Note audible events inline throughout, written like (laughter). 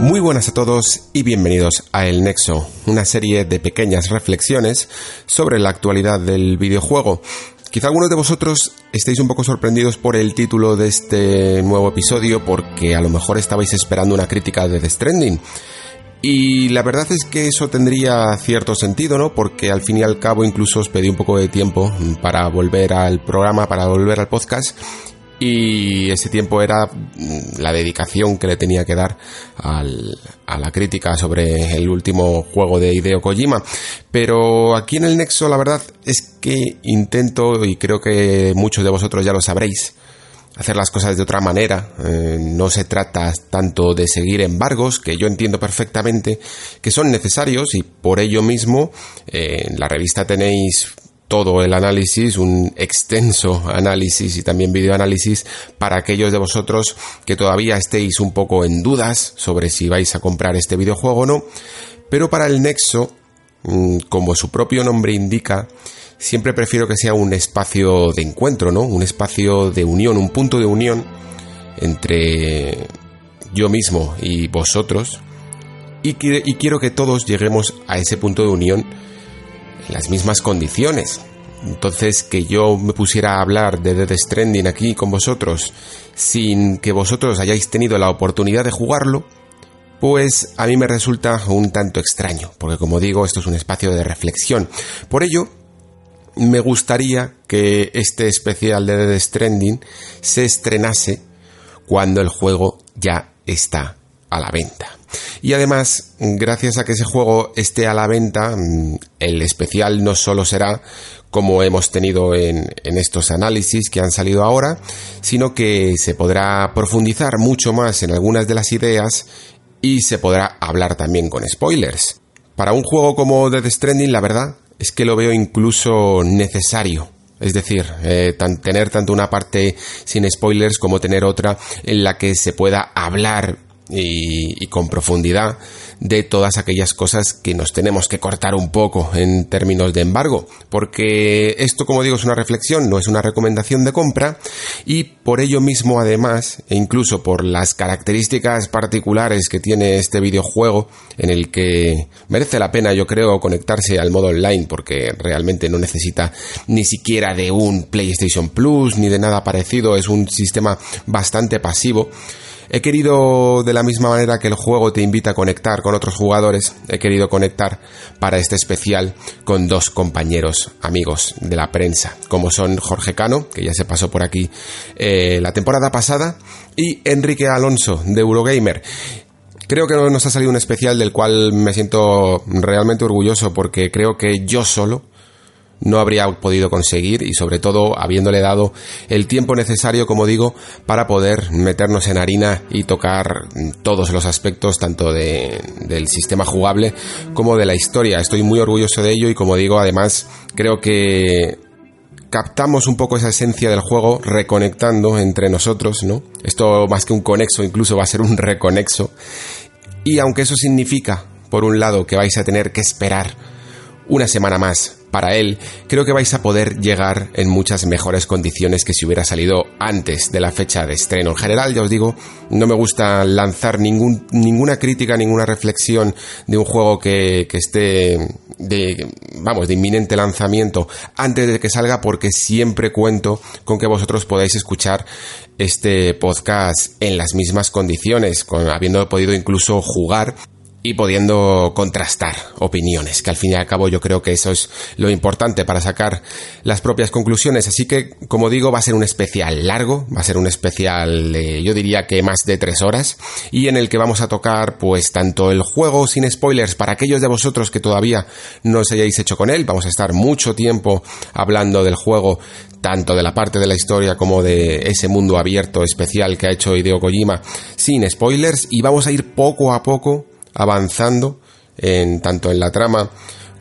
Muy buenas a todos y bienvenidos a El Nexo, una serie de pequeñas reflexiones sobre la actualidad del videojuego. Quizá algunos de vosotros estéis un poco sorprendidos por el título de este nuevo episodio porque a lo mejor estabais esperando una crítica de The Stranding. Y la verdad es que eso tendría cierto sentido, ¿no? Porque al fin y al cabo incluso os pedí un poco de tiempo para volver al programa, para volver al podcast y ese tiempo era mm, la dedicación que le tenía que dar al, a la crítica sobre el último juego de Hideo Kojima. Pero aquí en el Nexo la verdad es que intento, y creo que muchos de vosotros ya lo sabréis, hacer las cosas de otra manera. Eh, no se trata tanto de seguir embargos, que yo entiendo perfectamente que son necesarios y por ello mismo eh, en la revista tenéis todo el análisis, un extenso análisis y también videoanálisis para aquellos de vosotros que todavía estéis un poco en dudas sobre si vais a comprar este videojuego o no. Pero para el Nexo, mm, como su propio nombre indica, siempre prefiero que sea un espacio de encuentro, ¿no? Un espacio de unión, un punto de unión entre yo mismo y vosotros. Y, y quiero que todos lleguemos a ese punto de unión las mismas condiciones. Entonces, que yo me pusiera a hablar de Dead Stranding aquí con vosotros sin que vosotros hayáis tenido la oportunidad de jugarlo, pues a mí me resulta un tanto extraño, porque como digo, esto es un espacio de reflexión. Por ello, me gustaría que este especial de Dead Stranding se estrenase cuando el juego ya está a la venta. Y además, gracias a que ese juego esté a la venta, mm, el especial no solo será como hemos tenido en, estos análisis que han salido ahora, sino que se podrá profundizar mucho más en algunas de las ideas y se podrá hablar también con spoilers. Para un juego como Death Stranding, la verdad es que lo veo incluso necesario. Es decir, eh, tener tanto una parte sin spoilers como tener otra en la que se pueda hablar y, con profundidad de todas aquellas cosas que nos tenemos que cortar un poco en términos de embargo, porque esto, como digo, es una reflexión, no es una recomendación de compra. Y por ello mismo, además, e incluso por las características particulares que tiene este videojuego, en el que merece la pena, yo creo, conectarse al modo online, porque realmente no necesita ni siquiera de un PlayStation Plus ni de nada parecido, es un sistema bastante pasivo He querido, de la misma manera que el juego te invita a conectar con otros jugadores, he querido conectar para este especial con dos compañeros amigos de la prensa, como son Jorge Cano, que ya se pasó por aquí eh, la temporada pasada, y Enrique Alonso, de Eurogamer. Creo que nos ha salido un especial del cual me siento realmente orgulloso porque creo que yo solo no habría podido conseguir y sobre todo habiéndole dado el tiempo necesario, como digo, para poder meternos en harina y tocar todos los aspectos tanto de, del sistema jugable como de la historia. Estoy muy orgulloso de ello y como digo, además creo que captamos un poco esa esencia del juego reconectando entre nosotros, ¿no? Esto más que un conexo, incluso va a ser un reconexo. Y aunque eso significa, por un lado, que vais a tener que esperar una semana más para él, creo que vais a poder llegar en muchas mejores condiciones que si hubiera salido antes de la fecha de estreno. En general, ya os digo, no me gusta lanzar ninguna crítica, ninguna reflexión de un juego que, que esté de, vamos, de inminente lanzamiento antes de que salga porque siempre cuento con que vosotros podáis escuchar este podcast en las mismas condiciones, con, habiendo podido incluso jugar y pudiendo contrastar opiniones, que al fin y al cabo yo creo que eso es lo importante para sacar las propias conclusiones. Así que, como digo, va a ser un especial largo, va a ser un especial, yo diría que más de tres horas, y en el que vamos a tocar pues tanto el juego sin spoilers para aquellos de vosotros que todavía no os hayáis hecho con él, vamos a estar mucho tiempo hablando del juego tanto de la parte de la historia como de ese mundo abierto especial que ha hecho Hideo Kojima sin spoilers y vamos a ir poco a poco avanzando en tanto en la trama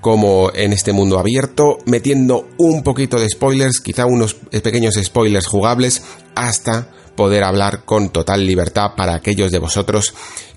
como en este mundo abierto, metiendo un poquito de spoilers, quizá unos pequeños spoilers jugables, hasta poder hablar con total libertad para aquellos de vosotros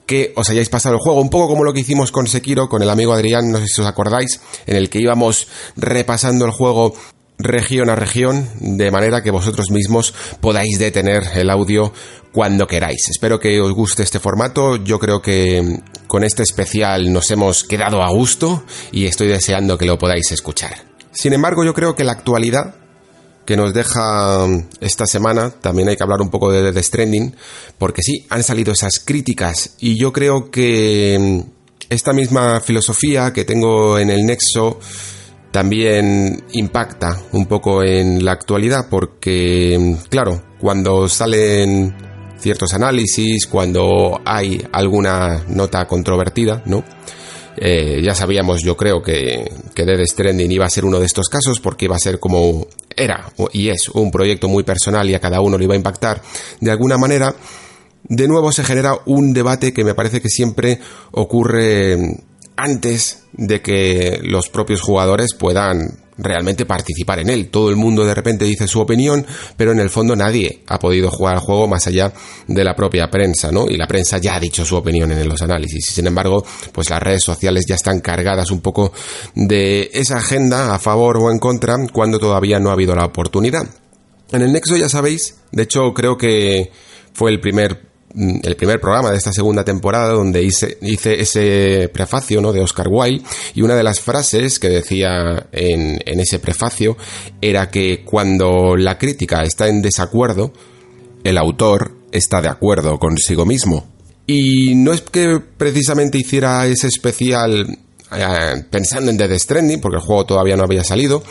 que os hayáis pasado el juego, un poco como lo que hicimos con Sekiro, con el amigo Adrián, no sé si os acordáis, en el que íbamos repasando el juego región a región, de manera que vosotros mismos podáis detener el audio cuando queráis. Espero que os guste este formato. Yo creo que con este especial nos hemos quedado a gusto y estoy deseando que lo podáis escuchar. Sin embargo, yo creo que la actualidad que nos deja esta semana, también hay que hablar un poco de The Stranding, porque sí, han salido esas críticas y yo creo que esta misma filosofía que tengo en el Nexo también impacta un poco en la actualidad porque, claro, cuando salen ciertos análisis, cuando hay alguna nota controvertida, ¿no? Eh, ya sabíamos, yo creo que, que Dead Stranding iba a ser uno de estos casos porque iba a ser como era y es un proyecto muy personal y a cada uno le iba a impactar de alguna manera. De nuevo se genera un debate que me parece que siempre ocurre antes de que los propios jugadores puedan realmente participar en él. Todo el mundo de repente dice su opinión, pero en el fondo nadie ha podido jugar al juego más allá de la propia prensa, ¿no? Y la prensa ya ha dicho su opinión en los análisis. sin embargo, pues las redes sociales ya están cargadas un poco de esa agenda a favor o en contra cuando todavía no ha habido la oportunidad. En el Nexo ya sabéis, de hecho creo que fue el primer el primer programa de esta segunda temporada donde hice, hice ese prefacio ¿no? de Oscar Wilde y una de las frases que decía en, en ese prefacio era que cuando la crítica está en desacuerdo, el autor está de acuerdo consigo mismo. Y no es que precisamente hiciera ese especial eh, pensando en Death Stranding, porque el juego todavía no había salido,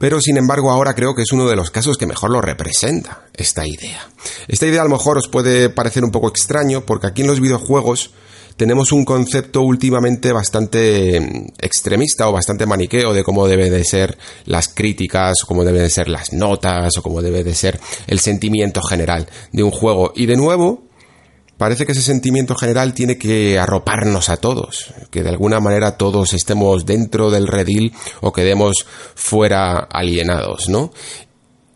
pero sin embargo ahora creo que es uno de los casos que mejor lo representa esta idea. Esta idea a lo mejor os puede parecer un poco extraño porque aquí en los videojuegos tenemos un concepto últimamente bastante mm, extremista o bastante maniqueo de cómo deben de ser las críticas, o cómo deben de ser las notas, o cómo debe de ser el sentimiento general de un juego. Y de nuevo, parece que ese sentimiento general tiene que arroparnos a todos, que de alguna manera todos estemos dentro del redil o quedemos fuera alienados, ¿no?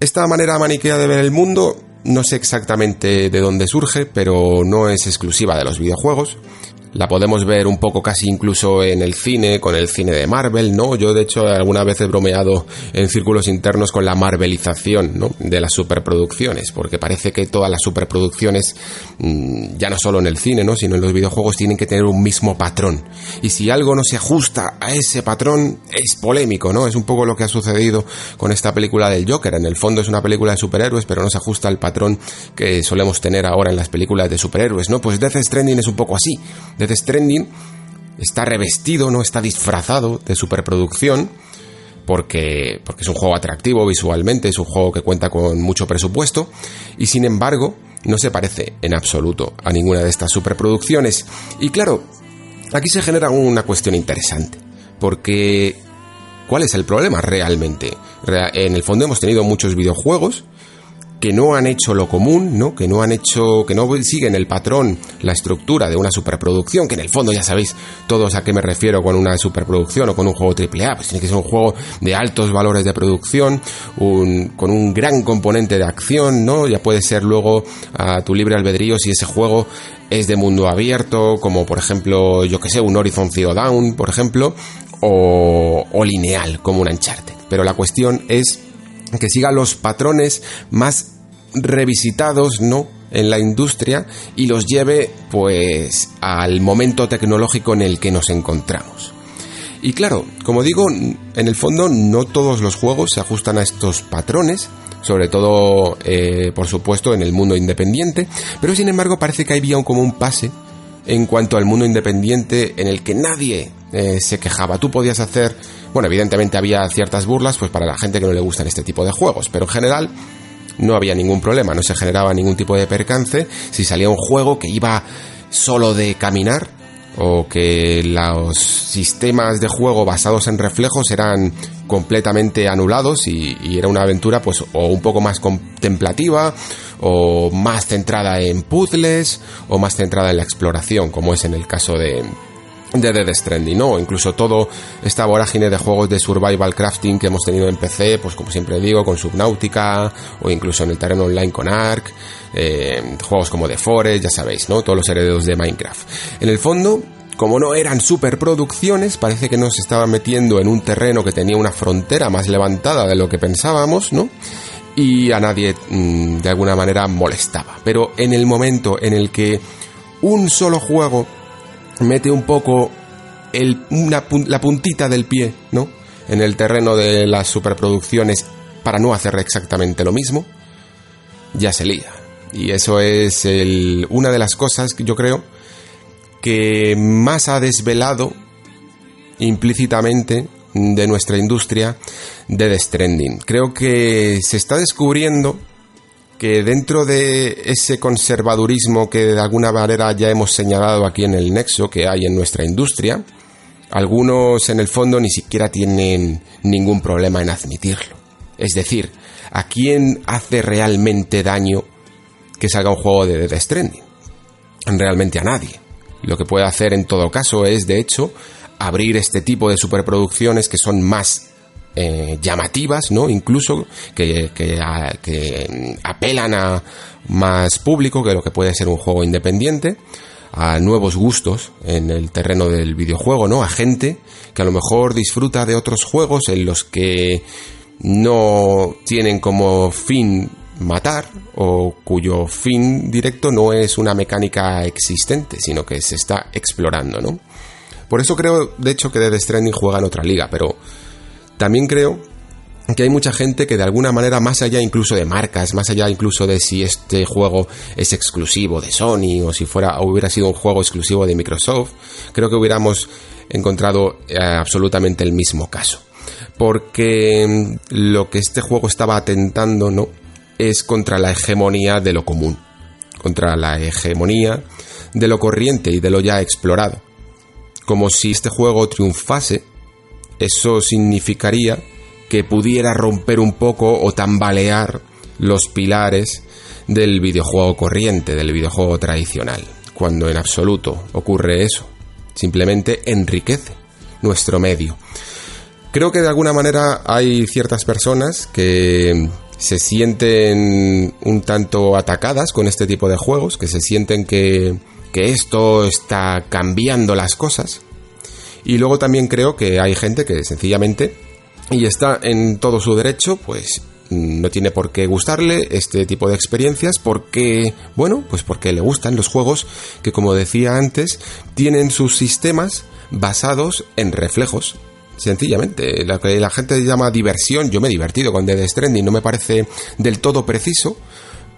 Esta manera maniquea de ver el mundo no sé exactamente de dónde surge, pero no es exclusiva de los videojuegos la podemos ver un poco casi incluso en el cine, con el cine de Marvel, ¿no? Yo de hecho alguna vez he bromeado en círculos internos con la marvelización, ¿no? De las superproducciones, porque parece que todas las superproducciones, mm, ya no solo en el cine, ¿no? Sino en los videojuegos tienen que tener un mismo patrón. Y si algo no se ajusta a ese patrón, es polémico, ¿no? Es un poco lo que ha sucedido con esta película del Joker. En el fondo es una película de superhéroes, pero no se ajusta al patrón que solemos tener ahora en las películas de superhéroes, ¿no? Pues Death Stranding es un poco así. Death Stranding está revestido, no está disfrazado de superproducción, porque, porque es un juego atractivo visualmente, es un juego que cuenta con mucho presupuesto, y sin embargo no se parece en absoluto a ninguna de estas superproducciones. Y claro, aquí se genera una cuestión interesante, porque ¿cuál es el problema realmente? En el fondo hemos tenido muchos videojuegos que no han hecho lo común, ¿no? Que no han hecho, que no siguen el patrón, la estructura de una superproducción, que en el fondo ya sabéis todos a qué me refiero con una superproducción o con un juego AAA, pues tiene que ser un juego de altos valores de producción, con un gran componente de acción, ¿no? Ya puede ser luego a tu libre albedrío si ese juego es de mundo abierto, como por ejemplo, yo que sé, un Horizon Zero Dawn, por ejemplo, o, o lineal, como un Uncharted. Pero la cuestión es que siga los patrones más revisitados, ¿no? en la industria y los lleve pues al momento tecnológico en el que nos encontramos. Y claro, como digo, en el fondo no todos los juegos se ajustan a estos patrones, sobre todo, eh, por supuesto, en el mundo independiente, pero sin embargo parece que había como un pase en cuanto al mundo independiente en el que nadie eh, se quejaba. Tú podías hacer, bueno, evidentemente había ciertas burlas pues para la gente que no le gustan este tipo de juegos, pero en general no había ningún problema, no se generaba ningún tipo de percance. Si salía un juego que iba solo de caminar o que los sistemas de juego basados en reflejos eran completamente anulados y, era una aventura pues o un poco más contemplativa o más centrada en puzzles o más centrada en la exploración como es en el caso de, de Dead Stranding, ¿no? Incluso todo esta vorágine de juegos de survival crafting que hemos tenido en PC, pues como siempre digo, con Subnautica, o incluso en el terreno online con Ark, eh, juegos como The Forest, ya sabéis, ¿no? Todos los herederos de Minecraft. En el fondo, como no eran superproducciones, parece que nos estaban metiendo en un terreno que tenía una frontera más levantada de lo que pensábamos, ¿no? Y a nadie mm, de alguna manera molestaba. Pero en el momento en el que un solo juego mete un poco la puntita del pie, ¿no? En el terreno de las superproducciones para no hacer exactamente lo mismo, ya se lía. Y eso es una de las cosas que yo creo que más ha desvelado implícitamente de nuestra industria de destrending. Creo que se está descubriendo que dentro de ese conservadurismo que de alguna manera ya hemos señalado aquí en el nexo que hay en nuestra industria, algunos en el fondo ni siquiera tienen ningún problema en admitirlo. Es decir, ¿a quién hace realmente daño que salga un juego de Death? Realmente a nadie. Lo que puede hacer en todo caso es, de hecho, abrir este tipo de superproducciones que son más eh, llamativas, ¿no? Incluso que, que, apelan a más público que lo que puede ser un juego independiente, a nuevos gustos en el terreno del videojuego, ¿no? A gente que a lo mejor disfruta de otros juegos en los que no tienen como fin matar o cuyo fin directo no es una mecánica existente, sino que se está explorando, ¿no? Por eso creo, de hecho, que Death Stranding juega en otra liga, pero también creo que hay mucha gente que de alguna manera, más allá incluso de marcas, más allá incluso de si este juego es exclusivo de Sony o si fuera o hubiera sido un juego exclusivo de Microsoft, creo que hubiéramos encontrado eh, absolutamente el mismo caso. Porque mm, lo que este juego estaba atentando, ¿no? es contra la hegemonía de lo común, contra la hegemonía de lo corriente y de lo ya explorado. Como si este juego triunfase eso significaría que pudiera romper un poco o tambalear los pilares del videojuego corriente, del videojuego tradicional, cuando en absoluto ocurre eso. Simplemente enriquece nuestro medio. Creo que de alguna manera hay ciertas personas que se sienten un tanto atacadas con este tipo de juegos, que se sienten que, que esto está cambiando las cosas, y luego también creo que hay gente que sencillamente, y está en todo su derecho, pues no tiene por qué gustarle este tipo de experiencias porque, bueno, pues porque le gustan los juegos que, como decía antes, tienen sus sistemas basados en reflejos. Sencillamente, lo que la gente llama diversión, yo me he divertido con Dead Stranding, no me parece del todo preciso,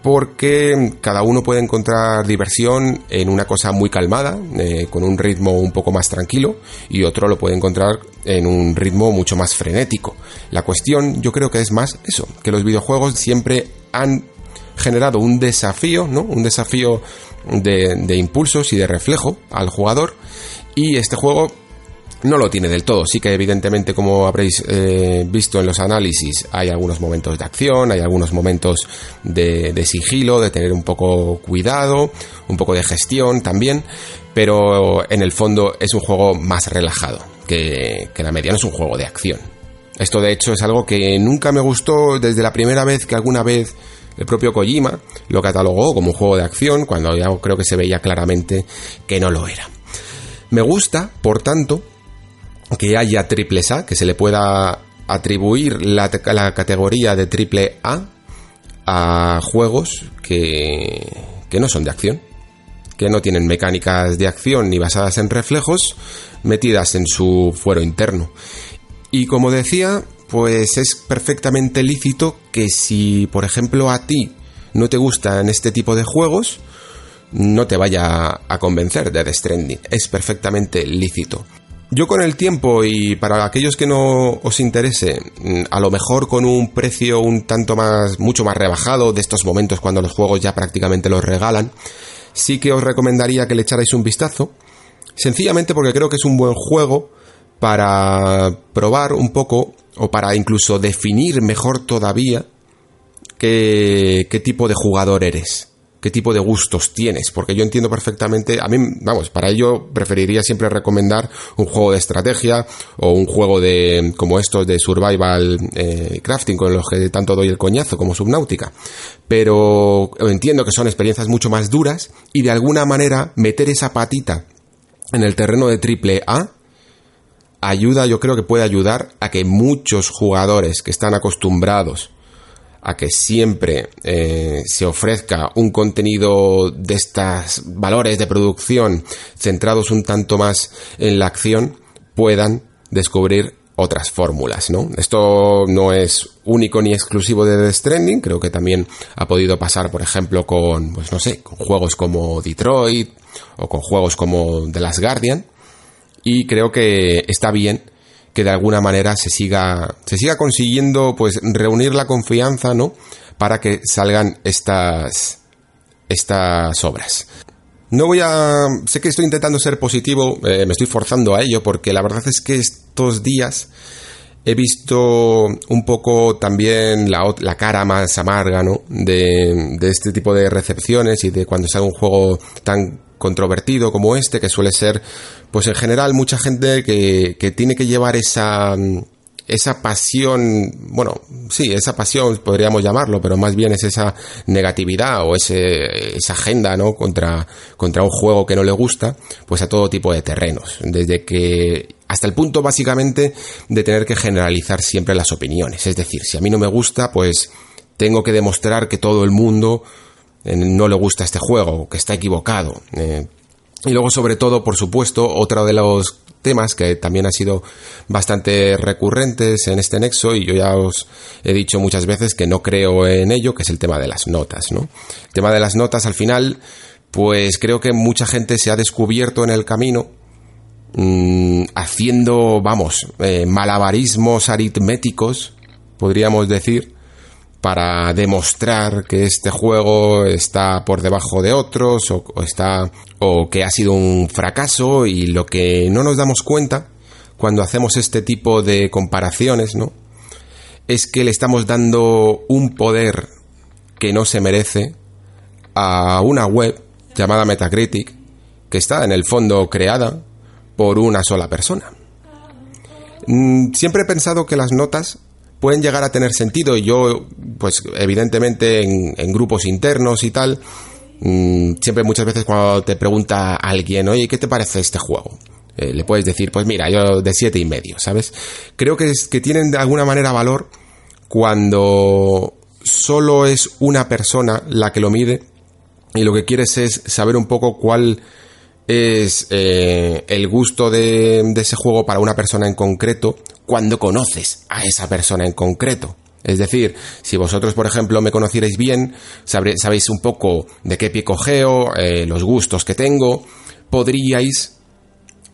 porque cada uno puede encontrar diversión en una cosa muy calmada, eh, con un ritmo un poco más tranquilo, y otro lo puede encontrar en un ritmo mucho más frenético. La cuestión yo creo que es más eso, que los videojuegos siempre han generado un desafío, ¿no? Un desafío de, de impulsos y de reflejo al jugador, y este juego no lo tiene del todo. Sí que evidentemente, como habréis eh, visto en los análisis, hay algunos momentos de acción, hay algunos momentos de, sigilo, de tener un poco cuidado, un poco de gestión también, pero en el fondo es un juego más relajado que, que la media, no es un juego de acción. Esto de hecho es algo que nunca me gustó desde la primera vez que alguna vez el propio Kojima lo catalogó como un juego de acción, cuando ya creo que se veía claramente que no lo era. Me gusta, por tanto, que haya triples A, que se le pueda atribuir la, categoría de triple A a juegos que, que no son de acción, que no tienen mecánicas de acción ni basadas en reflejos metidas en su fuero interno. Y como decía, pues es perfectamente lícito que si, por ejemplo, a ti no te gustan este tipo de juegos, no te vaya a convencer de The Stranding. Es perfectamente lícito. Yo con el tiempo y para aquellos que no os interese, mm, a lo mejor con un precio un tanto más, mucho más rebajado de estos momentos cuando los juegos ya prácticamente los regalan, sí que os recomendaría que le echarais un vistazo, sencillamente porque creo que es un buen juego para probar un poco o para incluso definir mejor todavía qué, qué tipo de jugador eres qué tipo de gustos tienes, porque yo entiendo perfectamente, a mí, vamos, para ello preferiría siempre recomendar un juego de estrategia o un juego de, como estos de survival eh, crafting con los que tanto doy el coñazo como Subnautica, pero entiendo que son experiencias mucho más duras y de alguna manera meter esa patita en el terreno de triple A ayuda, yo creo que puede ayudar a que muchos jugadores que están acostumbrados a que siempre eh, se ofrezca un contenido de estos valores de producción centrados un tanto más en la acción, puedan descubrir otras fórmulas, ¿no? Esto no es único ni exclusivo de The Stranding, creo que también ha podido pasar, por ejemplo, con, pues no sé, con juegos como Detroit o con juegos como The Last Guardian, y creo que está bien que de alguna manera se siga, se siga consiguiendo pues reunir la confianza, ¿no? Para que salgan estas, estas obras. No voy a... Sé que estoy intentando ser positivo, eh, me estoy forzando a ello, porque la verdad es que estos días he visto un poco también la, la cara más amarga, ¿no? De, de, este tipo de recepciones y de cuando sale un juego tan controvertido como este, que suele ser pues en general mucha gente que, que tiene que llevar esa, esa pasión, bueno, sí, esa pasión podríamos llamarlo, pero más bien es esa negatividad o ese, esa agenda, ¿no? Contra, contra un juego que no le gusta, pues a todo tipo de terrenos. Desde que, hasta el punto básicamente de tener que generalizar siempre las opiniones. Es decir, si a mí no me gusta, pues tengo que demostrar que todo el mundo no le gusta este juego, que está equivocado. Eh, y luego, sobre todo, por supuesto, otro de los temas que también ha sido bastante recurrentes en este nexo y yo ya os he dicho muchas veces que no creo en ello, que es el tema de las notas, ¿no? El tema de las notas al final, pues creo que mucha gente se ha descubierto en el camino mmm, haciendo, vamos, eh, malabarismos aritméticos, podríamos decir, para demostrar que este juego está por debajo de otros o, está o que ha sido un fracaso y lo que no nos damos cuenta cuando hacemos este tipo de comparaciones, ¿no? Es que le estamos dando un poder que no se merece a una web llamada Metacritic que está en el fondo creada por una sola persona. Mm, siempre he pensado que las notas pueden llegar a tener sentido y yo, pues evidentemente en, grupos internos y tal, mmm, siempre muchas veces cuando te pregunta alguien, oye, ¿qué te parece este juego? Eh, le puedes decir, pues mira, yo de siete y medio, ¿sabes? Creo que, es, que tienen de alguna manera valor cuando solo es una persona la que lo mide y lo que quieres es saber un poco cuál es eh, el gusto de, ese juego para una persona en concreto cuando conoces a esa persona en concreto. Es decir, si vosotros, por ejemplo, me conocierais bien, sabré, sabéis un poco de qué pie cogeo, eh, los gustos que tengo, podríais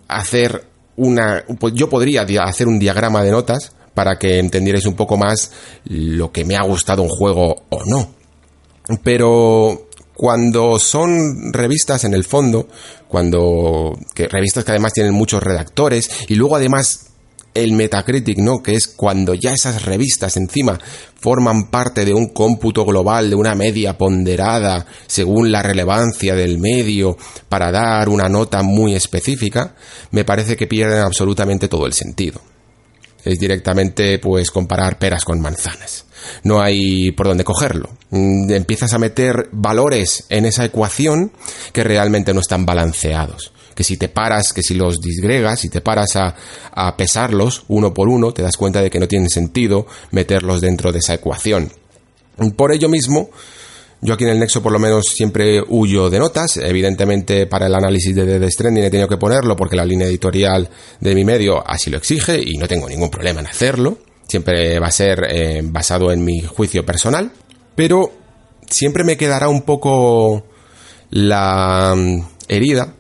hacer una... Pues yo podría hacer un diagrama de notas para que entendierais un poco más lo que me ha gustado un juego o no. Pero cuando son revistas en el fondo, cuando que revistas que además tienen muchos redactores y luego además el Metacritic, ¿no? Que es cuando ya esas revistas encima forman parte de un cómputo global, de una media ponderada según la relevancia del medio para dar una nota muy específica, me parece que pierden absolutamente todo el sentido. Es directamente, pues, comparar peras con manzanas. No hay por dónde cogerlo. Mm, empiezas a meter valores en esa ecuación que realmente no están balanceados que si te paras, que si los disgregas, si te paras a, a pesarlos uno por uno, te das cuenta de que no tiene sentido meterlos dentro de esa ecuación. Por ello mismo, yo aquí en el Nexo por lo menos siempre huyo de notas. Evidentemente para el análisis de The Stranding he tenido que ponerlo porque la línea editorial de mi medio así lo exige y no tengo ningún problema en hacerlo. Siempre va a ser eh, basado en mi juicio personal. Pero siempre me quedará un poco la mm, herida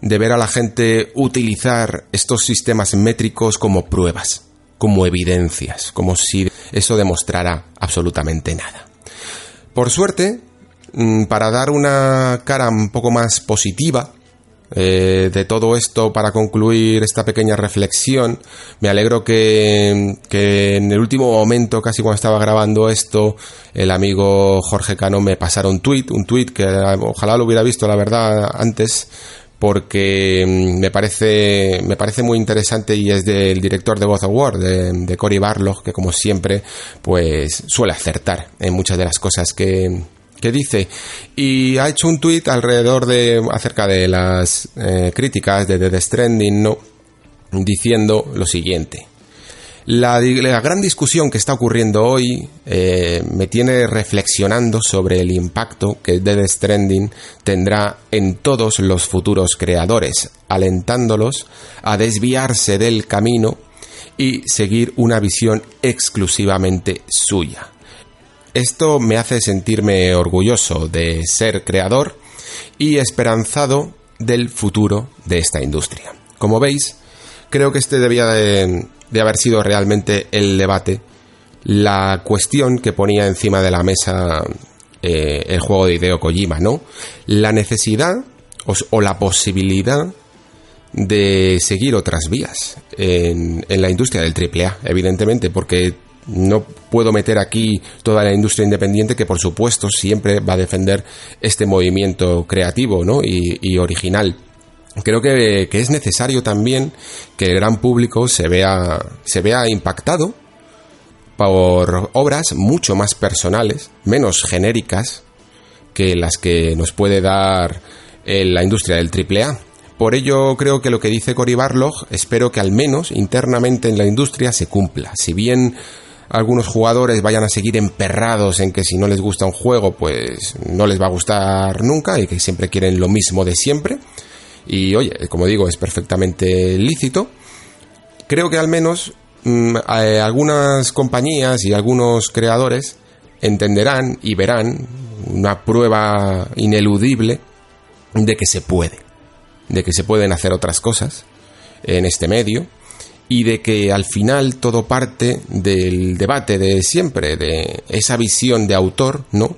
de ver a la gente utilizar estos sistemas métricos como pruebas, como evidencias, como si eso demostrara absolutamente nada. Por suerte, mm, para dar una cara un poco más positiva eh, de todo esto, para concluir esta pequeña reflexión, me alegro que, que, en el último momento, casi cuando estaba grabando esto, el amigo Jorge Cano me pasara un tweet, un tweet que ojalá lo hubiera visto, la verdad, antes, porque mm, me parece, me parece muy interesante y es del director de Voz Award, de, de Cory Barlog, que como siempre, pues suele acertar en muchas de las cosas que, que dice y ha hecho un tuit alrededor de acerca de las eh, críticas de The Stranding, ¿no? diciendo lo siguiente la, gran discusión que está ocurriendo hoy eh, me tiene reflexionando sobre el impacto que Dead Stranding tendrá en todos los futuros creadores, alentándolos a desviarse del camino y seguir una visión exclusivamente suya. Esto me hace sentirme orgulloso de ser creador y esperanzado del futuro de esta industria. Como veis, creo que este debía de, haber sido realmente el debate, la cuestión que ponía encima de la mesa eh, el juego de Hideo Kojima, ¿no? La necesidad o, la posibilidad de seguir otras vías en, en la industria del AAA, evidentemente, porque no puedo meter aquí toda la industria independiente que por supuesto siempre va a defender este movimiento creativo ¿no? y, y original creo que, es necesario también que el gran público se vea, se vea impactado por obras mucho más personales, menos genéricas que las que nos puede dar eh, la industria del AAA. Por ello creo que lo que dice Cory Barlog, espero que al menos internamente en la industria se cumpla. Si bien algunos jugadores vayan a seguir emperrados en que si no les gusta un juego, pues no les va a gustar nunca y que siempre quieren lo mismo de siempre, y oye, como digo, es perfectamente lícito. Creo que al menos mm, eh, algunas compañías y algunos creadores entenderán y verán una prueba ineludible de que se puede, de que se pueden hacer otras cosas en este medio y de que al final todo parte del debate de siempre, de esa visión de autor, ¿no?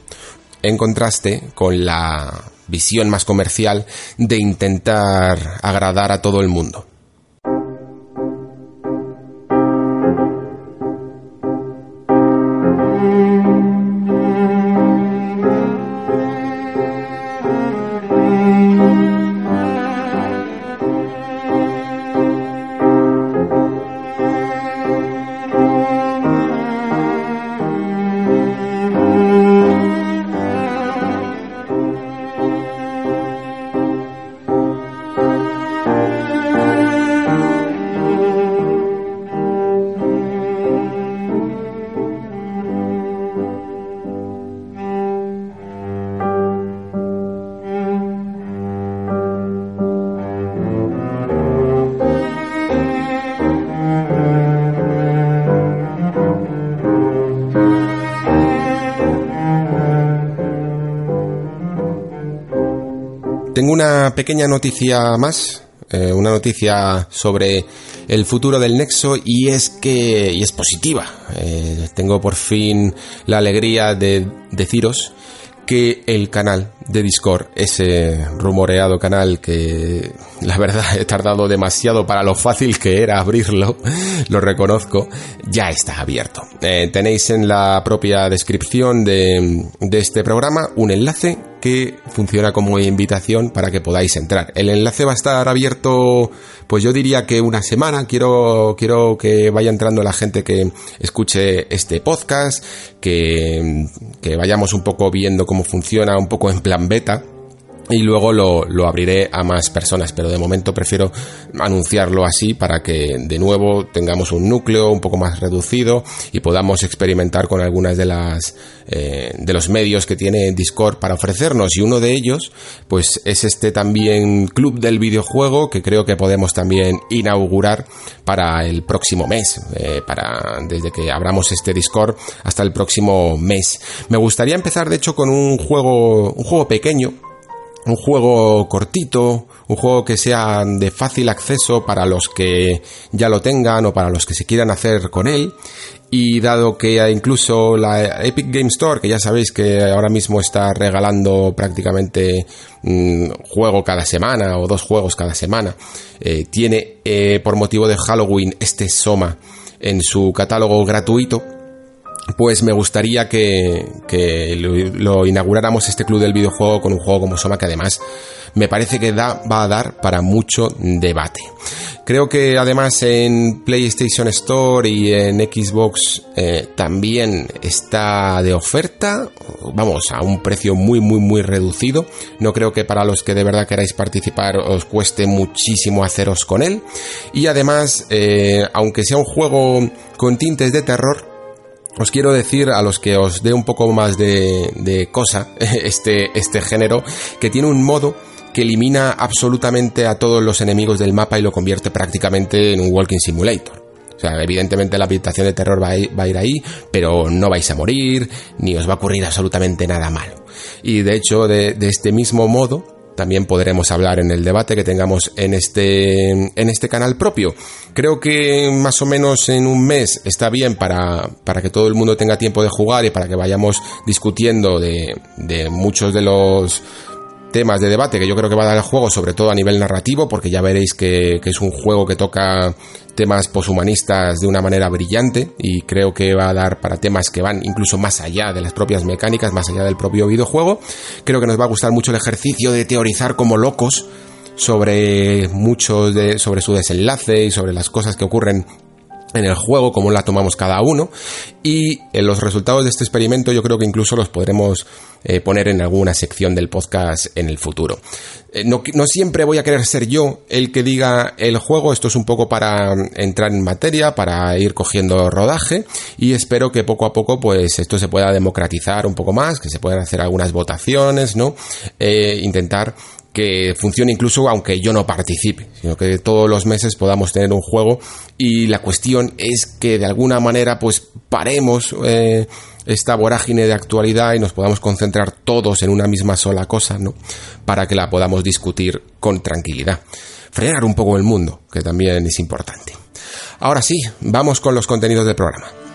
En contraste con la visión más comercial de intentar agradar a todo el mundo. Pequeña noticia más, eh, una noticia sobre el futuro del Nexo y es que y es positiva. Eh, tengo por fin la alegría de deciros que el canal de Discord, ese rumoreado canal que la verdad (laughs) he tardado demasiado para lo fácil que era abrirlo, (laughs) lo reconozco, ya está abierto. Eh, tenéis en la propia descripción de, de este programa un enlace que funciona como invitación para que podáis entrar. El enlace va a estar abierto, pues yo diría que una semana. Quiero, quiero que vaya entrando la gente que escuche este podcast, que, que vayamos un poco viendo cómo funciona, un poco en plan beta y luego lo, lo, abriré a más personas, pero de momento prefiero anunciarlo así para que de nuevo tengamos un núcleo un poco más reducido y podamos experimentar con algunas de las eh, de los medios que tiene Discord para ofrecernos y uno de ellos pues es este también club del videojuego que creo que podemos también inaugurar para el próximo mes, eh, para desde que abramos este Discord hasta el próximo mes. Me gustaría empezar de hecho con un juego un juego pequeño un juego cortito, un juego que sea de fácil acceso para los que ya lo tengan o para los que se quieran hacer con él. Y dado que incluso la Epic Game Store, que ya sabéis que ahora mismo está regalando prácticamente un mm, juego cada semana o dos juegos cada semana, eh, tiene eh, por motivo de Halloween este Soma en su catálogo gratuito, pues me gustaría que, lo, inauguráramos este club del videojuego con un juego como Soma que además me parece que da, va a dar para mucho debate. Creo que además en PlayStation Store y en Xbox eh, también está de oferta, vamos, a un precio muy muy muy reducido. No creo que para los que de verdad queráis participar os cueste muchísimo haceros con él. Y además, eh, aunque sea un juego con tintes de terror, os quiero decir a los que os dé un poco más de, cosa (laughs) este, este género, que tiene un modo que elimina absolutamente a todos los enemigos del mapa y lo convierte prácticamente en un walking simulator. O sea, evidentemente la habitación de terror va a ir ahí, pero no vais a morir, ni os va a ocurrir absolutamente nada malo. Y de hecho, de, de este mismo modo, también podremos hablar en el debate que tengamos en este, en este canal propio. Creo que más o menos en un mes está bien para, para que todo el mundo tenga tiempo de jugar y para que vayamos discutiendo de, de muchos de los temas de debate que yo creo que va a dar el juego, sobre todo a nivel narrativo, porque ya veréis que, es un juego que toca temas poshumanistas de una manera brillante y creo que va a dar para temas que van incluso más allá de las propias mecánicas, más allá del propio videojuego. Creo que nos va a gustar mucho el ejercicio de teorizar como locos sobre muchos de, sobre su desenlace y sobre las cosas que ocurren en el juego, cómo la tomamos cada uno y en los resultados de este experimento yo creo que incluso los podremos eh, poner en alguna sección del podcast en el futuro. Eh, no, siempre voy a querer ser yo el que diga el juego, esto es un poco para entrar en materia, para ir cogiendo rodaje y espero que poco a poco pues esto se pueda democratizar un poco más, que se puedan hacer algunas votaciones, ¿no? Eh, intentar que funcione incluso aunque yo no participe, sino que todos los meses podamos tener un juego y la cuestión es que de alguna manera pues paremos eh, esta vorágine de actualidad y nos podamos concentrar todos en una misma sola cosa, ¿no? Para que la podamos discutir con tranquilidad. Frenar un poco el mundo, que también es importante. Ahora sí, vamos con los contenidos del programa.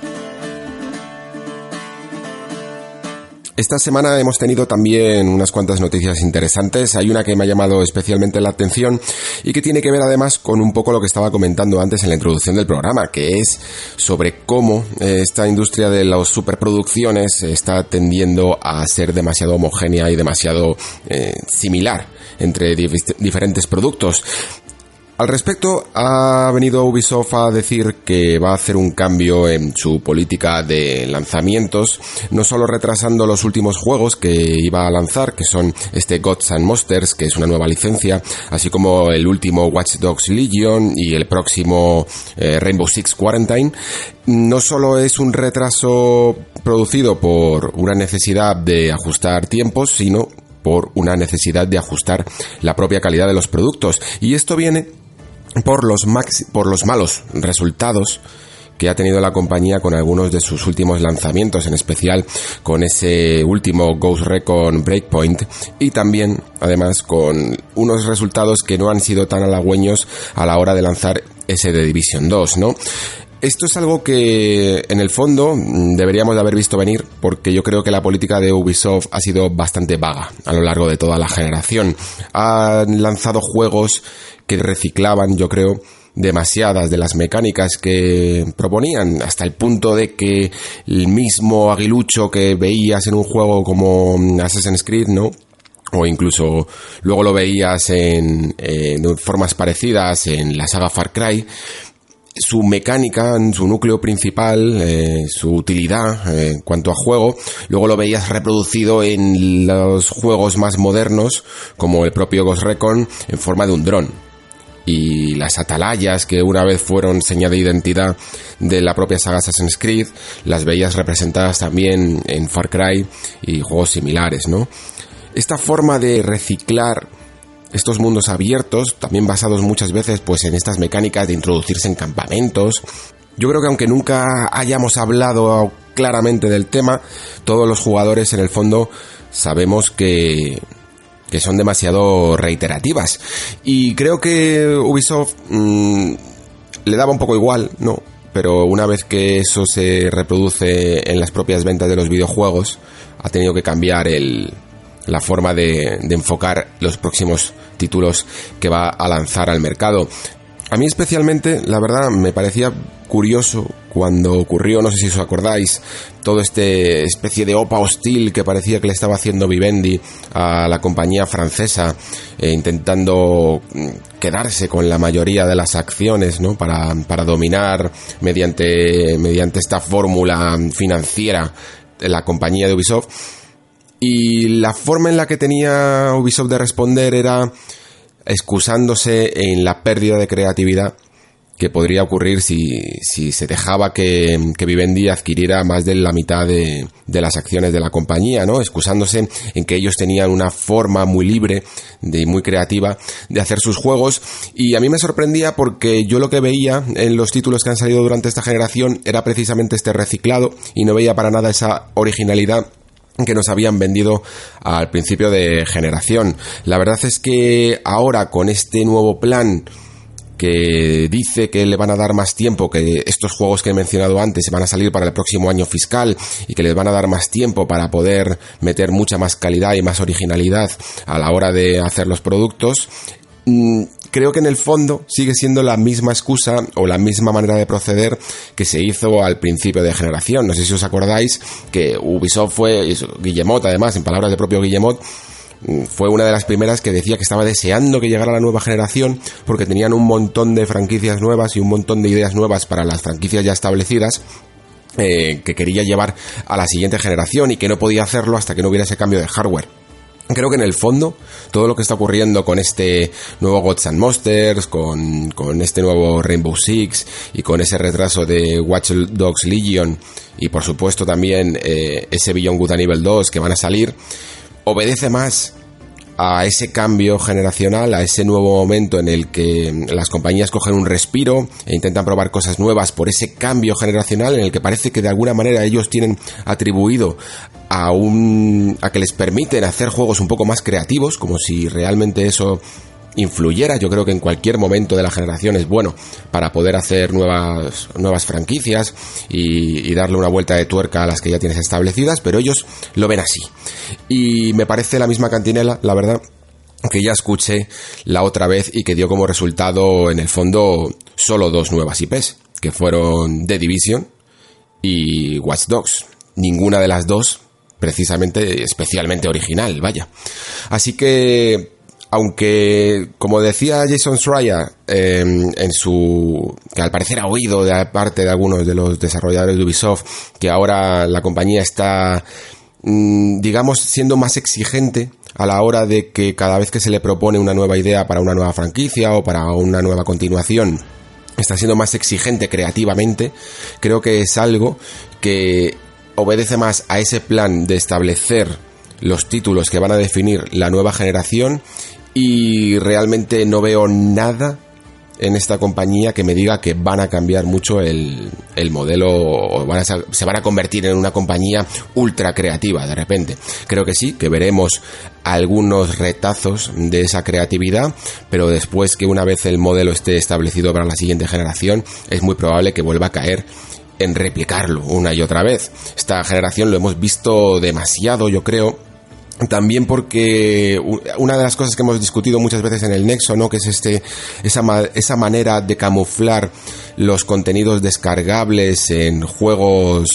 Esta semana hemos tenido también unas cuantas noticias interesantes. Hay una que me ha llamado especialmente la atención y que tiene que ver además con un poco lo que estaba comentando antes en la introducción del programa, que es sobre cómo eh, esta industria de las superproducciones está tendiendo a ser demasiado homogénea y demasiado eh, similar entre diferentes productos. Al respecto, ha venido Ubisoft a decir que va a hacer un cambio en su política de lanzamientos, no solo retrasando los últimos juegos que iba a lanzar, que son este Gods and Monsters, que es una nueva licencia, así como el último Watch Dogs Legion y el próximo eh, Rainbow Six Quarantine, no solo es un retraso producido por una necesidad de ajustar tiempos, sino por una necesidad de ajustar la propia calidad de los productos. Y esto viene por los, por los malos resultados que ha tenido la compañía con algunos de sus últimos lanzamientos, en especial con ese último Ghost Recon Breakpoint y también, además, con unos resultados que no han sido tan halagüeños a la hora de lanzar ese de Division 2, ¿no? Esto es algo que en el fondo deberíamos de haber visto venir porque yo creo que la política de Ubisoft ha sido bastante vaga a lo largo de toda la generación. Han lanzado juegos que reciclaban, yo creo, demasiadas de las mecánicas que proponían, hasta el punto de que el mismo aguilucho que veías en un juego como Assassin's Creed, ¿no? o incluso luego lo veías en, formas parecidas en la saga Far Cry, su mecánica, su núcleo principal, eh, su utilidad eh, en cuanto a juego, luego lo veías reproducido en los juegos más modernos, como el propio Ghost Recon, en forma de un dron y las atalayas que una vez fueron seña de identidad de la propia saga Assassin's Creed, las veías representadas también en Far Cry y juegos similares, ¿no? Esta forma de reciclar estos mundos abiertos, también basados muchas veces pues en estas mecánicas de introducirse en campamentos, yo creo que aunque nunca hayamos hablado claramente del tema, todos los jugadores en el fondo sabemos que que son demasiado reiterativas. Y creo que Ubisoft mm, le daba un poco igual, ¿no? Pero una vez que eso se reproduce en las propias ventas de los videojuegos, ha tenido que cambiar el, la forma de, enfocar los próximos títulos que va a lanzar al mercado. A mí especialmente, la verdad, me parecía curioso cuando ocurrió, no sé si os acordáis, todo este especie de opa hostil que parecía que le estaba haciendo Vivendi a la compañía francesa, eh, intentando mm, quedarse con la mayoría de las acciones, ¿no? Para, para dominar mediante, mediante esta fórmula financiera la compañía de Ubisoft. Y la forma en la que tenía Ubisoft de responder era excusándose en la pérdida de creatividad que podría ocurrir si, se dejaba que, que, Vivendi adquiriera más de la mitad de, de, las acciones de la compañía, ¿no? Excusándose en que ellos tenían una forma muy libre y muy creativa de hacer sus juegos. Y a mí me sorprendía porque yo lo que veía en los títulos que han salido durante esta generación era precisamente este reciclado y no veía para nada esa originalidad que nos habían vendido al principio de generación. La verdad es que ahora con este nuevo plan que dice que le van a dar más tiempo, que estos juegos que he mencionado antes van a salir para el próximo año fiscal y que les van a dar más tiempo para poder meter mucha más calidad y más originalidad a la hora de hacer los productos, mm, creo que en el fondo sigue siendo la misma excusa o la misma manera de proceder que se hizo al principio de generación. No sé si os acordáis que Ubisoft fue, Guillemot además, en palabras del propio Guillemot, mm, fue una de las primeras que decía que estaba deseando que llegara la nueva generación porque tenían un montón de franquicias nuevas y un montón de ideas nuevas para las franquicias ya establecidas eh, que quería llevar a la siguiente generación y que no podía hacerlo hasta que no hubiera ese cambio de hardware. Creo que en el fondo, todo lo que está ocurriendo con este nuevo Gods and Monsters, con, con, este nuevo Rainbow Six y con ese retraso de Watch Dogs Legion y por supuesto también eh, ese Beyond Good and Evil 2 que van a salir, obedece más a ese cambio generacional, a ese nuevo momento en el que las compañías cogen un respiro e intentan probar cosas nuevas por ese cambio generacional en el que parece que de alguna manera ellos tienen atribuido a un a que les permiten hacer juegos un poco más creativos, como si realmente eso influyera. Yo creo que en cualquier momento de la generación es bueno para poder hacer nuevas, nuevas franquicias y, y, darle una vuelta de tuerca a las que ya tienes establecidas, pero ellos lo ven así. Y me parece la misma cantinela, la verdad, que ya escuché la otra vez y que dio como resultado, en el fondo, solo dos nuevas IPs, que fueron The Division y Watch Dogs. Ninguna de las dos precisamente especialmente original, vaya. Así que aunque, como decía Jason Schreier em, en su. que al parecer ha oído de parte de algunos de los desarrolladores de Ubisoft, que ahora la compañía está, mm, digamos, siendo más exigente a la hora de que cada vez que se le propone una nueva idea para una nueva franquicia o para una nueva continuación, está siendo más exigente creativamente, creo que es algo que obedece más a ese plan de establecer los títulos que van a definir la nueva generación y realmente no veo nada en esta compañía que me diga que van a cambiar mucho el, el modelo o van a, se van a convertir en una compañía ultra creativa de repente. Creo que sí, que veremos algunos retazos de esa creatividad, pero después que una vez el modelo esté establecido para la siguiente generación, es muy probable que vuelva a caer en replicarlo una y otra vez. Esta generación lo hemos visto demasiado, yo creo, también porque una de las cosas que hemos discutido muchas veces en el Nexo, ¿no? Que es este, esa, esa manera de camuflar los contenidos descargables en juegos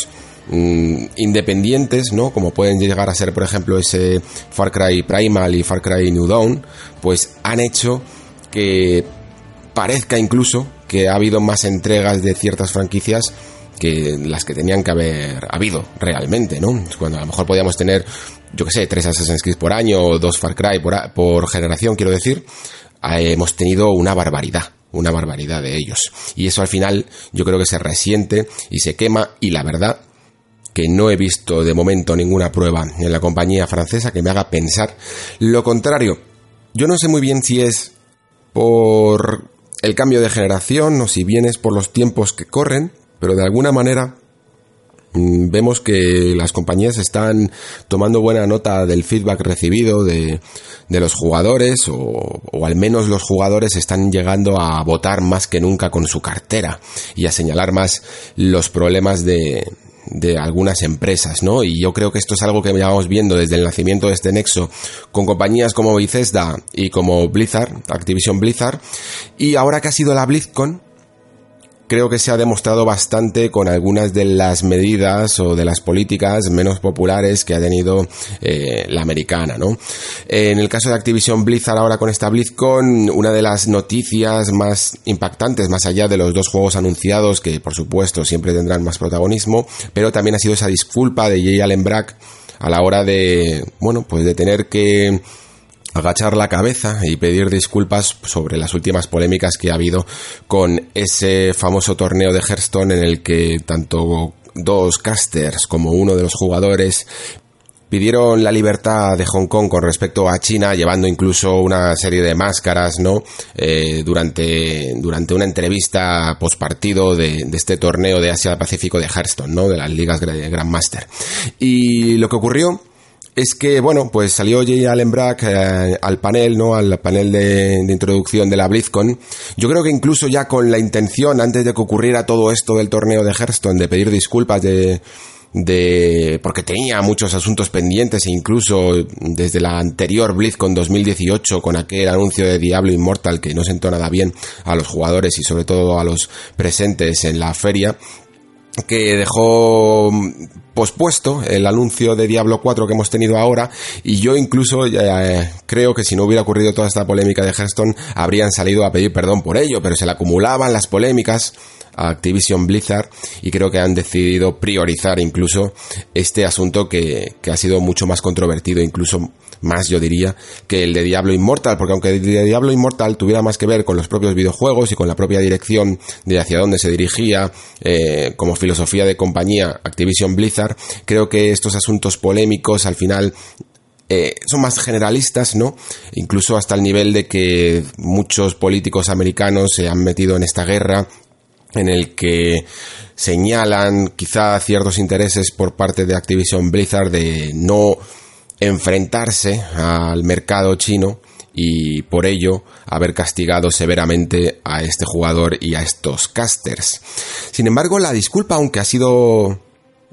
mm, independientes, ¿no? Como pueden llegar a ser, por ejemplo, ese Far Cry Primal y Far Cry New Dawn, pues han hecho que parezca incluso que ha habido más entregas de ciertas franquicias que las que tenían que haber habido realmente, ¿no? Cuando a lo mejor podíamos tener yo que sé, tres Assassin's Creed por año o dos Far Cry por, por generación, quiero decir, eh, hemos tenido una barbaridad, una barbaridad de ellos. Y eso al final yo creo que se resiente y se quema y la verdad que no he visto de momento ninguna prueba en la compañía francesa que me haga pensar lo contrario. Yo no sé muy bien si es por el cambio de generación o si bien es por los tiempos que corren, pero de alguna manera vemos que las compañías están tomando buena nota del feedback recibido de, los jugadores o, al menos los jugadores están llegando a votar más que nunca con su cartera y a señalar más los problemas de, de algunas empresas, ¿no? Y yo creo que esto es algo que llevamos viendo desde el nacimiento de este nexo con compañías como Bethesda y como Blizzard, Activision Blizzard, y ahora que ha sido la BlizzCon, creo que se ha demostrado bastante con algunas de las medidas o de las políticas menos populares que ha tenido eh, la americana, ¿no? En el caso de Activision Blizzard ahora con esta BlizzCon, una de las noticias más impactantes, más allá de los dos juegos anunciados, que por supuesto siempre tendrán más protagonismo, pero también ha sido esa disculpa de Jay Allen Brack a la hora de, bueno, pues de tener que agachar la cabeza y pedir disculpas sobre las últimas polémicas que ha habido con ese famoso torneo de Hearthstone en el que tanto dos casters como uno de los jugadores pidieron la libertad de Hong Kong con respecto a China, llevando incluso una serie de máscaras, ¿no? Eh, durante, durante una entrevista postpartido de, de este torneo de Asia Pacífico de Hearthstone, ¿no? De las ligas Grandmaster. Y lo que ocurrió es que, bueno, pues salió Jay Allen Brack eh, al panel, ¿no? Al panel de, introducción de la BlizzCon. Yo creo que incluso ya con la intención, antes de que ocurriera todo esto del torneo de Hearthstone, de pedir disculpas de, de porque tenía muchos asuntos pendientes e incluso desde la anterior BlizzCon 2018 con aquel anuncio de Diablo Immortal que no sentó nada bien a los jugadores y sobre todo a los presentes en la feria que dejó pospuesto el anuncio de Diablo 4 que hemos tenido ahora y yo incluso eh, creo que si no hubiera ocurrido toda esta polémica de Hearthstone habrían salido a pedir perdón por ello, pero se le acumulaban las polémicas Activision Blizzard y creo que han decidido priorizar incluso este asunto que, que ha sido mucho más controvertido, incluso más yo diría que el de Diablo Immortal, porque aunque el de Diablo Immortal tuviera más que ver con los propios videojuegos y con la propia dirección de hacia dónde se dirigía eh, como filosofía de compañía Activision Blizzard, creo que estos asuntos polémicos al final eh, son más generalistas, ¿no? Incluso hasta el nivel de que muchos políticos americanos se han metido en esta guerra en el que señalan quizá ciertos intereses por parte de Activision Blizzard de no enfrentarse al mercado chino y por ello haber castigado severamente a este jugador y a estos casters. Sin embargo, la disculpa, aunque ha sido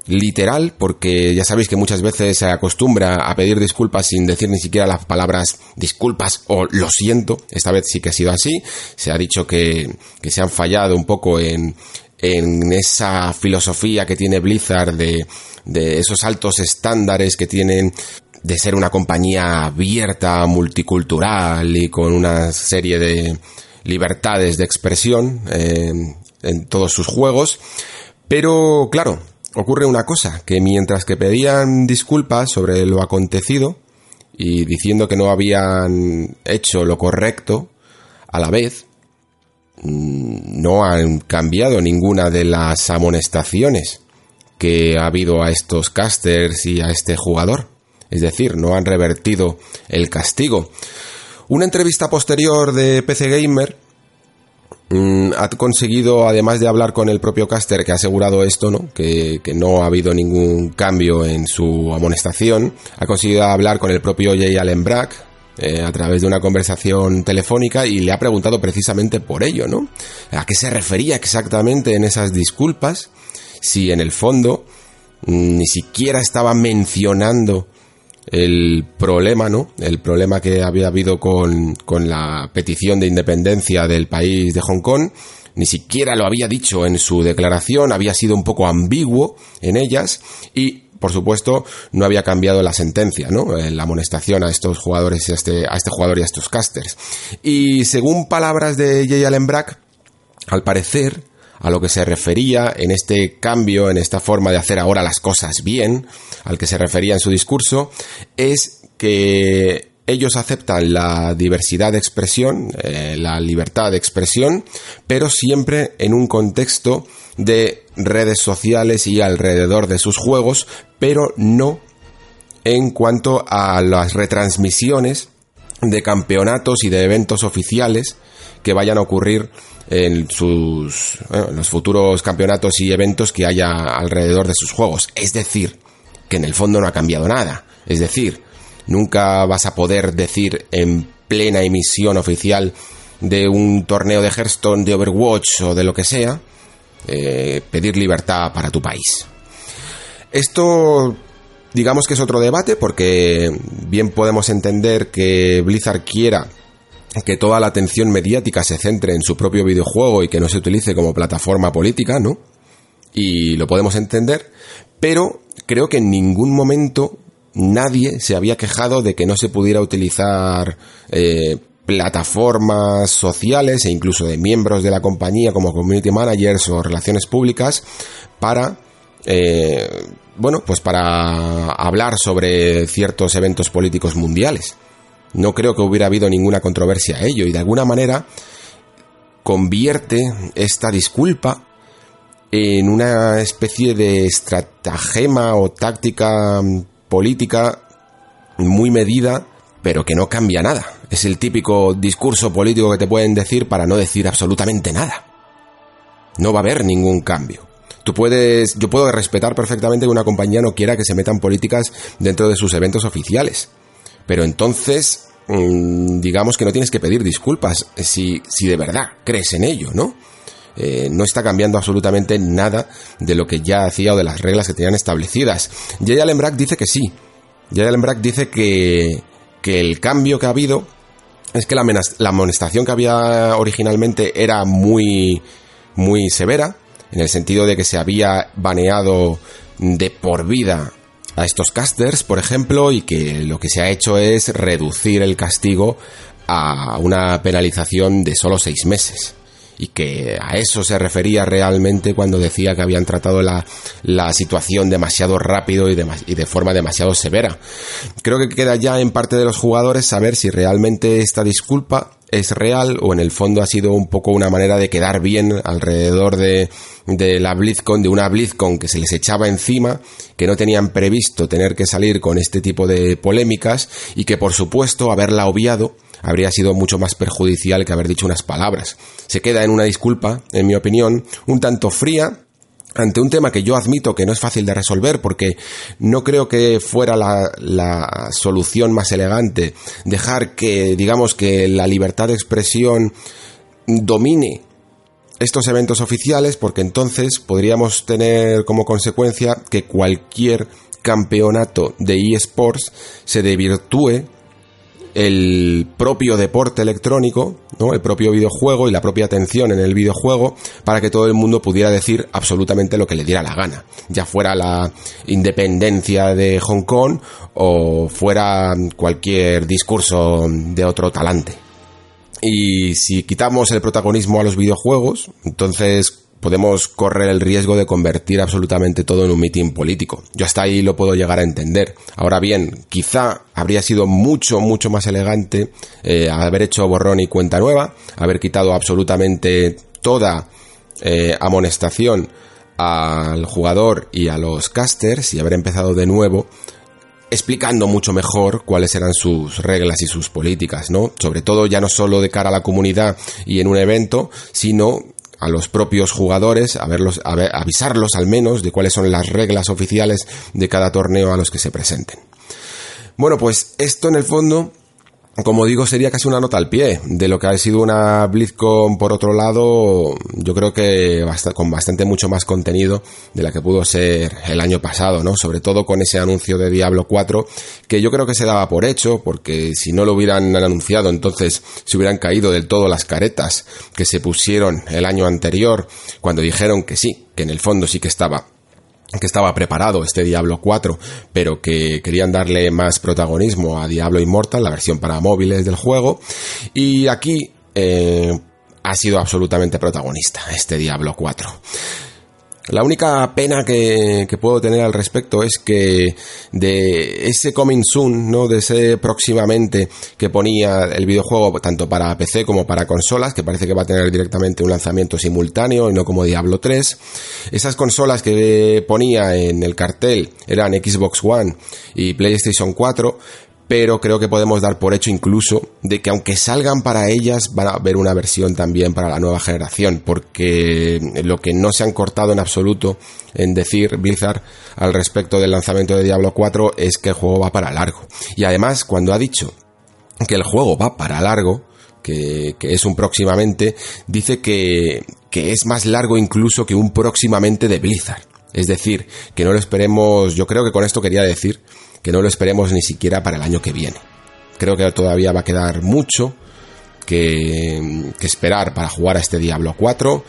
literal, porque ya sabéis que muchas veces se acostumbra a pedir disculpas sin decir ni siquiera las palabras disculpas o lo siento, esta vez sí que ha sido así, se ha dicho que, que se han fallado un poco en, en esa filosofía que tiene Blizzard de, de esos altos estándares que tienen de ser una compañía abierta, multicultural y con una serie de libertades de expresión eh, en todos sus juegos. Pero claro, ocurre una cosa, que mientras que pedían disculpas sobre lo acontecido y diciendo que no habían hecho lo correcto, a la vez mm, no han cambiado ninguna de las amonestaciones que ha habido a estos casters y a este jugador es decir, no han revertido el castigo. Una entrevista posterior de PC Gamer ha conseguido, además de hablar con el propio caster que ha asegurado esto, ¿no? Que, no ha habido ningún cambio en su amonestación, ha conseguido hablar con el propio Jay Allen Brack, eh, a través de una conversación telefónica y le ha preguntado precisamente por ello, ¿no? ¿A qué se refería exactamente en esas disculpas? Si en el fondo mm, ni siquiera estaba mencionando el problema, ¿no? El problema que había habido con, con la petición de independencia del país de Hong Kong, ni siquiera lo había dicho en su declaración, había sido un poco ambiguo en ellas y por supuesto, no había cambiado la sentencia, ¿no? La amonestación a estos jugadores, a este, a este jugador y a estos casters. Y según palabras de Jay Allen Brack, al parecer, a lo que se refería en este cambio, en esta forma de hacer ahora las cosas bien, al que se refería en su discurso, es que ellos aceptan la diversidad de expresión, eh, la libertad de expresión, pero siempre en un contexto de redes sociales y alrededor de sus juegos, pero no en cuanto a las retransmisiones de campeonatos y de eventos oficiales que vayan a ocurrir en sus los futuros campeonatos y eventos que haya alrededor de sus juegos. Es decir, que en el fondo no ha cambiado nada. Es decir, nunca vas a poder decir en plena emisión oficial de un torneo de Hearthstone, de Overwatch o de lo que sea, eh, pedir libertad para tu país. Esto digamos que es otro debate porque bien podemos entender que Blizzard quiera que toda la atención mediática se centre en su propio videojuego y que no se utilice como plataforma política, ¿no? Y lo podemos entender, pero creo que en ningún momento nadie se había quejado de que no se pudiera utilizar eh, plataformas sociales e incluso de miembros de la compañía como community managers o relaciones públicas para eh, bueno pues para hablar sobre ciertos eventos políticos mundiales no creo que hubiera habido ninguna controversia a ello y de alguna manera convierte esta disculpa en una especie de estratagema o táctica política muy medida pero que no cambia nada. Es el típico discurso político que te pueden decir para no decir absolutamente nada. No va a haber ningún cambio. Tú puedes, yo puedo respetar perfectamente que una compañía no quiera que se metan políticas dentro de sus eventos oficiales. Pero entonces, mm, digamos que no tienes que pedir disculpas si, si de verdad crees en ello, ¿no? Eh, no está cambiando absolutamente nada de lo que ya hacía o de las reglas que tenían establecidas. Jay Allen Brack dice que sí. Jay Allen Brack dice que, que el cambio que ha habido es que la, amonestación que había originalmente era muy, muy severa, en el sentido de que se había baneado de por vida a estos casters, por ejemplo, y que lo que se ha hecho es reducir el castigo a una penalización de solo seis meses y que a eso se refería realmente cuando decía que habían tratado la, la situación demasiado rápido y de, forma demasiado severa. Creo que queda ya en parte de los jugadores saber si realmente esta disculpa es real o en el fondo ha sido un poco una manera de quedar bien alrededor de, de la BlizzCon, de una BlizzCon que se les echaba encima, que no tenían previsto tener que salir con este tipo de polémicas y que por supuesto haberla obviado habría sido mucho más perjudicial que haber dicho unas palabras. Se queda en una disculpa, en mi opinión, un tanto fría, ante un tema que yo admito que no es fácil de resolver porque no creo que fuera la, solución más elegante dejar que, digamos, que la libertad de expresión domine estos eventos oficiales porque entonces podríamos tener como consecuencia que cualquier campeonato de eSports se desvirtúe el propio deporte electrónico, ¿no? el propio videojuego y la propia atención en el videojuego para que todo el mundo pudiera decir absolutamente lo que le diera la gana, ya fuera la independencia de Hong Kong o fuera cualquier discurso de otro talante. Y si quitamos el protagonismo a los videojuegos, entonces podemos correr el riesgo de convertir absolutamente todo en un mitin político. Yo hasta ahí lo puedo llegar a entender. Ahora bien, quizá habría sido mucho, mucho más elegante eh, haber hecho borrón y cuenta nueva, haber quitado absolutamente toda eh, amonestación al jugador y a los casters y haber empezado de nuevo explicando mucho mejor cuáles eran sus reglas y sus políticas, ¿no? Sobre todo ya no solo de cara a la comunidad y en un evento, sino a los propios jugadores, a verlos, a avisarlos al menos de cuáles son las reglas oficiales de cada torneo a los que se presenten. Bueno, pues esto en el fondo como digo, sería casi una nota al pie de lo que ha sido una BlizzCon por otro lado, yo creo que con bastante mucho más contenido de la que pudo ser el año pasado, ¿no? Sobre todo con ese anuncio de Diablo 4, que yo creo que se daba por hecho, porque si no lo hubieran anunciado, entonces se hubieran caído del todo las caretas que se pusieron el año anterior, cuando dijeron que sí, que en el fondo sí que estaba que estaba preparado este Diablo 4, pero que querían darle más protagonismo a Diablo Immortal, la versión para móviles del juego. Y aquí eh, ha sido absolutamente protagonista este Diablo 4. La única pena que, puedo tener al respecto es que de ese coming soon, ¿no? De ese próximamente que ponía el videojuego tanto para PC como para consolas, que parece que va a tener directamente un lanzamiento simultáneo y no como Diablo 3. Esas consolas que ponía en el cartel eran Xbox One y PlayStation 4, pero creo que podemos dar por hecho incluso de que aunque salgan para ellas, van a haber una versión también para la nueva generación, porque lo que no se han cortado en absoluto en decir Blizzard al respecto del lanzamiento de Diablo 4 es que el juego va para largo. Y además, cuando ha dicho que el juego va para largo, que, es un próximamente, dice que, que es más largo incluso que un próximamente de Blizzard. Es decir, que no lo esperemos, yo creo que con esto quería decir que no lo esperemos ni siquiera para el año que viene. Creo que todavía va a quedar mucho que, esperar para jugar a este Diablo 4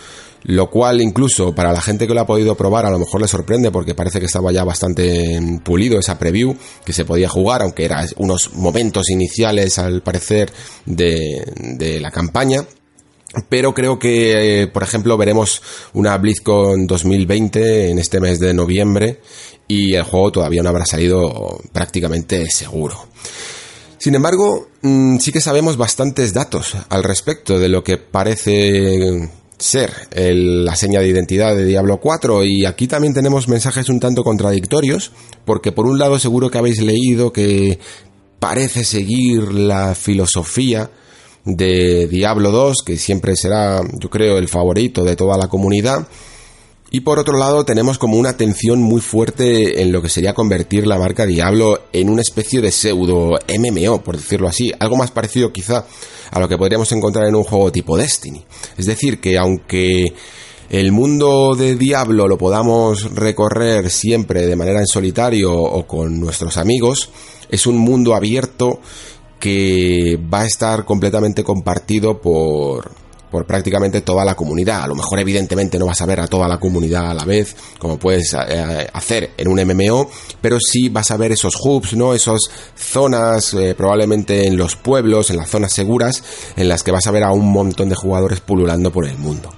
lo cual incluso para la gente que lo ha podido probar a lo mejor le sorprende porque parece que estaba ya bastante pulido esa preview que se podía jugar, aunque eran unos momentos iniciales al parecer de la campaña. Pero creo que, eh, por ejemplo, veremos una BlizzCon 2020 en este mes de noviembre y el juego todavía no habrá salido prácticamente seguro. Sin embargo, mm, sí que sabemos bastantes datos al respecto de lo que parece ser la seña de identidad de Diablo 4 y aquí también tenemos mensajes un tanto contradictorios porque por un lado seguro que habéis leído que parece seguir la filosofía de Diablo 2 que siempre será yo creo el favorito de toda la comunidad y por otro lado tenemos como una atención muy fuerte en lo que sería convertir la marca Diablo en una especie de pseudo MMO, por decirlo así, algo más parecido quizá a lo que podríamos encontrar en un juego tipo Destiny. Es decir, que aunque el mundo de Diablo lo podamos recorrer siempre de manera en solitario o con nuestros amigos, es un mundo abierto que va a estar completamente compartido por por prácticamente toda la comunidad. A lo mejor evidentemente no vas a ver a toda la comunidad a la vez, como puedes eh, hacer en un MMO, pero sí vas a ver esos hubs, ¿no? Esas zonas, eh, probablemente en los pueblos, en las zonas seguras, en las que vas a ver a un montón de jugadores pululando por el mundo.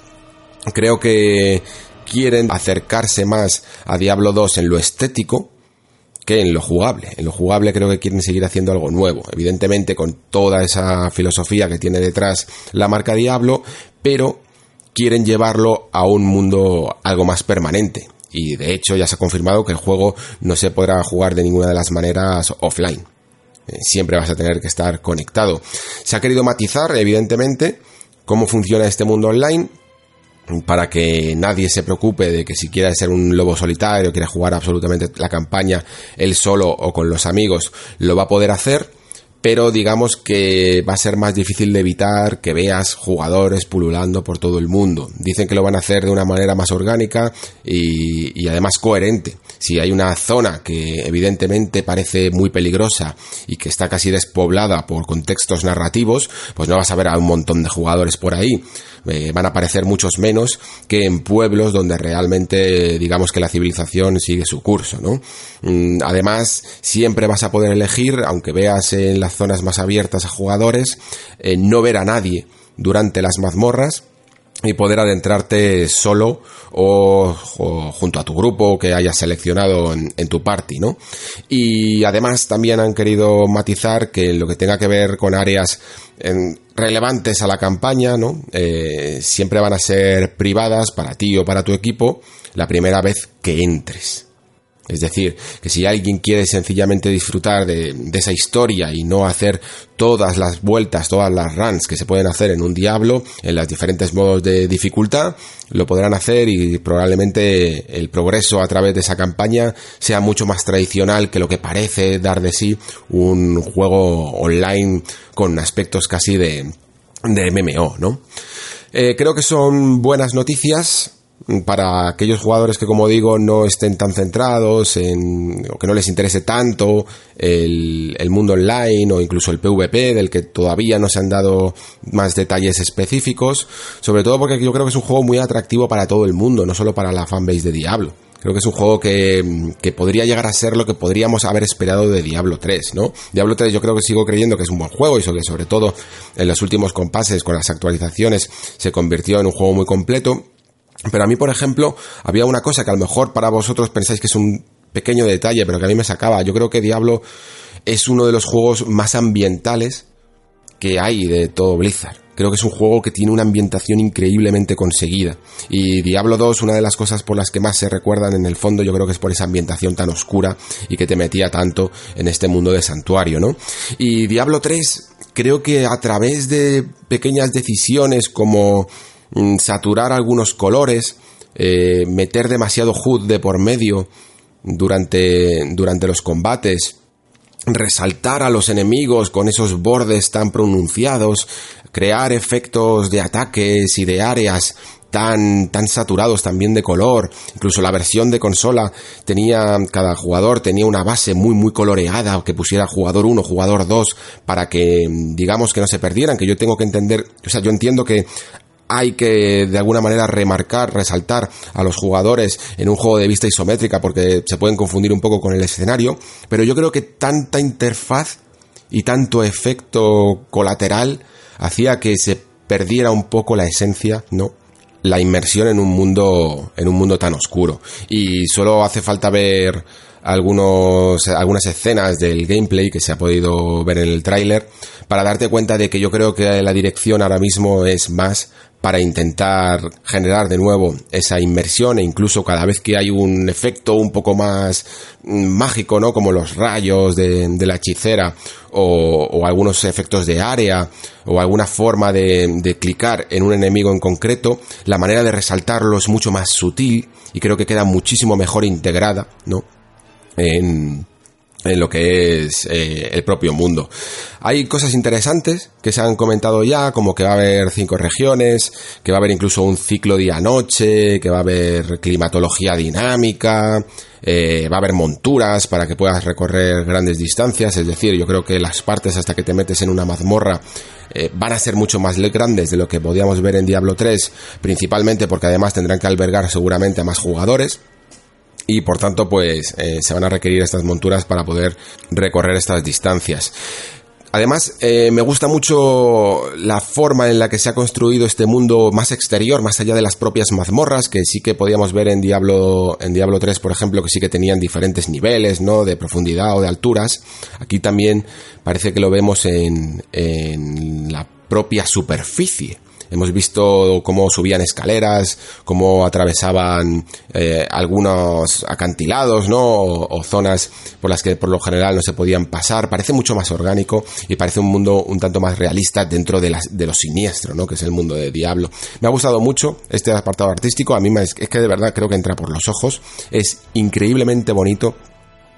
Creo que quieren acercarse más a Diablo 2 en lo estético, en lo jugable. En lo jugable creo que quieren seguir haciendo algo nuevo, evidentemente con toda esa filosofía que tiene detrás la marca Diablo, pero quieren llevarlo a un mundo algo más permanente. Y de hecho ya se ha confirmado que el juego no se podrá jugar de ninguna de las maneras offline. Eh, siempre vas a tener que estar conectado. Se ha querido matizar, evidentemente, cómo funciona este mundo online, para que nadie se preocupe de que si quiere ser un lobo solitario, quiere jugar absolutamente la campaña él solo o con los amigos, lo va a poder hacer pero digamos que va a ser más difícil de evitar que veas jugadores pululando por todo el mundo. Dicen que lo van a hacer de una manera más orgánica y, además coherente. Si hay una zona que evidentemente parece muy peligrosa y que está casi despoblada por contextos narrativos, pues no vas a ver a un montón de jugadores por ahí. Eh, van a aparecer muchos menos que en pueblos donde realmente digamos que la civilización sigue su curso, ¿no? Mm, además, siempre vas a poder elegir, aunque veas en la zonas más abiertas a jugadores, eh, no ver a nadie durante las mazmorras y poder adentrarte solo o, junto a tu grupo que hayas seleccionado en, tu party, ¿no? Y además también han querido matizar que lo que tenga que ver con áreas relevantes a la campaña, ¿no? Eh, siempre van a ser privadas para ti o para tu equipo la primera vez que entres. Es decir, que si alguien quiere sencillamente disfrutar de, esa historia y no hacer todas las vueltas, todas las runs que se pueden hacer en un Diablo, en los diferentes modos de dificultad, lo podrán hacer y probablemente el progreso a través de esa campaña sea mucho más tradicional que lo que parece dar de sí un juego online con aspectos casi de, de MMO, ¿no? Eh, creo que son buenas noticias para aquellos jugadores que, como digo, no estén tan centrados en, o que no les interese tanto el, mundo online o incluso el PvP, del que todavía no se han dado más detalles específicos, sobre todo porque yo creo que es un juego muy atractivo para todo el mundo, no solo para la fanbase de Diablo. Creo que es un juego que, que, podría llegar a ser lo que podríamos haber esperado de Diablo 3, ¿no? Diablo 3 yo creo que sigo creyendo que es un buen juego y sobre todo en los últimos compases con las actualizaciones se convirtió en un juego muy completo pero a mí, por ejemplo, había una cosa que a lo mejor para vosotros pensáis que es un pequeño detalle, pero que a mí me sacaba. Yo creo que Diablo es uno de los juegos más ambientales que hay de todo Blizzard. creo que es un juego que tiene una ambientación increíblemente conseguida. Y Diablo 2, una de las cosas por las que más se recuerdan en el fondo, yo creo que es por esa ambientación tan oscura y que te metía tanto en este mundo de santuario, ¿no? Y Diablo 3, creo que a través de pequeñas decisiones como saturar algunos colores, eh, meter demasiado HUD de por medio durante, durante los combates, resaltar a los enemigos con esos bordes tan pronunciados, crear efectos de ataques y de áreas tan, tan saturados también de color. Incluso la versión de consola tenía, cada jugador tenía una base muy, muy coloreada que pusiera jugador 1, jugador 2, para que, digamos, que no se perdieran, que yo tengo que entender, o sea, yo entiendo que hay que de alguna manera remarcar, resaltar a los jugadores en un juego de vista isométrica porque se pueden confundir un poco con el escenario, pero yo creo que tanta interfaz y tanto efecto colateral hacía que se perdiera un poco la esencia, ¿no? La inmersión en un mundo en un mundo tan oscuro y solo hace falta ver algunos, algunas escenas del gameplay que se ha podido ver en el tráiler para darte cuenta de que yo creo que la dirección ahora mismo es más para intentar generar de nuevo esa inmersión e incluso cada vez que hay un efecto un poco más mm, mágico, ¿no? Como los rayos de, la hechicera o, algunos efectos de área o alguna forma de, de clicar en un enemigo en concreto, la manera de resaltarlo es mucho más sutil y creo que queda muchísimo mejor integrada, ¿no? En, en lo que es eh, el propio mundo. Hay cosas interesantes que se han comentado ya, como que va a haber cinco regiones, que va a haber incluso un ciclo día-noche, que va a haber climatología dinámica, eh, va a haber monturas para que puedas recorrer grandes distancias, es decir, yo creo que las partes hasta que te metes en una mazmorra eh, van a ser mucho más grandes de lo que podíamos ver en Diablo 3, principalmente porque además tendrán que albergar seguramente a más jugadores y por tanto pues eh, se van a requerir estas monturas para poder recorrer estas distancias. Además, eh, me gusta mucho la forma en la que se ha construido este mundo más exterior, más allá de las propias mazmorras, que sí que podíamos ver en Diablo, en Diablo 3, por ejemplo, que sí que tenían diferentes niveles, ¿no? De profundidad o de alturas. Aquí también parece que lo vemos en, en la propia superficie. Hemos visto cómo subían escaleras, cómo atravesaban eh, algunos acantilados, ¿no? O, zonas por las que por lo general no se podían pasar. Parece mucho más orgánico y parece un mundo un tanto más realista dentro de, las, de lo siniestro, ¿no? Que es el mundo de Diablo. Me ha gustado mucho este apartado artístico. A mí es que de verdad creo que entra por los ojos. Es increíblemente bonito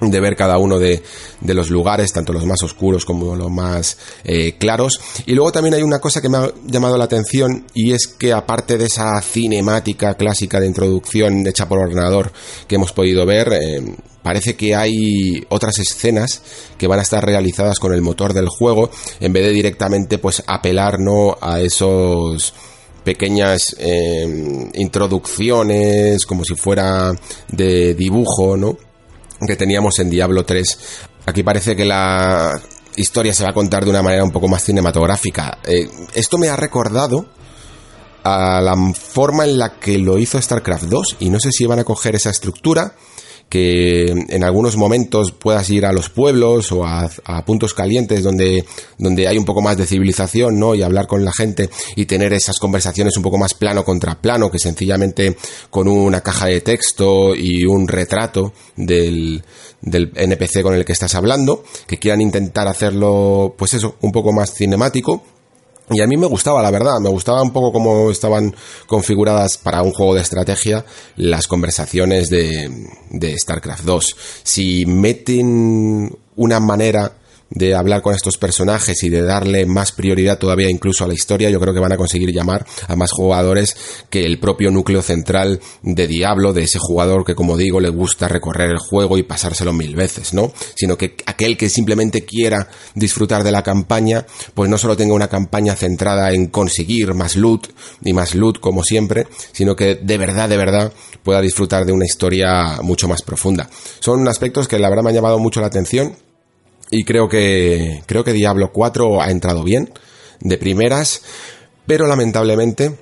de ver cada uno de, de, los lugares, tanto los más oscuros como los más eh, claros. Y luego también hay una cosa que me ha llamado la atención y es que aparte de esa cinemática clásica de introducción hecha por ordenador que hemos podido ver, eh, parece que hay otras escenas que van a estar realizadas con el motor del juego en vez de directamente pues apelar ¿no? a esos pequeñas eh, introducciones como si fuera de dibujo, ¿no? Que teníamos en Diablo 3. Aquí parece que la historia se va a contar de una manera un poco más cinematográfica. Eh, esto me ha recordado a la forma en la que lo hizo StarCraft 2 y no sé si van a coger esa estructura que en algunos momentos puedas ir a los pueblos o a, puntos calientes donde, donde hay un poco más de civilización, ¿no? Y hablar con la gente y tener esas conversaciones un poco más plano contra plano, que sencillamente con una caja de texto y un retrato del, del NPC con el que estás hablando, que quieran intentar hacerlo, pues eso, un poco más cinemático y a mí me gustaba, la verdad, me gustaba un poco cómo estaban configuradas para un juego de estrategia las conversaciones de, de StarCraft 2. Si meten una manera de hablar con estos personajes y de darle más prioridad todavía incluso a la historia, yo creo que van a conseguir llamar a más jugadores que el propio núcleo central de Diablo, de ese jugador que como digo le gusta recorrer el juego y pasárselo mil veces, ¿no? Sino que aquel que simplemente quiera disfrutar de la campaña, pues no solo tenga una campaña centrada en conseguir más loot y más loot como siempre, sino que de verdad, de verdad pueda disfrutar de una historia mucho más profunda. Son aspectos que la verdad me han llamado mucho la atención y creo que, creo que Diablo 4 ha entrado bien, de primeras, pero lamentablemente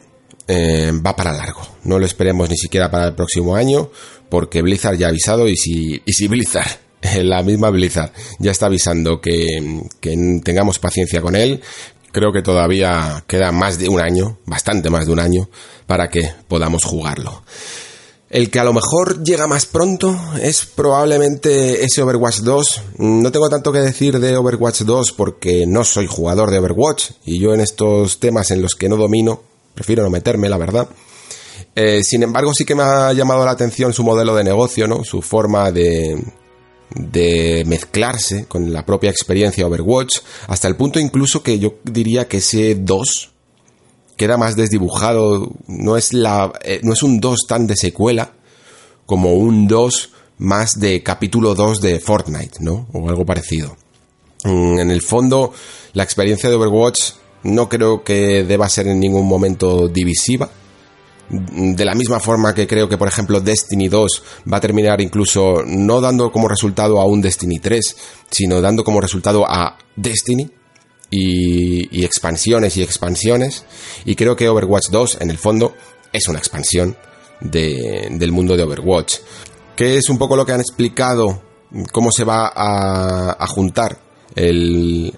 eh, va para largo. No lo esperemos ni siquiera para el próximo año, porque Blizzard ya ha avisado y si, y si Blizzard, (laughs) la misma Blizzard, ya está avisando que, que tengamos paciencia con él, creo que todavía queda más de un año, bastante más de un año, para que podamos jugarlo. El que a lo mejor llega más pronto es probablemente ese Overwatch 2. No tengo tanto que decir de Overwatch 2 porque no soy jugador de Overwatch y yo en estos temas en los que no domino, prefiero no meterme, la verdad. Eh, sin embargo, sí que me ha llamado la atención su modelo de negocio, ¿no? Su forma de, de mezclarse con la propia experiencia Overwatch, hasta el punto incluso que yo diría que ese 2 queda más desdibujado, no es, la, eh, no es un 2 tan de secuela como un 2 más de capítulo 2 de Fortnite, ¿no? O algo parecido. Mm, en el fondo, la experiencia de Overwatch no creo que deba ser en ningún momento divisiva de la misma forma que creo que, por ejemplo, Destiny 2 va a terminar incluso no dando como resultado a un Destiny 3, sino dando como resultado a Destiny y, expansiones y expansiones. Y creo que Overwatch 2, en el fondo, es una expansión del mundo de Overwatch. Que es un poco lo que han explicado cómo se va a juntar el,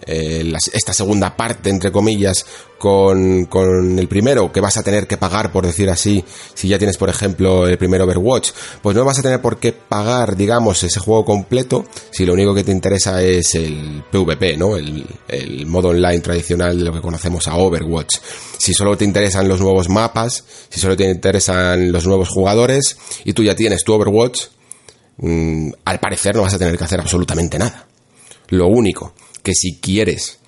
esta segunda parte, entre comillas, con, con, el primero, que vas a tener que pagar, por decir así, si ya tienes, por ejemplo, el primer Overwatch, pues no vas a tener por qué pagar, digamos, ese juego completo, si lo único que te interesa es el PvP, ¿no? El, el modo online tradicional de lo que conocemos a Overwatch. Si solo te interesan los nuevos mapas, si solo te interesan los nuevos jugadores, y tú ya tienes tu Overwatch, mm, al parecer no vas a tener que hacer absolutamente nada. Lo único que si quieres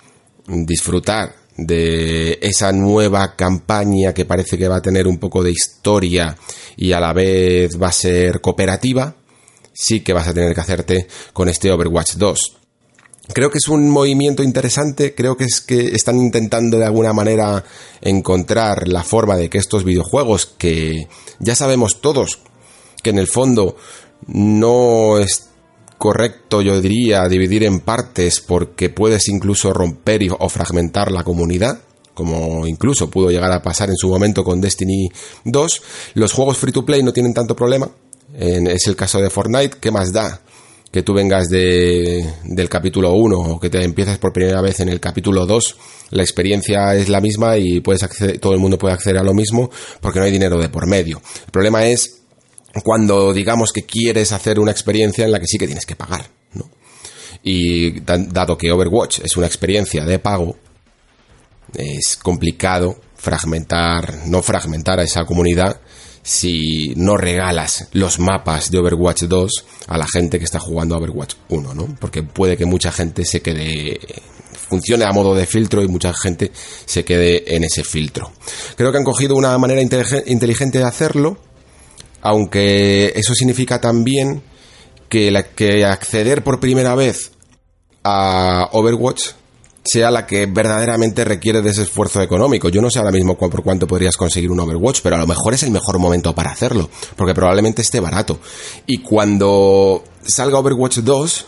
disfrutar de esa nueva campaña que parece que va a tener un poco de historia y a la vez va a ser cooperativa, sí que vas a tener que hacerte con este Overwatch 2. Creo que es un movimiento interesante, creo que es que están intentando de alguna manera encontrar la forma de que estos videojuegos que ya sabemos todos que en el fondo no es correcto, yo diría, dividir en partes porque puedes incluso romper o fragmentar la comunidad como incluso pudo llegar a pasar en su momento con Destiny 2. Los juegos free to play no tienen tanto problema. es el caso de Fortnite. ¿Qué más da? Que tú vengas de, del capítulo 1 o que te empieces por primera vez en el capítulo 2. La experiencia es la misma y puedes acceder, todo el mundo puede acceder a lo mismo porque no hay dinero de por medio. El problema es cuando digamos que quieres hacer una experiencia en la que sí que tienes que pagar, ¿no? Y dado que Overwatch es una experiencia de pago, es complicado fragmentar, no fragmentar a esa comunidad si no regalas los mapas de Overwatch 2 a la gente que está jugando a Overwatch 1, ¿no? Porque puede que mucha gente se quede funcione a modo de filtro y mucha gente se quede en ese filtro. Creo que han cogido una manera inteligente de hacerlo aunque eso significa también que, la, que acceder por primera vez a Overwatch sea la que verdaderamente requiere de ese esfuerzo económico. Yo no sé ahora mismo por cuánto podrías conseguir un Overwatch, pero a lo mejor es el mejor momento para hacerlo, porque probablemente esté barato. Y cuando salga Overwatch 2,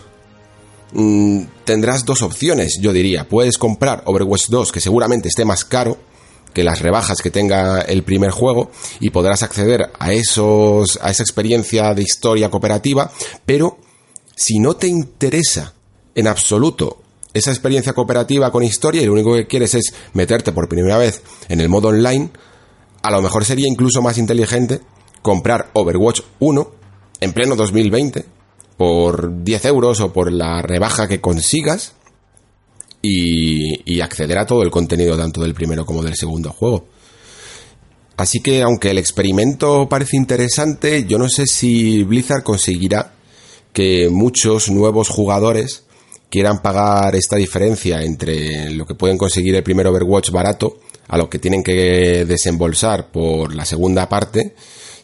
mm, tendrás dos opciones, yo diría. Puedes comprar Overwatch 2, que seguramente esté más caro, que las rebajas que tenga el primer juego y podrás acceder a esos a esa experiencia de historia cooperativa, pero si no te interesa en absoluto esa experiencia cooperativa con historia y lo único que quieres es meterte por primera vez en el modo online, a lo mejor sería incluso más inteligente comprar Overwatch 1 en pleno 2020 por 10 euros o por la rebaja que consigas y, acceder a todo el contenido tanto del primero como del segundo juego. Así que aunque el experimento parece interesante, yo no sé si Blizzard conseguirá que muchos nuevos jugadores quieran pagar esta diferencia entre lo que pueden conseguir el primer Overwatch barato a lo que tienen que desembolsar por la segunda parte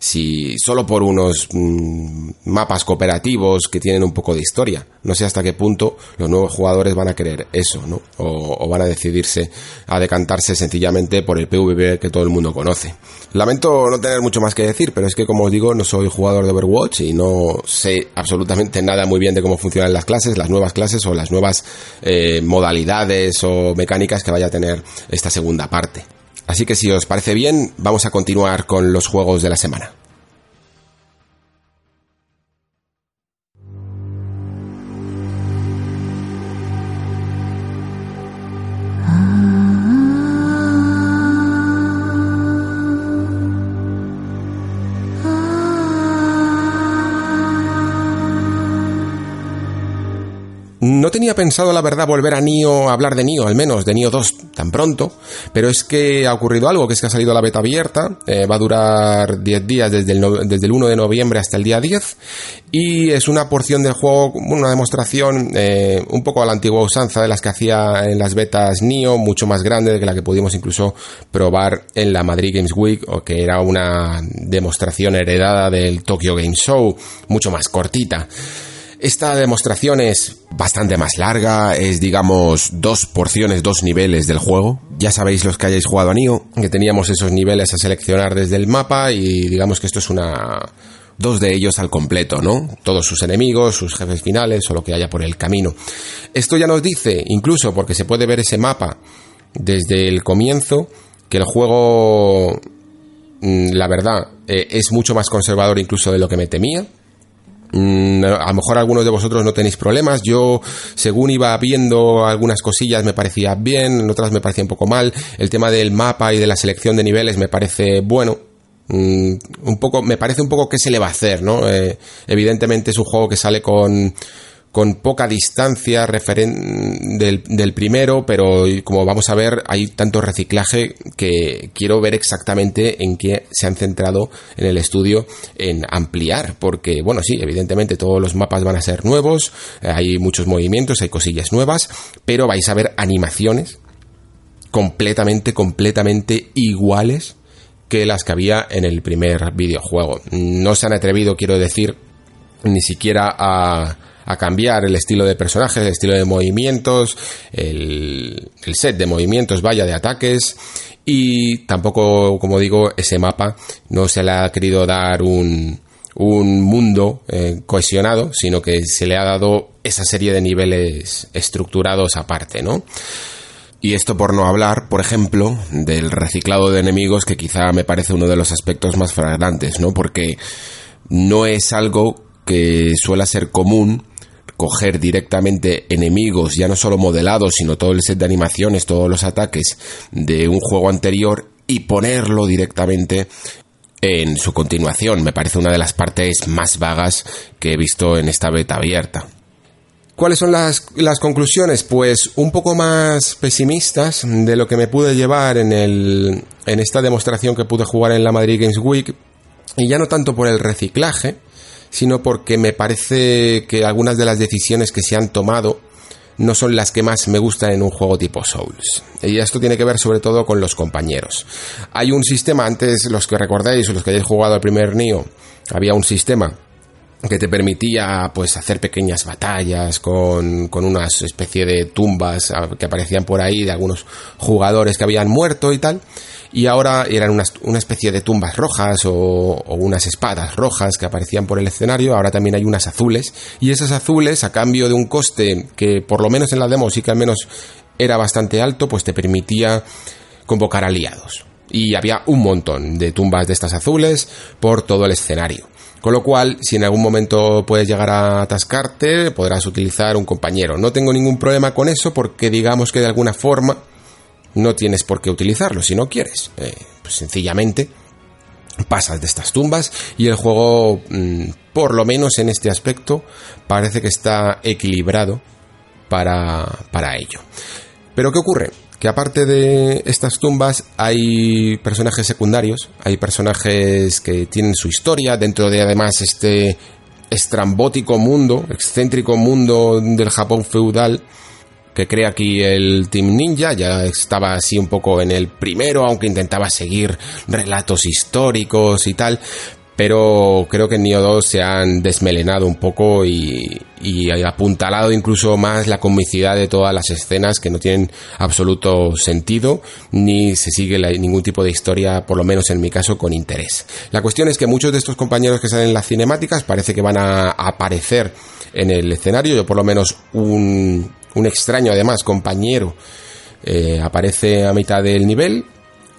si solo por unos mm, mapas cooperativos que tienen un poco de historia. No sé hasta qué punto los nuevos jugadores van a querer eso, ¿no? O, van a decidirse a decantarse sencillamente por el PvP que todo el mundo conoce. Lamento no tener mucho más que decir, pero es que como os digo, no soy jugador de Overwatch y no sé absolutamente nada muy bien de cómo funcionan las clases, las nuevas clases o las nuevas eh, modalidades o mecánicas que vaya a tener esta segunda parte. Así que si os parece bien, vamos a continuar con los juegos de la semana. No tenía pensado, la verdad, volver a Nio, hablar de Nio, al menos de Nio 2 tan pronto, pero es que ha ocurrido algo, que es que ha salido la beta abierta, eh, va a durar 10 días desde el, el 1 de noviembre hasta el día 10, y es una porción del juego, una demostración eh, un poco a la antigua usanza de las que hacía en las betas Nio, mucho más grande de la que pudimos incluso probar en la Madrid Games Week, o que era una demostración heredada del Tokyo Game Show, mucho más cortita. Esta demostración es bastante más larga, es digamos dos porciones, dos niveles del juego. Ya sabéis los que hayáis jugado a Nioh, que teníamos esos niveles a seleccionar desde el mapa y digamos que esto es una dos de ellos al completo, ¿no? Todos sus enemigos, sus jefes finales o lo que haya por el camino. Esto ya nos dice, incluso porque se puede ver ese mapa desde el comienzo, que el juego, mm, la verdad, eh, es mucho más conservador incluso de lo que me temía Mm, a lo mejor algunos de vosotros no tenéis problemas. Yo, según iba viendo algunas cosillas, me parecía bien, en otras me parecía un poco mal. El tema del mapa y de la selección de niveles me parece bueno. Mm, un poco, me parece un poco que se le va a hacer, ¿no? Eh, evidentemente es un juego que sale con con poca distancia del, del, primero, pero como vamos a ver, hay tanto reciclaje que quiero ver exactamente en qué se han centrado en el estudio en ampliar, porque, bueno, sí, evidentemente todos los mapas van a ser nuevos, hay muchos movimientos, hay cosillas nuevas, pero vais a ver animaciones completamente, completamente iguales que las que había en el primer videojuego. No se han atrevido, quiero decir, ni siquiera a a cambiar el estilo de personajes, el estilo de movimientos, el, set de movimientos, vaya, de ataques. Y tampoco, como digo, ese mapa no se le ha querido dar un, un mundo eh, cohesionado, sino que se le ha dado esa serie de niveles estructurados aparte, ¿no? Y esto por no hablar, por ejemplo, del reciclado de enemigos, que quizá me parece uno de los aspectos más flagrantes, ¿no? Porque no es algo que suele ser común coger directamente enemigos, ya no solo modelados, sino todo el set de animaciones, todos los ataques de un juego anterior y ponerlo directamente en su continuación. Me parece una de las partes más vagas que he visto en esta beta abierta. ¿Cuáles son las, las, conclusiones? Pues un poco más pesimistas de lo que me pude llevar en, el, en esta demostración que pude jugar en la Madrid Games Week. Y ya no tanto por el reciclaje, sino porque me parece que algunas de las decisiones que se han tomado no son las que más me gustan en un juego tipo Souls. Y esto tiene que ver sobre todo con los compañeros. Hay un sistema, antes los que recordáis o los que hayáis jugado al primer Nio, había un sistema que te permitía pues hacer pequeñas batallas con, con una especie de tumbas que aparecían por ahí de algunos jugadores que habían muerto y tal y ahora eran una, especie de tumbas rojas o, unas espadas rojas que aparecían por el escenario, ahora también hay unas azules, y esas azules, a cambio de un coste que por lo menos en la demo sí que al menos era bastante alto, pues te permitía convocar aliados. Y había un montón de tumbas de estas azules por todo el escenario. Con lo cual, si en algún momento puedes llegar a atascarte, podrás utilizar un compañero. No tengo ningún problema con eso porque digamos que de alguna forma no tienes por qué utilizarlo si no quieres. Eh, pues sencillamente pasas de estas tumbas y el juego, mm, por lo menos en este aspecto, parece que está equilibrado para, para ello. Pero ¿qué ocurre? Que aparte de estas tumbas hay personajes secundarios, hay personajes que tienen su historia dentro de además este estrambótico mundo, excéntrico mundo del Japón feudal que crea aquí el Team Ninja, ya estaba así un poco en el primero, aunque intentaba seguir relatos históricos y tal, pero creo que en Neo 2 se han desmelenado un poco y, y, apuntalado incluso más la comicidad de todas las escenas que no tienen absoluto sentido ni se sigue ningún tipo de historia, por lo menos en mi caso, con interés. La cuestión es que muchos de estos compañeros que salen en las cinemáticas parece que van a aparecer en el escenario, yo por lo menos un, un extraño además compañero eh, aparece a mitad del nivel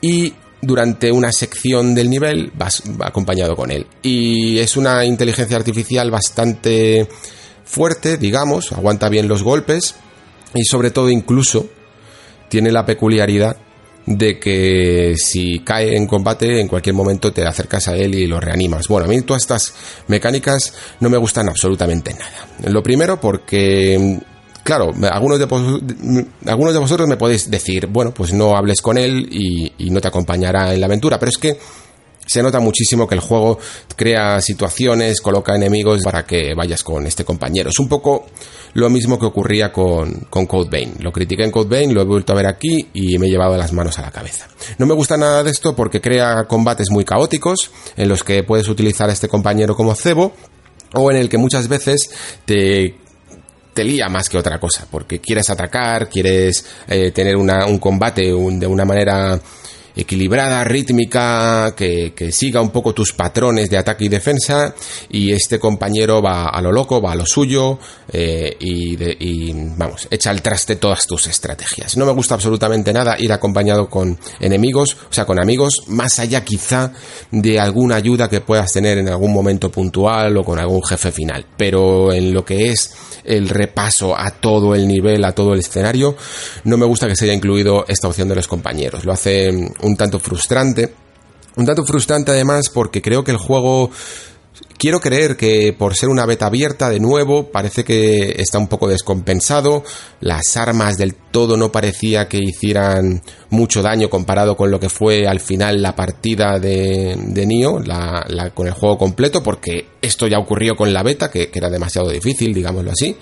y durante una sección del nivel vas acompañado con él. Y es una inteligencia artificial bastante fuerte, digamos, aguanta bien los golpes y sobre todo incluso tiene la peculiaridad de que si cae en combate en cualquier momento te acercas a él y lo reanimas. Bueno, a mí todas estas mecánicas no me gustan absolutamente nada. Lo primero porque claro, algunos de, vosotros me podéis decir, bueno, pues no hables con él y, y no te acompañará en la aventura, pero es que se nota muchísimo que el juego crea situaciones, coloca enemigos para que vayas con este compañero. Es un poco lo mismo que ocurría con, con Code Vein. Lo critiqué en Code Vein, lo he vuelto a ver aquí y me he llevado las manos a la cabeza. No me gusta nada de esto porque crea combates muy caóticos en los que puedes utilizar a este compañero como cebo o en el que muchas veces te te lía más que otra cosa, porque quieres atacar, quieres eh, tener un combate de una manera equilibrada, rítmica, que, que, siga un poco tus patrones de ataque y defensa, y este compañero va a lo loco, va a lo suyo, eh, y, y, vamos, echa al traste todas tus estrategias. No me gusta absolutamente nada ir acompañado con enemigos, o sea, con amigos, más allá quizá de alguna ayuda que puedas tener en algún momento puntual o con algún jefe final, pero en lo que es el repaso a todo el nivel, a todo el escenario, no me gusta que se haya incluido esta opción de los compañeros. Lo hace un tanto frustrante. Un tanto frustrante además porque creo que el juego Quiero creer que por ser una beta abierta de nuevo parece que está un poco descompensado, las armas del todo no parecía que hicieran mucho daño comparado con lo que fue al final la partida de, de Nio, la, con el juego completo, porque esto ya ocurrió con la beta, que, era demasiado difícil, digámoslo así.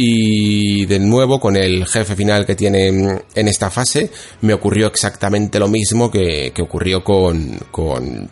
Y de nuevo, con el jefe final que tiene en esta fase, me ocurrió exactamente lo mismo que, que ocurrió con, con,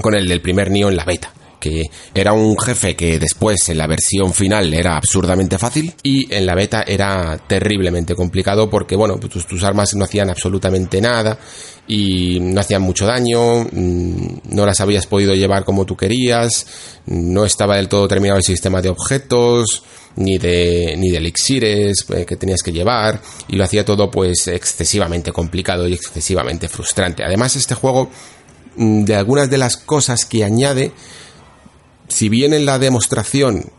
con el del primer Nio en la beta que era un jefe que después en la versión final era absurdamente fácil y en la beta era terriblemente complicado porque, bueno, tus, tus armas no hacían absolutamente nada y no hacían mucho daño, mm, no las habías podido llevar como tú querías, no estaba del todo terminado el sistema de objetos, ni de, ni de elixires eh, que tenías que llevar, y lo hacía todo pues excesivamente complicado y excesivamente frustrante. Además, este juego, mm, de algunas de las cosas que añade, si bien en la demostración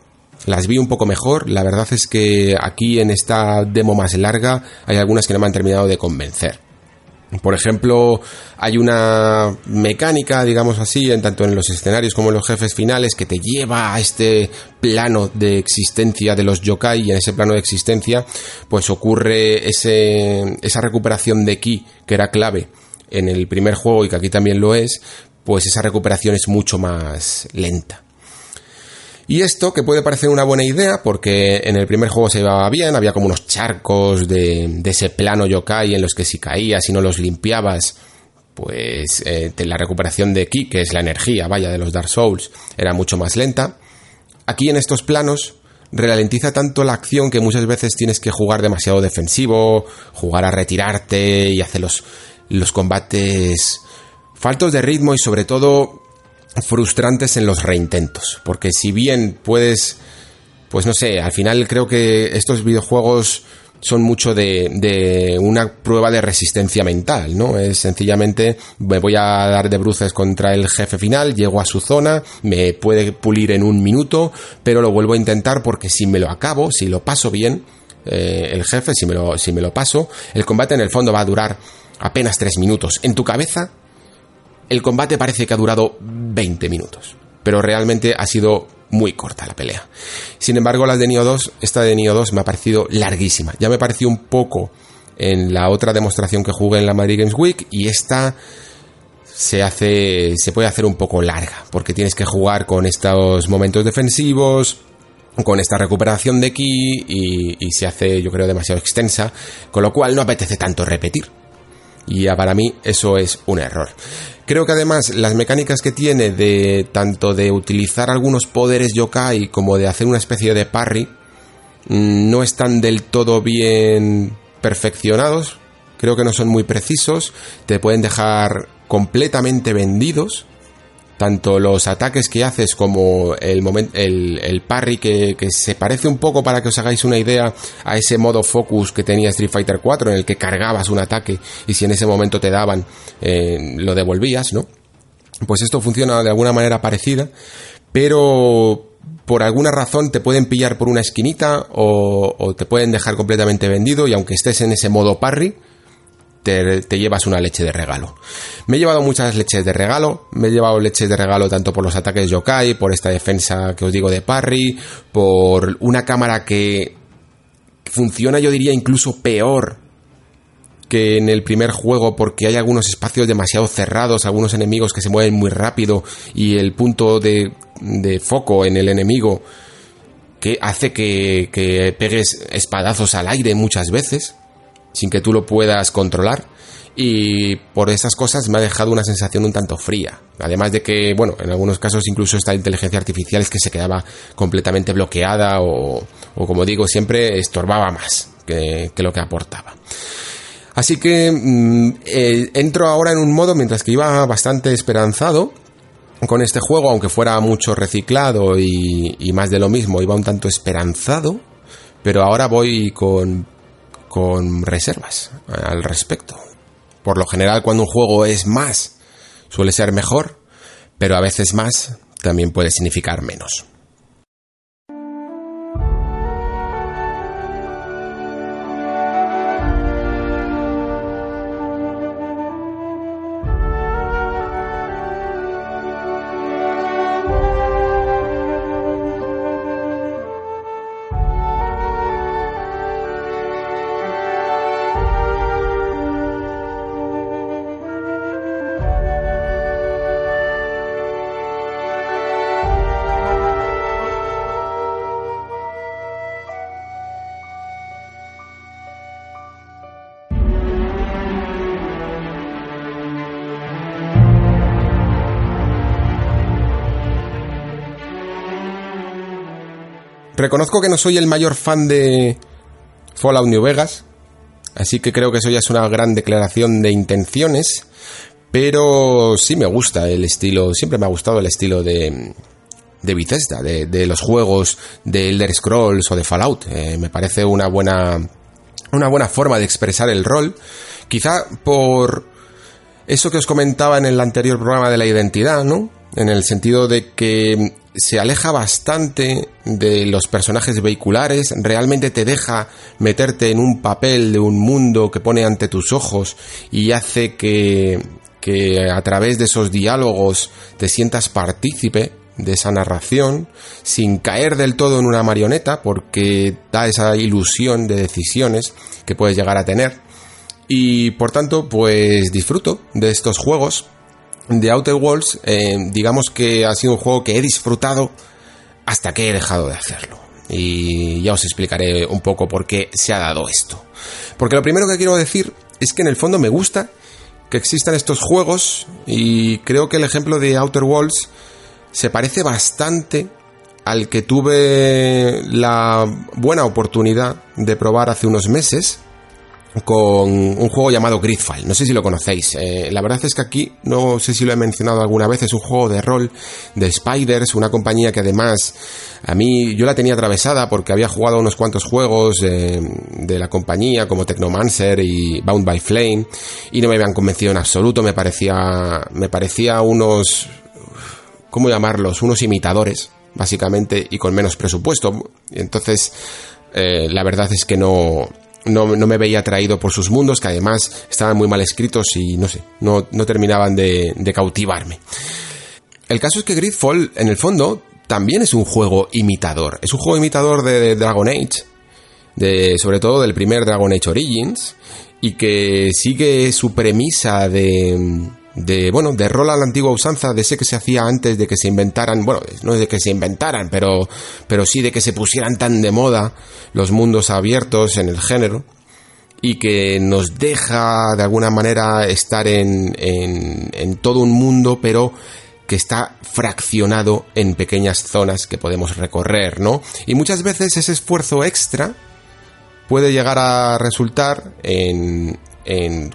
las vi un poco mejor, la verdad es que aquí en esta demo más larga hay algunas que no me han terminado de convencer. Por ejemplo, hay una mecánica, digamos así, en tanto en los escenarios como en los jefes finales, que te lleva a este plano de existencia de los yokai y en ese plano de existencia, pues ocurre ese, esa recuperación de ki que era clave en el primer juego y que aquí también lo es, pues esa recuperación es mucho más lenta. Y esto, que puede parecer una buena idea, porque en el primer juego se llevaba bien, había como unos charcos de, ese plano yokai en los que si caías y no los limpiabas, pues eh, la recuperación de ki, que es la energía, vaya, de los Dark Souls, era mucho más lenta. Aquí en estos planos ralentiza tanto la acción que muchas veces tienes que jugar demasiado defensivo, jugar a retirarte y hacer los, los combates faltos de ritmo y sobre todo frustrantes en los reintentos, porque si bien puedes, pues no sé, al final creo que estos videojuegos son mucho de, de, una prueba de resistencia mental, ¿no? Es sencillamente me voy a dar de bruces contra el jefe final, llego a su zona, me puede pulir en un minuto, pero lo vuelvo a intentar porque si me lo acabo, si lo paso bien, eh, el jefe, si me, lo, si me lo paso, el combate en el fondo va a durar apenas tres minutos. En tu cabeza el combate parece que ha durado 20 minutos, pero realmente ha sido muy corta la pelea. Sin embargo, la de Nio 2, esta de Nio 2 me ha parecido larguísima. Ya me pareció un poco en la otra demostración que jugué en la Madrid Games Week y esta se hace se puede hacer un poco larga porque tienes que jugar con estos momentos defensivos con esta recuperación de ki y, y se hace yo creo demasiado extensa con lo cual no apetece tanto repetir y para mí eso es un error. Creo que además las mecánicas que tiene de tanto de utilizar algunos poderes yokai como de hacer una especie de parry mm, no están del todo bien perfeccionados. Creo que no son muy precisos. Te pueden dejar completamente vendidos tanto los ataques que haces como el, el, parry que, se parece un poco para que os hagáis una idea a ese modo focus que tenía Street Fighter 4 en el que cargabas un ataque y si en ese momento te daban eh, lo devolvías, ¿no? Pues esto funciona de alguna manera parecida, pero por alguna razón te pueden pillar por una esquinita o, o te pueden dejar completamente vendido y aunque estés en ese modo parry, te, llevas una leche de regalo. Me he llevado muchas leches de regalo, me he llevado leches de regalo tanto por los ataques yokai, por esta defensa que os digo de parry, por una cámara que funciona yo diría incluso peor que en el primer juego porque hay algunos espacios demasiado cerrados, algunos enemigos que se mueven muy rápido y el punto de, foco en el enemigo que hace que, que pegues espadazos al aire muchas veces sin que tú lo puedas controlar y por esas cosas me ha dejado una sensación un tanto fría. Además de que, bueno, en algunos casos incluso esta inteligencia artificial es que se quedaba completamente bloqueada o, como digo, siempre estorbaba más que, lo que aportaba. Así que mm, eh, entro ahora en un modo mientras que iba bastante esperanzado con este juego, aunque fuera mucho reciclado y más de lo mismo, iba un tanto esperanzado, pero ahora voy con, con reservas al respecto. Por lo general, cuando un juego es más, suele ser mejor, pero a veces más también puede significar menos. Reconozco que no soy el mayor fan de Fallout New Vegas, así que creo que eso ya es una gran declaración de intenciones, pero sí me gusta el estilo, siempre me ha gustado el estilo de, de Bethesda, de, los juegos de Elder Scrolls o de Fallout. Eh, me parece una buena, una buena forma de expresar el rol, quizá por eso que os comentaba en el anterior programa de la identidad, ¿no? En el sentido de que se aleja bastante de los personajes vehiculares, realmente te deja meterte en un papel de un mundo que pone ante tus ojos y hace que, que a través de esos diálogos te sientas partícipe de esa narración sin caer del todo en una marioneta porque da esa ilusión de decisiones que puedes llegar a tener. Y por tanto pues disfruto de estos juegos de Outer Worlds, eh, digamos que ha sido un juego que he disfrutado hasta que he dejado de hacerlo. Y ya os explicaré un poco por qué se ha dado esto. Porque lo primero que quiero decir es que en el fondo me gusta que existan estos juegos y creo que el ejemplo de Outer Worlds se parece bastante al que tuve la buena oportunidad de probar hace unos meses con un juego llamado Gridfall. No sé si lo conocéis. Eh, la verdad es que aquí, no sé si lo he mencionado alguna vez, es un juego de rol de Spiders, una compañía que además a mí yo la tenía atravesada porque había jugado unos cuantos juegos eh, de la compañía como Technomancer y Bound by Flame y no me habían convencido en absoluto. Me parecía, me parecía unos, ¿cómo llamarlos? Unos imitadores, básicamente, y con menos presupuesto. Entonces, eh, la verdad es que no, no, me veía atraído por sus mundos, que además estaban muy mal escritos y no sé, no, terminaban de, cautivarme. El caso es que Gridfall, en el fondo, también es un juego imitador. Es un juego imitador de Dragon Age, de, sobre todo del primer Dragon Age Origins, y que sigue su premisa de de, bueno, de rol a la antigua usanza, de ese que se hacía antes de que se inventaran, bueno, no es de que se inventaran, pero, pero sí de que se pusieran tan de moda los mundos abiertos en el género y que nos deja de alguna manera estar en, en, en todo un mundo, pero que está fraccionado en pequeñas zonas que podemos recorrer, ¿no? Y muchas veces ese esfuerzo extra puede llegar a resultar en, en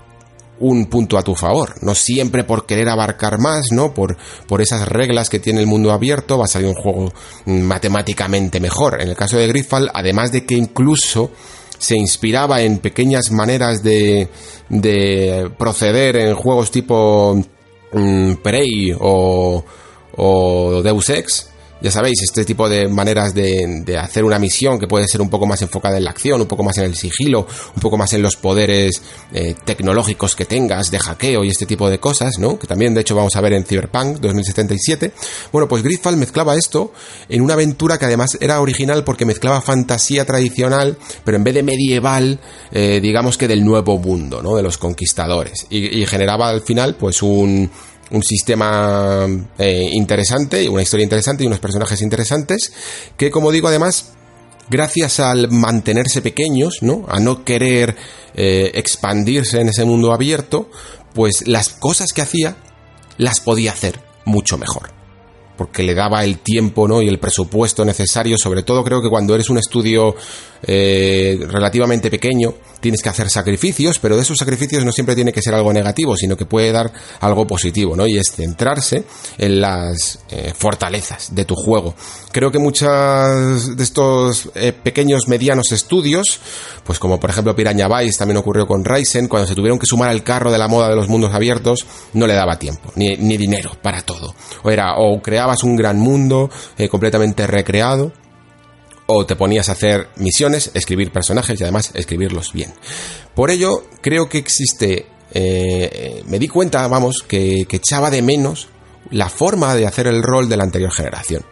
un punto a tu favor. No siempre por querer abarcar más, ¿no? Por, por esas reglas que tiene el mundo abierto va a salir un juego matemáticamente mejor. En el caso de Gridfall, además de que incluso se inspiraba en pequeñas maneras de, de proceder en juegos tipo mm, Prey o, o Deus Ex, ya sabéis, este tipo de maneras de, hacer una misión que puede ser un poco más enfocada en la acción, un poco más en el sigilo, un poco más en los poderes eh, tecnológicos que tengas, de hackeo y este tipo de cosas, ¿no? Que también de hecho vamos a ver en Cyberpunk 2077. Bueno, pues Gridfall mezclaba esto en una aventura que además era original porque mezclaba fantasía tradicional, pero en vez de medieval, eh, digamos que del nuevo mundo, ¿no? De los conquistadores. y generaba al final pues un un sistema eh, interesante, una historia interesante y unos personajes interesantes que, como digo, además, gracias al mantenerse pequeños, ¿no? A no querer eh, expandirse en ese mundo abierto, pues las cosas que hacía las podía hacer mucho mejor porque le daba el tiempo ¿no? y el presupuesto necesario, sobre todo creo que cuando eres un estudio eh, relativamente pequeño, tienes que hacer sacrificios, pero de esos sacrificios no siempre tiene que ser algo negativo, sino que puede dar algo positivo, ¿no? Y es centrarse en las eh, fortalezas de tu juego. Creo que muchos de estos eh, pequeños, medianos estudios, pues como por ejemplo Piraña Vice también ocurrió con Ryzen, cuando se tuvieron que sumar al carro de la moda de los mundos abiertos, no le daba tiempo, ni, ni dinero para todo. O era, o creabas un gran mundo eh, completamente recreado, o te ponías a hacer misiones, escribir personajes y además escribirlos bien. Por ello, creo que existe, eh, me di cuenta, vamos, que, que echaba de menos la forma de hacer el rol de la anterior generación.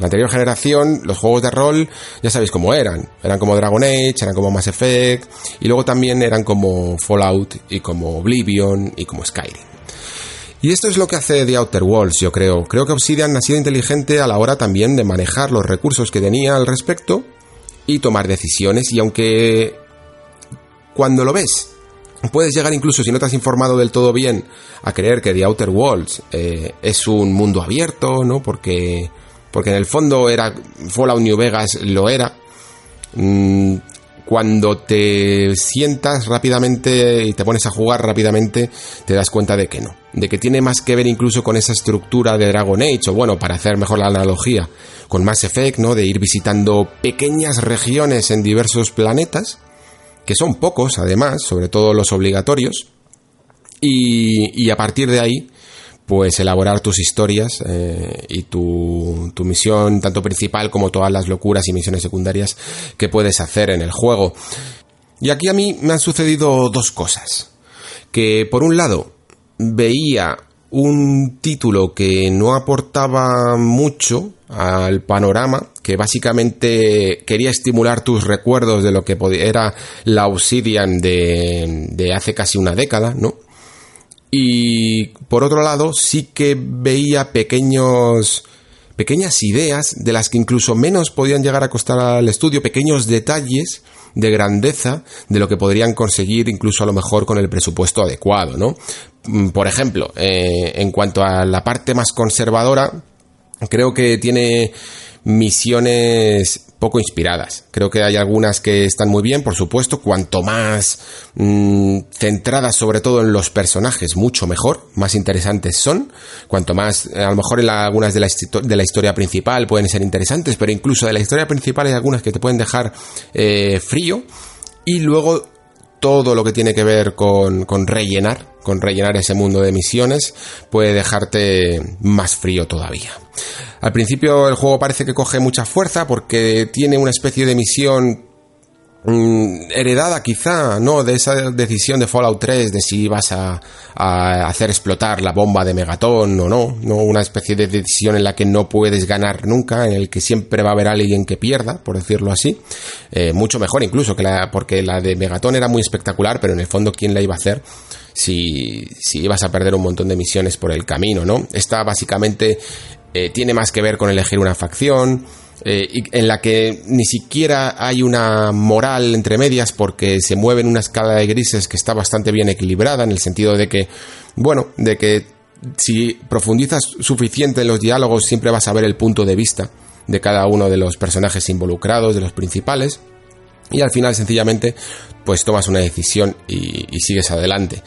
La anterior generación, los juegos de rol, ya sabéis cómo eran. Eran como Dragon Age, eran como Mass Effect, y luego también eran como Fallout, y como Oblivion, y como Skyrim. Y esto es lo que hace The Outer Worlds, yo creo. Creo que Obsidian ha sido inteligente a la hora también de manejar los recursos que tenía al respecto y tomar decisiones. Y aunque cuando lo ves, puedes llegar incluso si no te has informado del todo bien a creer que The Outer Worlds eh, es un mundo abierto, ¿no? Porque, porque en el fondo era Fallout New Vegas lo era. Mm, cuando te sientas rápidamente y te pones a jugar rápidamente, te das cuenta de que no. De que tiene más que ver incluso con esa estructura de Dragon Age, o bueno, para hacer mejor la analogía, con Mass Effect, ¿no? De ir visitando pequeñas regiones en diversos planetas, que son pocos además, sobre todo los obligatorios, y, y a partir de ahí pues elaborar tus historias eh, y tu, tu, misión, tanto principal como todas las locuras y misiones secundarias que puedes hacer en el juego. Y aquí a mí me han sucedido dos cosas. Que por un lado veía un título que no aportaba mucho al panorama, que básicamente quería estimular tus recuerdos de lo que era la Obsidian de, de hace casi una década, ¿no? Y por otro lado, sí que veía pequeños pequeñas ideas de las que incluso menos podían llegar a costar al estudio, pequeños detalles de grandeza de lo que podrían conseguir incluso a lo mejor con el presupuesto adecuado, ¿no? Mm, por ejemplo, eh, en cuanto a la parte más conservadora, creo que tiene misiones poco inspiradas. Creo que hay algunas que están muy bien, por supuesto, cuanto más mm, centradas sobre todo en los personajes, mucho mejor, más interesantes son. Cuanto más, a lo mejor en algunas de la, de la, historia principal pueden ser interesantes, pero incluso de la historia principal hay algunas que te pueden dejar eh, frío. Y luego todo lo que tiene que ver con rellenar, con rellenar ese mundo de misiones, puede dejarte más frío todavía. Al principio el juego parece que coge mucha fuerza porque tiene una especie de misión Mm, heredada quizá, ¿no? De esa decisión de Fallout 3 de si vas a, hacer explotar la bomba de Megaton o no, ¿no? Una especie de decisión en la que no puedes ganar nunca, en el que siempre va a haber alguien que pierda, por decirlo así. Eh, mucho mejor incluso, que la, porque la de Megaton era muy espectacular, pero en el fondo, ¿quién la iba a hacer? Si, si ibas a perder un montón de misiones por el camino, ¿no? Esta básicamente eh, tiene más que ver con elegir una facción, eh, en la que ni siquiera hay una moral entre medias porque se mueve en una escala de grises que está bastante bien equilibrada en el sentido de que, bueno, de que si profundizas suficiente en los diálogos siempre vas a ver el punto de vista de cada uno de los personajes involucrados, de los principales, y al final sencillamente pues tomas una decisión y, sigues adelante.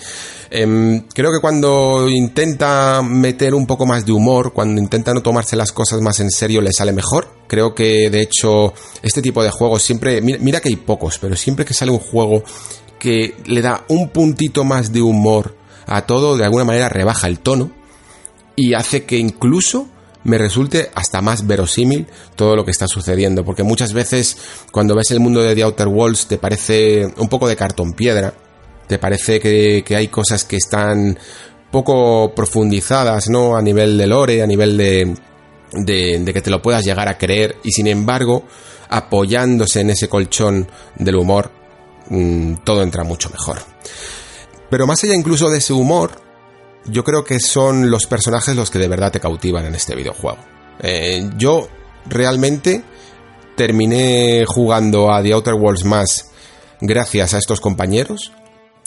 Em, creo que cuando intenta meter un poco más de humor, cuando intenta no tomarse las cosas más en serio, le sale mejor. Creo que de hecho este tipo de juegos siempre, mira, que hay pocos, pero siempre que sale un juego que le da un puntito más de humor a todo, de alguna manera rebaja el tono y hace que incluso me resulte hasta más verosímil todo lo que está sucediendo, porque muchas veces cuando ves el mundo de The Outer Worlds te parece un poco de cartón piedra, te parece que, hay cosas que están poco profundizadas, ¿no? A nivel de lore, a nivel de, que te lo puedas llegar a creer y sin embargo, apoyándose en ese colchón del humor, mm, todo entra mucho mejor. Pero más allá incluso de ese humor, yo creo que son los personajes los que de verdad te cautivan en este videojuego. Eh, yo realmente terminé jugando a The Outer Worlds más gracias a estos compañeros.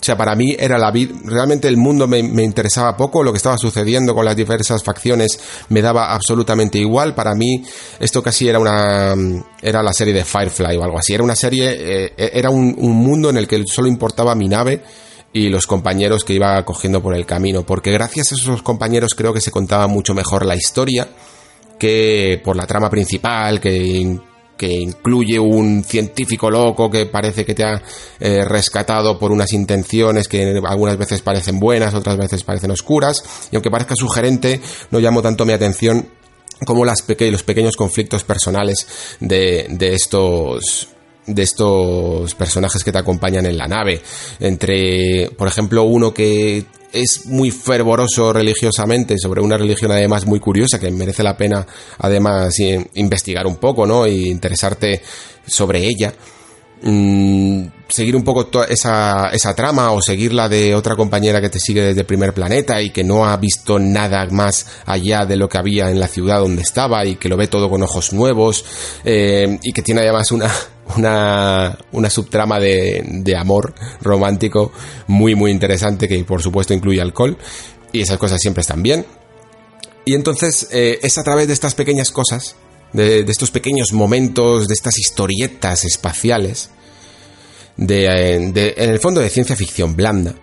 O sea, para mí era la vida. Realmente el mundo me, interesaba poco. Lo que estaba sucediendo con las diversas facciones me daba absolutamente igual. Para mí, esto casi era una. Era la serie de Firefly o algo así. Era una serie. Eh, era un, un mundo en el que solo importaba mi nave y los compañeros que iba cogiendo por el camino, porque gracias a esos compañeros creo que se contaba mucho mejor la historia que por la trama principal, que, que incluye un científico loco que parece que te ha eh, rescatado por unas intenciones que algunas veces parecen buenas, otras veces parecen oscuras, y aunque parezca sugerente, no llamó tanto mi atención como los pequeños conflictos personales de estos de estos personajes que te acompañan en la nave. Entre, por ejemplo, uno que es muy fervoroso religiosamente sobre una religión además muy curiosa que merece la pena además investigar un poco, ¿no? Y interesarte sobre ella. Mm, seguir un poco esa, esa trama o seguir la de otra compañera que te sigue desde el primer planeta y que no ha visto nada más allá de lo que había en la ciudad donde estaba y que lo ve todo con ojos nuevos eh, y que tiene además una, una, una subtrama de, de amor romántico muy muy interesante que por supuesto incluye alcohol y esas cosas siempre están bien. Y entonces eh, es a través de estas pequeñas cosas, de, estos pequeños momentos, de estas historietas espaciales, eh, de, en el fondo de ciencia ficción blanda,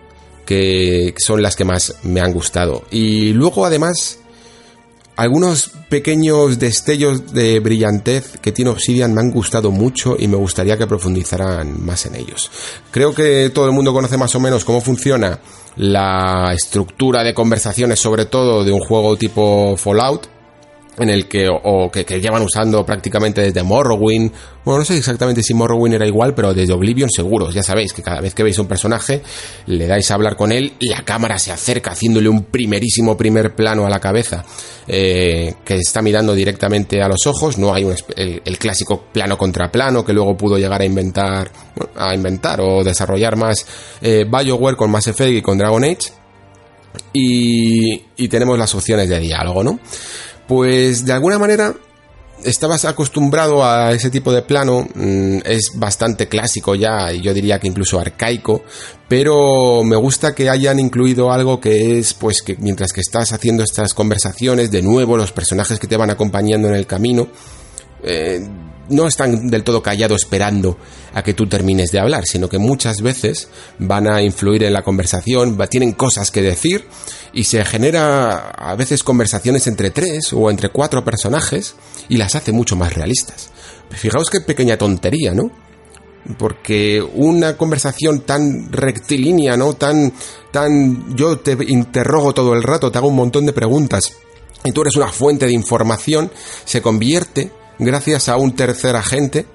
que son las que más me han gustado. Y luego además algunos pequeños destellos de brillantez que tiene Obsidian me han gustado mucho y me gustaría que profundizaran más en ellos. Creo que todo el mundo conoce más o menos cómo funciona la estructura de conversaciones, sobre todo de un juego tipo Fallout, en el que, o que, llevan usando prácticamente desde Morrowind. Bueno, no sé exactamente si Morrowind era igual, pero desde Oblivion seguros. Ya sabéis que cada vez que veis un personaje, le dais a hablar con él y la cámara se acerca haciéndole un primerísimo primer plano a la cabeza, eh, que está mirando directamente a los ojos. No hay un, el, el, clásico plano contra plano que luego pudo llegar a inventar, a inventar o desarrollar más eh, BioWare con Mass Effect y con Dragon Age. Y, y tenemos las opciones de diálogo, ¿no? Pues de alguna manera estabas acostumbrado a ese tipo de plano, mm, es bastante clásico ya, y yo diría que incluso arcaico, pero me gusta que hayan incluido algo que es, pues que mientras que estás haciendo estas conversaciones, de nuevo los personajes que te van acompañando en el camino, eh, no están del todo callados esperando a que tú termines de hablar, sino que muchas veces van a influir en la conversación, tienen cosas que decir y se genera a veces conversaciones entre tres o entre cuatro personajes y las hace mucho más realistas. Fijaos qué pequeña tontería, ¿no? Porque una conversación tan rectilínea, ¿no? Tan, tan, yo te interrogo todo el rato, te hago un montón de preguntas y tú eres una fuente de información, se convierte gracias a un tercer agente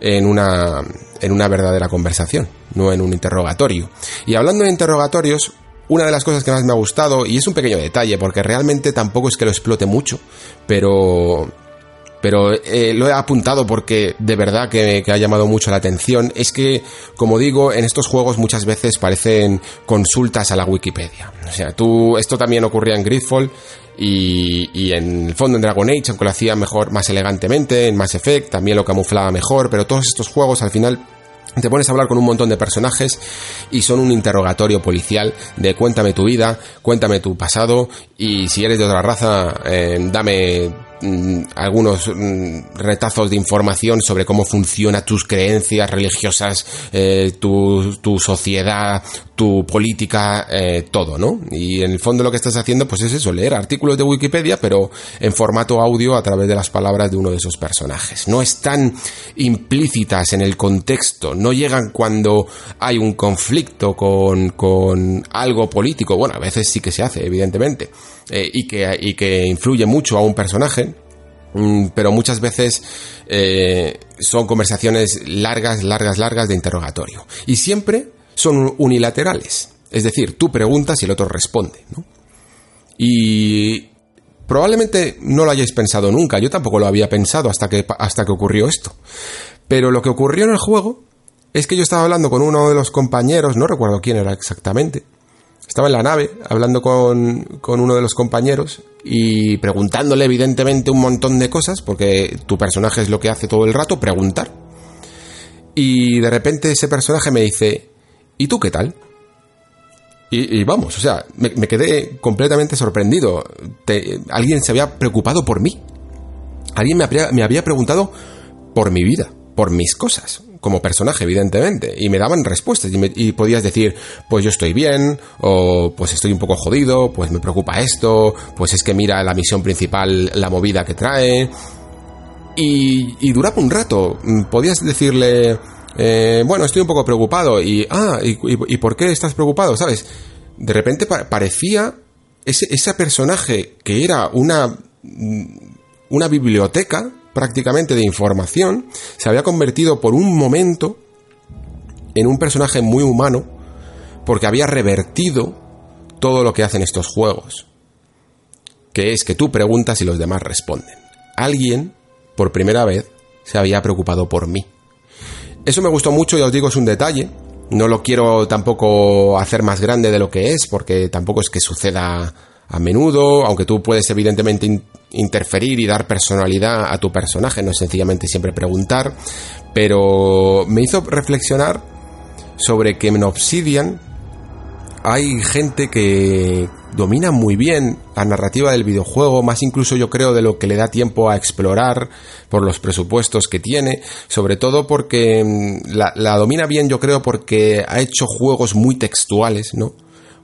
en una, en una verdadera conversación, no en un interrogatorio. Y hablando de interrogatorios, una de las cosas que más me ha gustado, y es un pequeño detalle, porque realmente tampoco es que lo explote mucho, pero pero eh, lo he apuntado porque de verdad que, que, ha llamado mucho la atención, es que, como digo, en estos juegos muchas veces parecen consultas a la Wikipedia. O sea, tú, esto también ocurría en Gridfall, y, y, en el fondo en Dragon Age, aunque lo hacía mejor, más elegantemente, en Mass Effect también lo camuflaba mejor, pero todos estos juegos al final te pones a hablar con un montón de personajes y son un interrogatorio policial de cuéntame tu vida, cuéntame tu pasado y si eres de otra raza, eh, dame mm, algunos mm, retazos de información sobre cómo funciona tus creencias religiosas, eh, tu, tu sociedad, tu política, eh, todo, ¿no? Y en el fondo lo que estás haciendo, pues es eso, leer artículos de Wikipedia, pero en formato audio a través de las palabras de uno de esos personajes. No están implícitas en el contexto, no llegan cuando hay un conflicto con, con algo político. Bueno, a veces sí que se hace, evidentemente, eh, y, que, y que influye mucho a un personaje mm, pero muchas veces eh, son conversaciones largas, largas, largas de interrogatorio. Y siempre son unilaterales. Es decir, tú preguntas y el otro responde. ¿no? Y probablemente no lo hayáis pensado nunca. Yo tampoco lo había pensado hasta que, hasta que ocurrió esto. Pero lo que ocurrió en el juego es que yo estaba hablando con uno de los compañeros, no recuerdo quién era exactamente. Estaba en la nave hablando con, con uno de los compañeros y preguntándole evidentemente un montón de cosas, porque tu personaje es lo que hace todo el rato, preguntar. Y de repente ese personaje me dice, ¿y tú qué tal? Y, vamos, o sea, me, quedé completamente sorprendido. alguien se había preocupado por mí. Alguien me había, me había preguntado por mi vida, por mis cosas, como personaje, evidentemente. Y me daban respuestas y, podías decir, pues yo estoy bien, o pues estoy un poco jodido, pues me preocupa esto, pues es que mira la misión principal, la movida que trae. Y, y duraba un rato. Podías decirle, eh, bueno, estoy un poco preocupado. Y, ah, y, por qué estás preocupado? ¿Sabes? De repente parecía ese, ese personaje que era una, una biblioteca prácticamente de información, se había convertido por un momento en un personaje muy humano porque había revertido todo lo que hacen estos juegos. Que es que tú preguntas y los demás responden. Alguien, por primera vez, se había preocupado por mí. Eso me gustó mucho, ya os digo, es un detalle. No lo quiero tampoco hacer más grande de lo que es, porque tampoco es que suceda a menudo, aunque tú puedes evidentemente interferir y dar personalidad a tu personaje, no sencillamente siempre preguntar, pero me hizo reflexionar sobre que en Obsidian hay gente que domina muy bien la narrativa del videojuego, más incluso yo creo de lo que le da tiempo a explorar por los presupuestos que tiene, sobre todo porque mm, la, domina bien yo creo porque ha hecho juegos muy textuales, ¿no?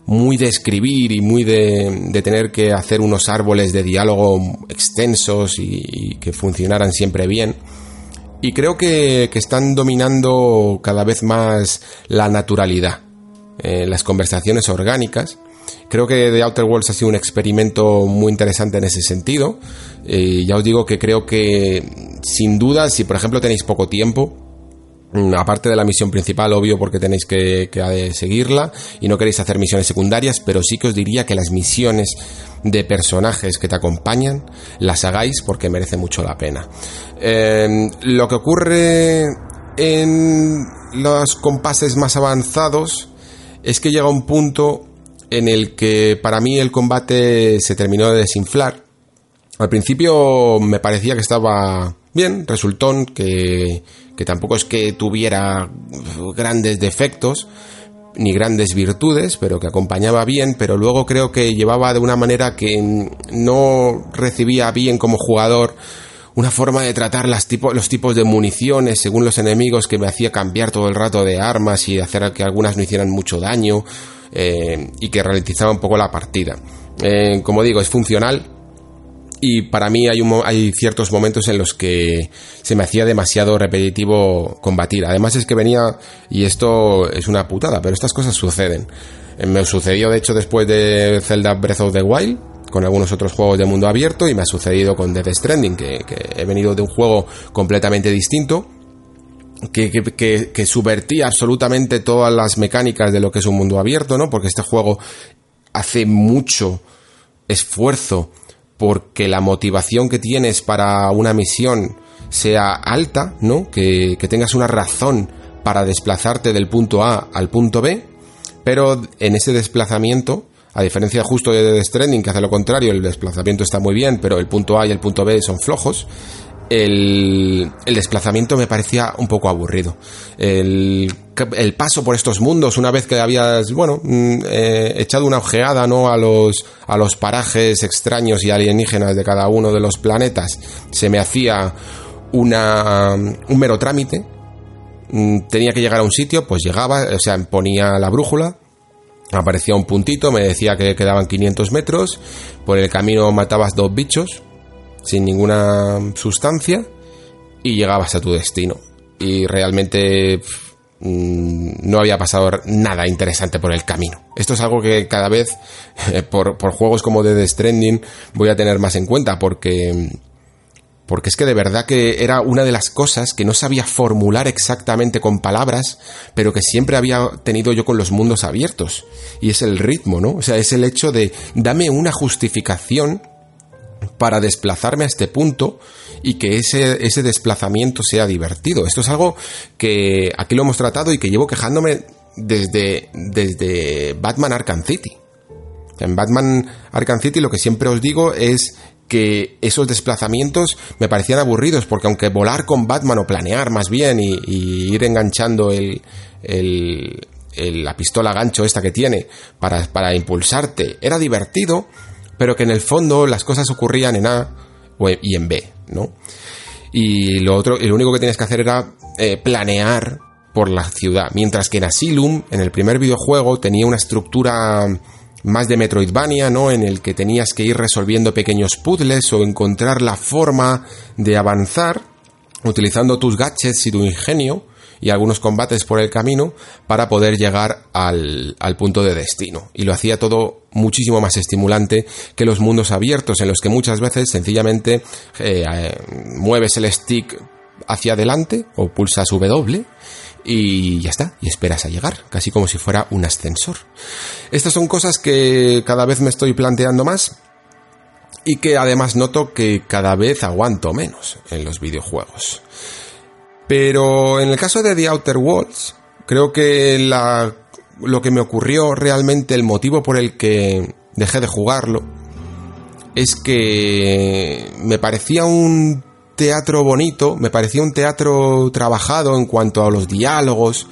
Muy de escribir y muy de, tener que hacer unos árboles de diálogo extensos y, que funcionaran siempre bien. Y creo que, que están dominando cada vez más la naturalidad eh, las conversaciones orgánicas. Creo que The Outer Worlds ha sido un experimento muy interesante en ese sentido. Eh, ya os digo que creo que, sin duda, si por ejemplo tenéis poco tiempo, aparte de la misión principal, obvio, porque tenéis que, seguirla y no queréis hacer misiones secundarias, pero sí que os diría que las misiones de personajes que te acompañan las hagáis porque merece mucho la pena. Eh, lo que ocurre en los compases más avanzados es que llega un punto en el que para mí el combate se terminó de desinflar. Al principio me parecía que estaba bien, resultón, que, que tampoco es que tuviera grandes defectos ni grandes virtudes, pero que acompañaba bien, pero luego creo que llevaba de una manera que no recibía bien como jugador una forma de tratar las los tipos de municiones según los enemigos que me hacía cambiar todo el rato de armas y hacer que algunas no hicieran mucho daño eh, y que ralentizaba un poco la partida. Eh, como digo, es funcional y para mí hay, hay ciertos momentos en los que se me hacía demasiado repetitivo combatir. Además es que venía, y esto es una putada, pero estas cosas suceden. Eh, me sucedió de hecho después de Zelda Breath of the Wild, con algunos otros juegos de mundo abierto y me ha sucedido con Death Stranding, que, he venido de un juego completamente distinto, que, que, que, subvertía absolutamente todas las mecánicas de lo que es un mundo abierto, ¿no? Porque este juego hace mucho esfuerzo porque la motivación que tienes para una misión sea alta, ¿no? Que, que tengas una razón para desplazarte del punto A al punto B, pero en ese desplazamiento a diferencia justo de Death Stranding, que hace lo contrario, el desplazamiento está muy bien, pero el punto A y el punto B son flojos. El, desplazamiento me parecía un poco aburrido. El, paso por estos mundos, una vez que habías, bueno, mm, eh, echado una ojeada, ¿no? A los, a los parajes extraños y alienígenas de cada uno de los planetas, se me hacía una, un mero trámite. Mm, tenía que llegar a un sitio, pues llegaba, o sea, ponía la brújula, aparecía un puntito, me decía que quedaban 500 metros, por el camino matabas dos bichos sin ninguna sustancia y llegabas a tu destino. Y realmente mm, no había pasado nada interesante por el camino. Esto es algo que cada vez por, por juegos como The Stranding voy a tener más en cuenta porque porque es que de verdad que era una de las cosas que no sabía formular exactamente con palabras, pero que siempre había tenido yo con los mundos abiertos. Y es el ritmo, ¿no? O sea, es el hecho de dame una justificación para desplazarme a este punto y que ese, ese desplazamiento sea divertido. Esto es algo que aquí lo hemos tratado y que llevo quejándome desde, desde Batman Arkham City. En Batman Arkham City lo que siempre os digo es que esos desplazamientos me parecían aburridos, porque aunque volar con Batman o planear más bien y, ir enganchando el, el, la pistola gancho esta que tiene para, para impulsarte era divertido, pero que en el fondo las cosas ocurrían en A y en B, ¿no? Y lo otro, lo único que tienes que hacer era eh, planear por la ciudad, mientras que en Asylum, en el primer videojuego, tenía una estructura más de Metroidvania, ¿no? En el que tenías que ir resolviendo pequeños puzzles o encontrar la forma de avanzar utilizando tus gadgets y tu ingenio y algunos combates por el camino para poder llegar al, punto de destino. Y lo hacía todo muchísimo más estimulante que los mundos abiertos en los que muchas veces sencillamente eh, eh, mueves el stick hacia adelante o pulsas W y ya está, y esperas a llegar, casi como si fuera un ascensor. Estas son cosas que cada vez me estoy planteando más y que además noto que cada vez aguanto menos en los videojuegos. Pero en el caso de The Outer Worlds, creo que lo que me ocurrió realmente, el motivo por el que dejé de jugarlo, es que me parecía un teatro bonito, me parecía un teatro trabajado en cuanto a los diálogos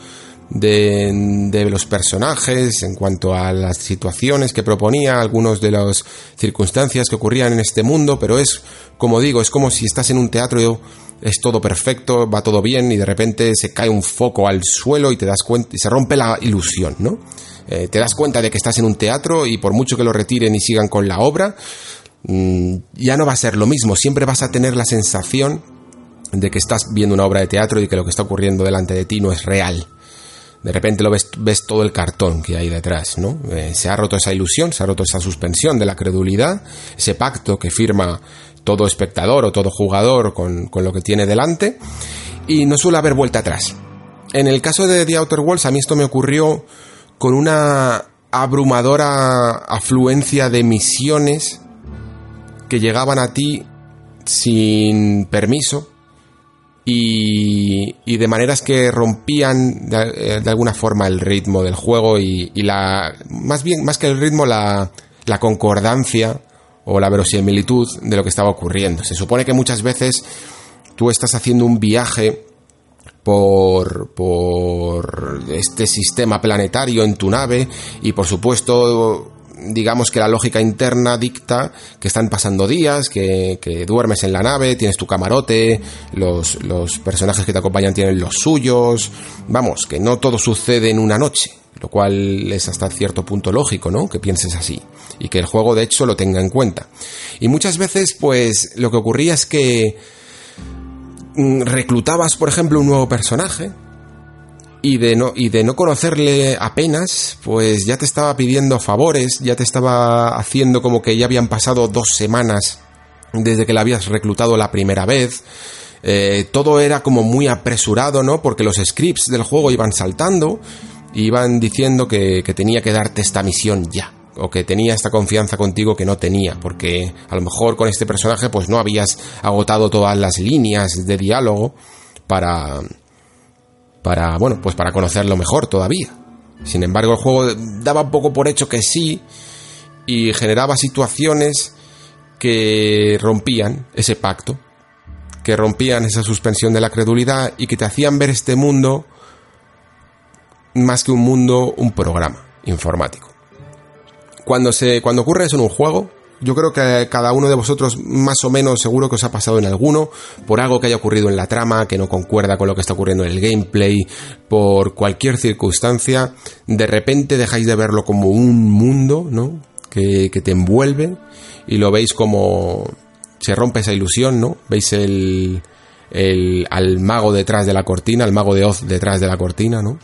de, de, los personajes, en cuanto a las situaciones que proponía, algunos de las circunstancias que ocurrían en este mundo, pero es, como digo, es como si estás en un teatro es todo perfecto, va todo bien y de repente se cae un foco al suelo y te das cuenta y se rompe la ilusión, ¿no? Eh, te das cuenta de que estás en un teatro y por mucho que lo retiren y sigan con la obra, Mm, ya no va a ser lo mismo, siempre vas a tener la sensación de que estás viendo una obra de teatro y que lo que está ocurriendo delante de ti no es real. De repente lo ves, ves todo el cartón que hay detrás, ¿no? Eh, se ha roto esa ilusión, se ha roto esa suspensión de la credulidad, ese pacto que firma todo espectador o todo jugador con, con lo que tiene delante, y no suele haber vuelta atrás. En el caso de The Outer Worlds, a mí esto me ocurrió con una abrumadora afluencia de misiones que llegaban a ti sin permiso y, y de maneras que rompían de, alguna forma el ritmo del juego y, y, la más bien más que el ritmo la, la concordancia o la verosimilitud de lo que estaba ocurriendo. Se supone que muchas veces tú estás haciendo un viaje por, por este sistema planetario en tu nave y por supuesto digamos que la lógica interna dicta que están pasando días, que, duermes en la nave, tienes tu camarote, los, los personajes que te acompañan tienen los suyos, vamos, que no todo sucede en una noche, lo cual es hasta cierto punto lógico, ¿no? Que pienses así y que el juego de hecho lo tenga en cuenta. Y muchas veces, pues, lo que ocurría es que mm, reclutabas, por ejemplo, un nuevo personaje, y de no y de no conocerle apenas, pues ya te estaba pidiendo favores, ya te estaba haciendo como que ya habían pasado dos semanas desde que la habías reclutado la primera vez. Eh, todo era como muy apresurado, ¿no? Porque los scripts del juego iban saltando, iban diciendo que, que tenía que darte esta misión ya o que tenía esta confianza contigo que no tenía, porque a lo mejor con este personaje pues no habías agotado todas las líneas de diálogo para para, bueno, pues para conocerlo mejor todavía. Sin embargo, el juego daba un poco por hecho que sí y generaba situaciones que rompían ese pacto, que rompían esa suspensión de la credulidad y que te hacían ver este mundo más que un mundo, un programa informático. Cuando se cuando ocurre eso en un juego, yo creo que cada uno de vosotros más o menos seguro que os ha pasado en alguno, por algo que haya ocurrido en la trama, que no concuerda con lo que está ocurriendo en el gameplay, por cualquier circunstancia, de repente dejáis de verlo como un mundo, ¿no? Que, que te envuelve y lo veis como se rompe esa ilusión, ¿no? Veis el, el, al mago detrás de la cortina, al mago de Oz detrás de la cortina, ¿no?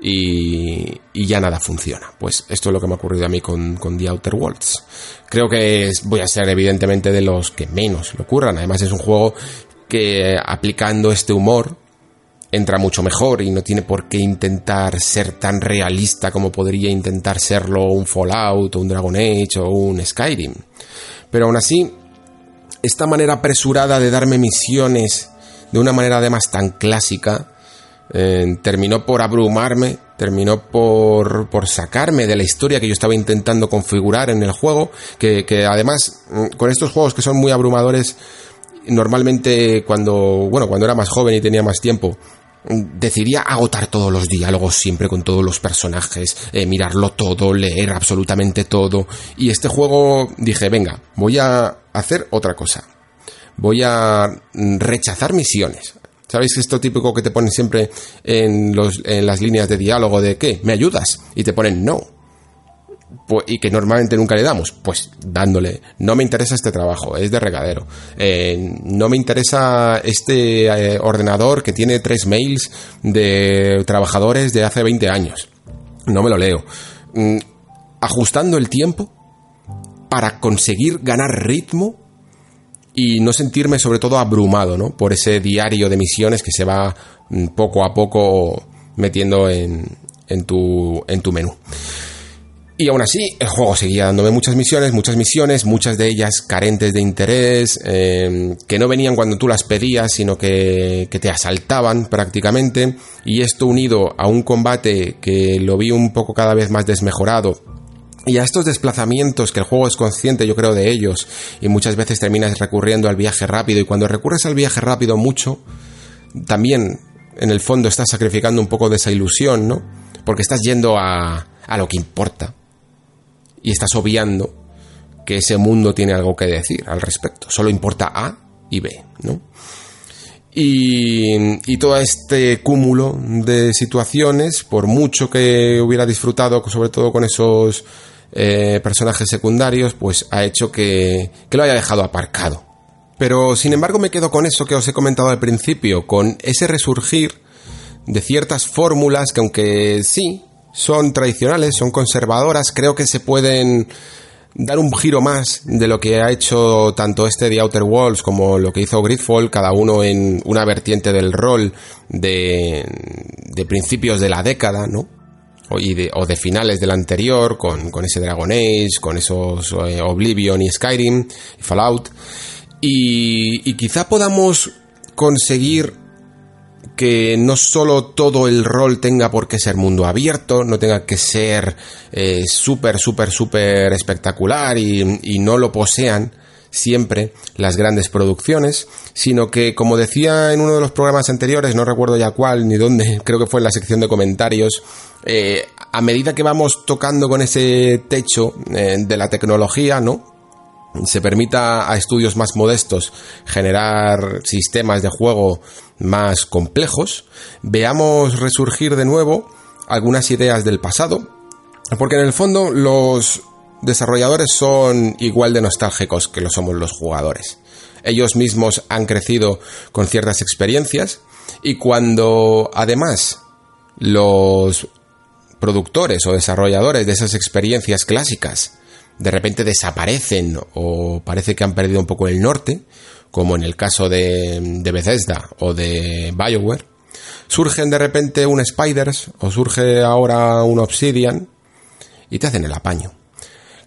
Y, ya nada funciona. Pues esto es lo que me ha ocurrido a mí con, con The Outer Worlds. Creo que voy a ser evidentemente de los que menos lo ocurran. Además es un juego que aplicando este humor entra mucho mejor y no tiene por qué intentar ser tan realista como podría intentar serlo un Fallout o un Dragon Age o un Skyrim. Pero aún así, esta manera apresurada de darme misiones de una manera además tan clásica, eh, terminó por abrumarme, terminó por, por, sacarme de la historia que yo estaba intentando configurar en el juego, que, que, además mm, con estos juegos que son muy abrumadores, normalmente cuando, bueno, cuando era más joven y tenía más tiempo, mm, decidía agotar todos los diálogos siempre con todos los personajes, eh, mirarlo todo, leer absolutamente todo. Y este juego dije, venga, voy a hacer otra cosa. Voy a mm, rechazar misiones. ¿Sabéis esto típico que te ponen siempre en, los, en las líneas de diálogo de qué? ¿Me ayudas? Y te ponen no. Pues, y que normalmente nunca le damos, pues dándole, no me interesa este trabajo, es de regadero, eh, no me interesa este eh, ordenador que tiene tres mails de trabajadores de hace 20 años, no me lo leo. Mm, ajustando el tiempo para conseguir ganar ritmo y no sentirme sobre todo abrumado ¿no? por ese diario de misiones que se va mm, poco a poco metiendo en, en, tu, en tu menú. Y aún así, el juego seguía dándome muchas misiones, muchas misiones, muchas de ellas carentes de interés, em, que no venían cuando tú las pedías, sino que, que, te asaltaban prácticamente. Y esto unido a un combate que lo vi un poco cada vez más desmejorado, y a estos desplazamientos que el juego es consciente, yo creo, de ellos, y muchas veces terminas recurriendo al viaje rápido, y cuando recurres al viaje rápido mucho, también en el fondo estás sacrificando un poco de esa ilusión, ¿no? Porque estás yendo a, a lo que importa, y estás obviando que ese mundo tiene algo que decir al respecto. Solo importa A y B, ¿no? Y, y, todo este cúmulo de situaciones, por mucho que hubiera disfrutado, sobre todo con esos eh, personajes secundarios, pues ha hecho que, que lo haya dejado aparcado. Pero sin embargo me quedo con eso que os he comentado al principio, con ese resurgir de ciertas fórmulas que aunque sí son tradicionales, son conservadoras, creo que se pueden dar un giro más de lo que ha hecho tanto este de Outer Worlds como lo que hizo Gridfall, cada uno en una vertiente del rol de, de principios de la década, ¿no? O, de, finales del anterior, con, con, ese Dragon Age, con esos eh, Oblivion y Skyrim y Fallout. Y, y quizá podamos conseguir que no solo todo el rol tenga por qué ser mundo abierto, no tenga que ser eh, súper, súper, súper espectacular y, y no lo posean siempre las grandes producciones, sino que, como decía en uno de los programas anteriores, no recuerdo ya cuál ni dónde, (laughs) creo que fue en la sección de comentarios, eh, a medida que vamos tocando con ese techo eh, de la tecnología, ¿no? se permita a estudios más modestos generar sistemas de juego más complejos, veamos resurgir de nuevo algunas ideas del pasado, porque en el fondo los desarrolladores son igual de nostálgicos que lo somos los jugadores. Ellos mismos han crecido con ciertas experiencias y cuando además los productores o desarrolladores de esas experiencias clásicas de repente desaparecen o parece que han perdido un poco el norte, como en el caso de, Bethesda o de BioWare, surgen de repente un Spiders o surge ahora un Obsidian y te hacen el apaño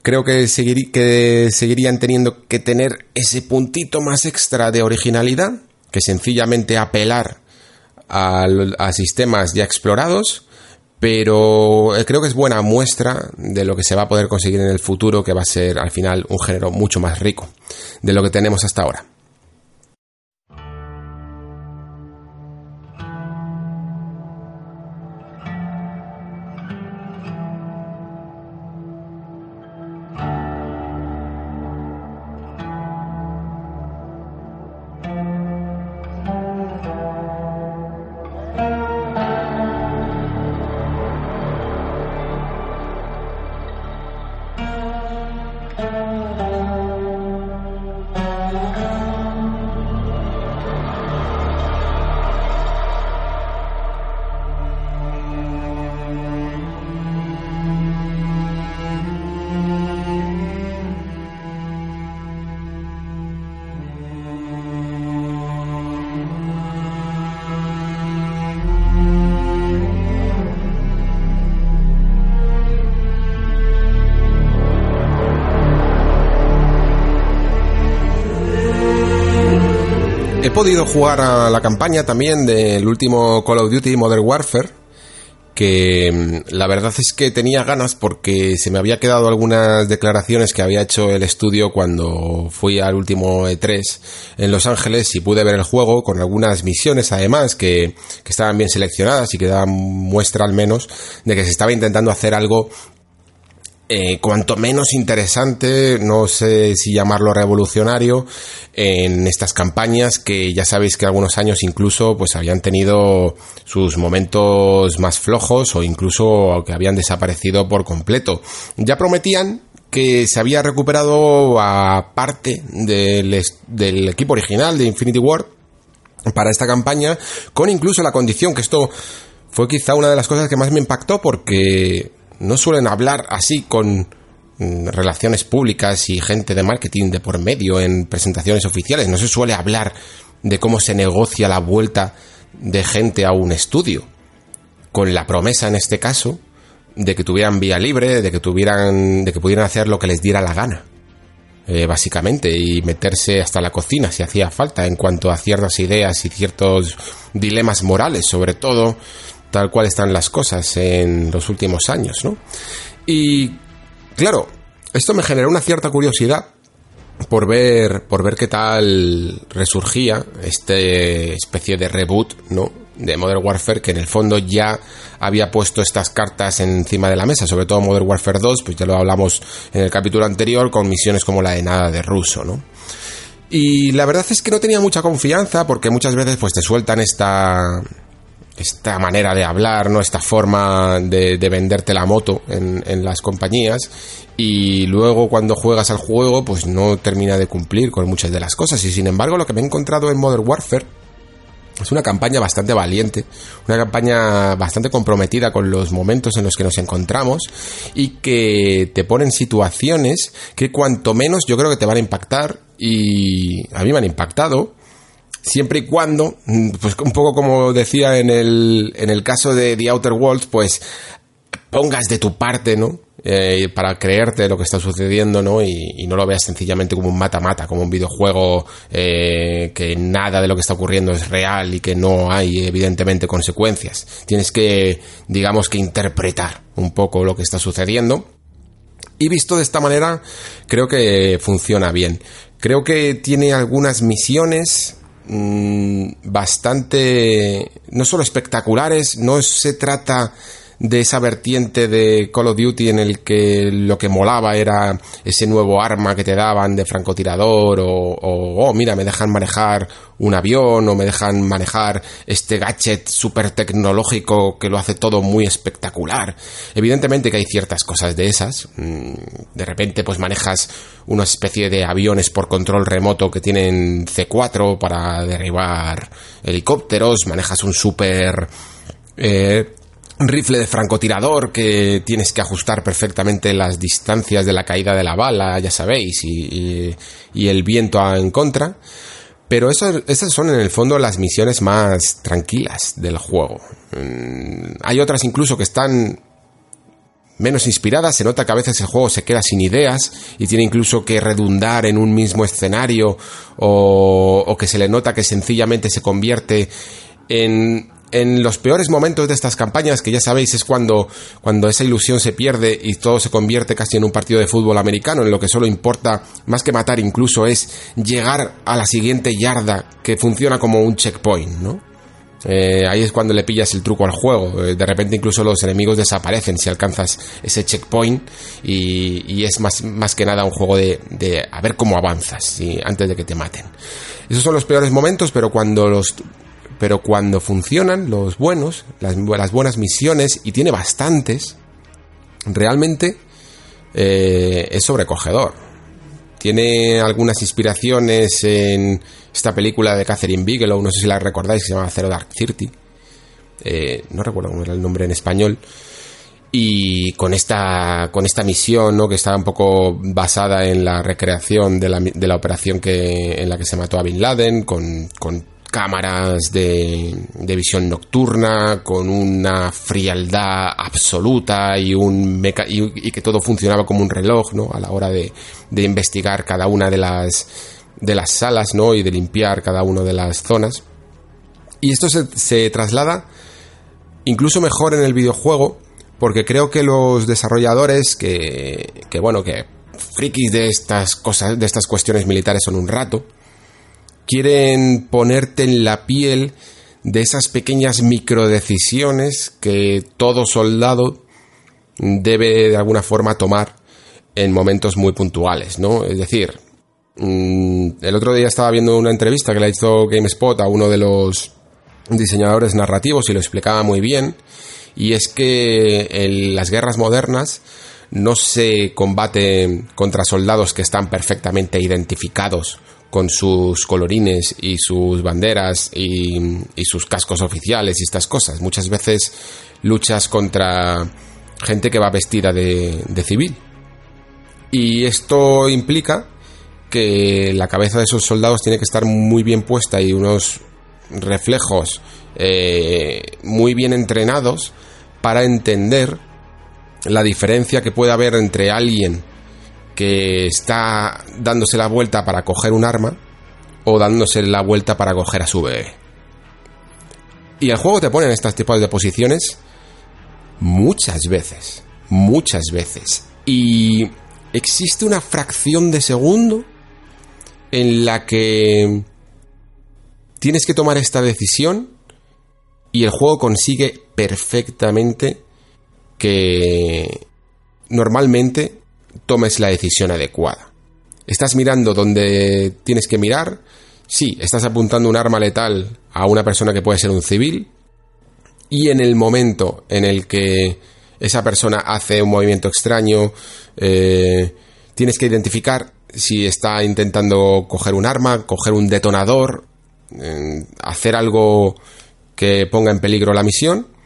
creo que, que seguirían teniendo que tener ese puntito más extra de originalidad, que sencillamente apelar a, a sistemas ya explorados, pero eh, creo que es buena muestra de lo que se va a poder conseguir en el futuro, que va a ser al final un género mucho más rico de lo que tenemos hasta ahora. Podido jugar a la campaña también del último Call of Duty Modern Warfare, que mm, la verdad es que tenía ganas porque se me había quedado algunas declaraciones que había hecho el estudio cuando fui al último E3 en Los Ángeles y pude ver el juego con algunas misiones además que, que estaban bien seleccionadas y que daban muestra al menos de que se estaba intentando hacer algo eh, cuanto menos interesante, no sé si llamarlo revolucionario, en estas campañas que ya sabéis que algunos años incluso pues habían tenido sus momentos más flojos o incluso que habían desaparecido por completo. Ya prometían que se había recuperado a parte del, del equipo original de Infinity War para esta campaña, con incluso la condición que esto fue quizá una de las cosas que más me impactó porque no suelen hablar así con mm, relaciones públicas y gente de marketing de por medio en presentaciones oficiales. No se suele hablar de cómo se negocia la vuelta de gente a un estudio. Con la promesa en este caso de que tuvieran vía libre, de que tuvieran, de que pudieran hacer lo que les diera la gana. Eh, básicamente, y meterse hasta la cocina si hacía falta en cuanto a ciertas ideas y ciertos dilemas morales, sobre todo tal cual están las cosas en los últimos años, ¿no? Y claro, esto me generó una cierta curiosidad por ver por ver qué tal resurgía este especie de reboot, ¿no? de Modern Warfare que en el fondo ya había puesto estas cartas encima de la mesa, sobre todo Modern Warfare 2, pues ya lo hablamos en el capítulo anterior con misiones como la de nada de ruso, ¿no? Y la verdad es que no tenía mucha confianza porque muchas veces pues te sueltan esta esta manera de hablar, ¿no? Esta forma de, venderte la moto en, en, las compañías. Y luego cuando juegas al juego pues no termina de cumplir con muchas de las cosas. Y sin embargo lo que me he encontrado en Modern Warfare es una campaña bastante valiente, una campaña bastante comprometida con los momentos en los que nos encontramos y que te ponen situaciones que cuanto menos yo creo que te van a impactar y a mí me han impactado siempre y cuando, mm, pues un poco como decía en el, en el caso de The Outer Worlds, pues pongas de tu parte, ¿no? Eh, para creerte lo que está sucediendo, ¿no? Y, no lo veas sencillamente como un mata-mata, como un videojuego eh, que nada de lo que está ocurriendo es real y que no hay, evidentemente, consecuencias. Tienes que, digamos que interpretar un poco lo que está sucediendo. Y visto de esta manera, creo que funciona bien. Creo que tiene algunas misiones Mm, bastante, no solo espectaculares, no se trata de esa vertiente de Call of Duty en el que lo que molaba era ese nuevo arma que te daban de francotirador o, oh, mira, me dejan manejar un avión o me dejan manejar este gadget súper tecnológico que lo hace todo muy espectacular. Evidentemente que hay ciertas cosas de esas. Mm, de repente pues manejas una especie de aviones por control remoto que tienen C4 para derribar helicópteros, manejas un súper... Eh, rifle de francotirador que tienes que ajustar perfectamente las distancias de la caída de la bala, ya sabéis, y, el viento en contra. Pero esas son en el fondo las misiones más tranquilas del juego. Mm, hay otras incluso que están menos inspiradas, se nota que a veces el juego se queda sin ideas y tiene incluso que redundar en un mismo escenario o, o que se le nota que sencillamente se convierte en en los peores momentos de estas campañas, que ya sabéis es cuando, cuando esa ilusión se pierde y todo se convierte casi en un partido de fútbol americano, en lo que solo importa, más que matar incluso, es llegar a la siguiente yarda que funciona como un checkpoint, ¿no? Eh, ahí es cuando le pillas el truco al juego. Eh, de repente incluso los enemigos desaparecen si alcanzas ese checkpoint y, es más, más, que nada un juego de, de a ver cómo avanzas antes de que te maten. Esos son los peores momentos, pero cuando los pero cuando funcionan los buenos, las, buenas misiones, y tiene bastantes, realmente eh, es sobrecogedor. Tiene algunas inspiraciones en esta película de Catherine Bigelow, no sé si la recordáis, que se llama Zero Dark Thirty. Eh, no recuerdo cómo era el nombre en español. Y con esta, con esta misión, ¿no? que estaba un poco basada en la recreación de la, de la operación que, en la que se mató a Bin Laden, con, con cámaras de, de, visión nocturna, con una frialdad absoluta y, un y, que todo funcionaba como un reloj, ¿no? A la hora de, de investigar cada una de las de las salas, ¿no? Y de limpiar cada una de las zonas. Y esto se, se traslada incluso mejor en el videojuego, porque creo que los desarrolladores que, que bueno, que frikis de estas cosas, de estas cuestiones militares son un rato, quieren ponerte en la piel de esas pequeñas microdecisiones que todo soldado debe de alguna forma tomar en momentos muy puntuales, ¿no? Es decir, mm, el otro día estaba viendo una entrevista que le hizo GameSpot a uno de los diseñadores narrativos y lo explicaba muy bien, y es que en las guerras modernas no se combate contra soldados que están perfectamente identificados con sus colorines y sus banderas y, sus cascos oficiales y estas cosas. Muchas veces luchas contra gente que va vestida de, civil. Y esto implica que la cabeza de esos soldados tiene que estar muy bien puesta y unos reflejos eh, muy bien entrenados para entender la diferencia que puede haber entre alguien que está dándose la vuelta para coger un arma o dándose la vuelta para coger a su bebé. Y el juego te pone en estos tipos de posiciones muchas veces, muchas veces. Y existe una fracción de segundo en la que tienes que tomar esta decisión y el juego consigue perfectamente que normalmente tomes la decisión adecuada. ¿Estás mirando donde tienes que mirar? Sí, estás apuntando un arma letal a una persona que puede ser un civil. Y en el momento en el que esa persona hace un movimiento extraño, eh, tienes que identificar si está intentando coger un arma, coger un detonador, eh, hacer algo que ponga en peligro la misión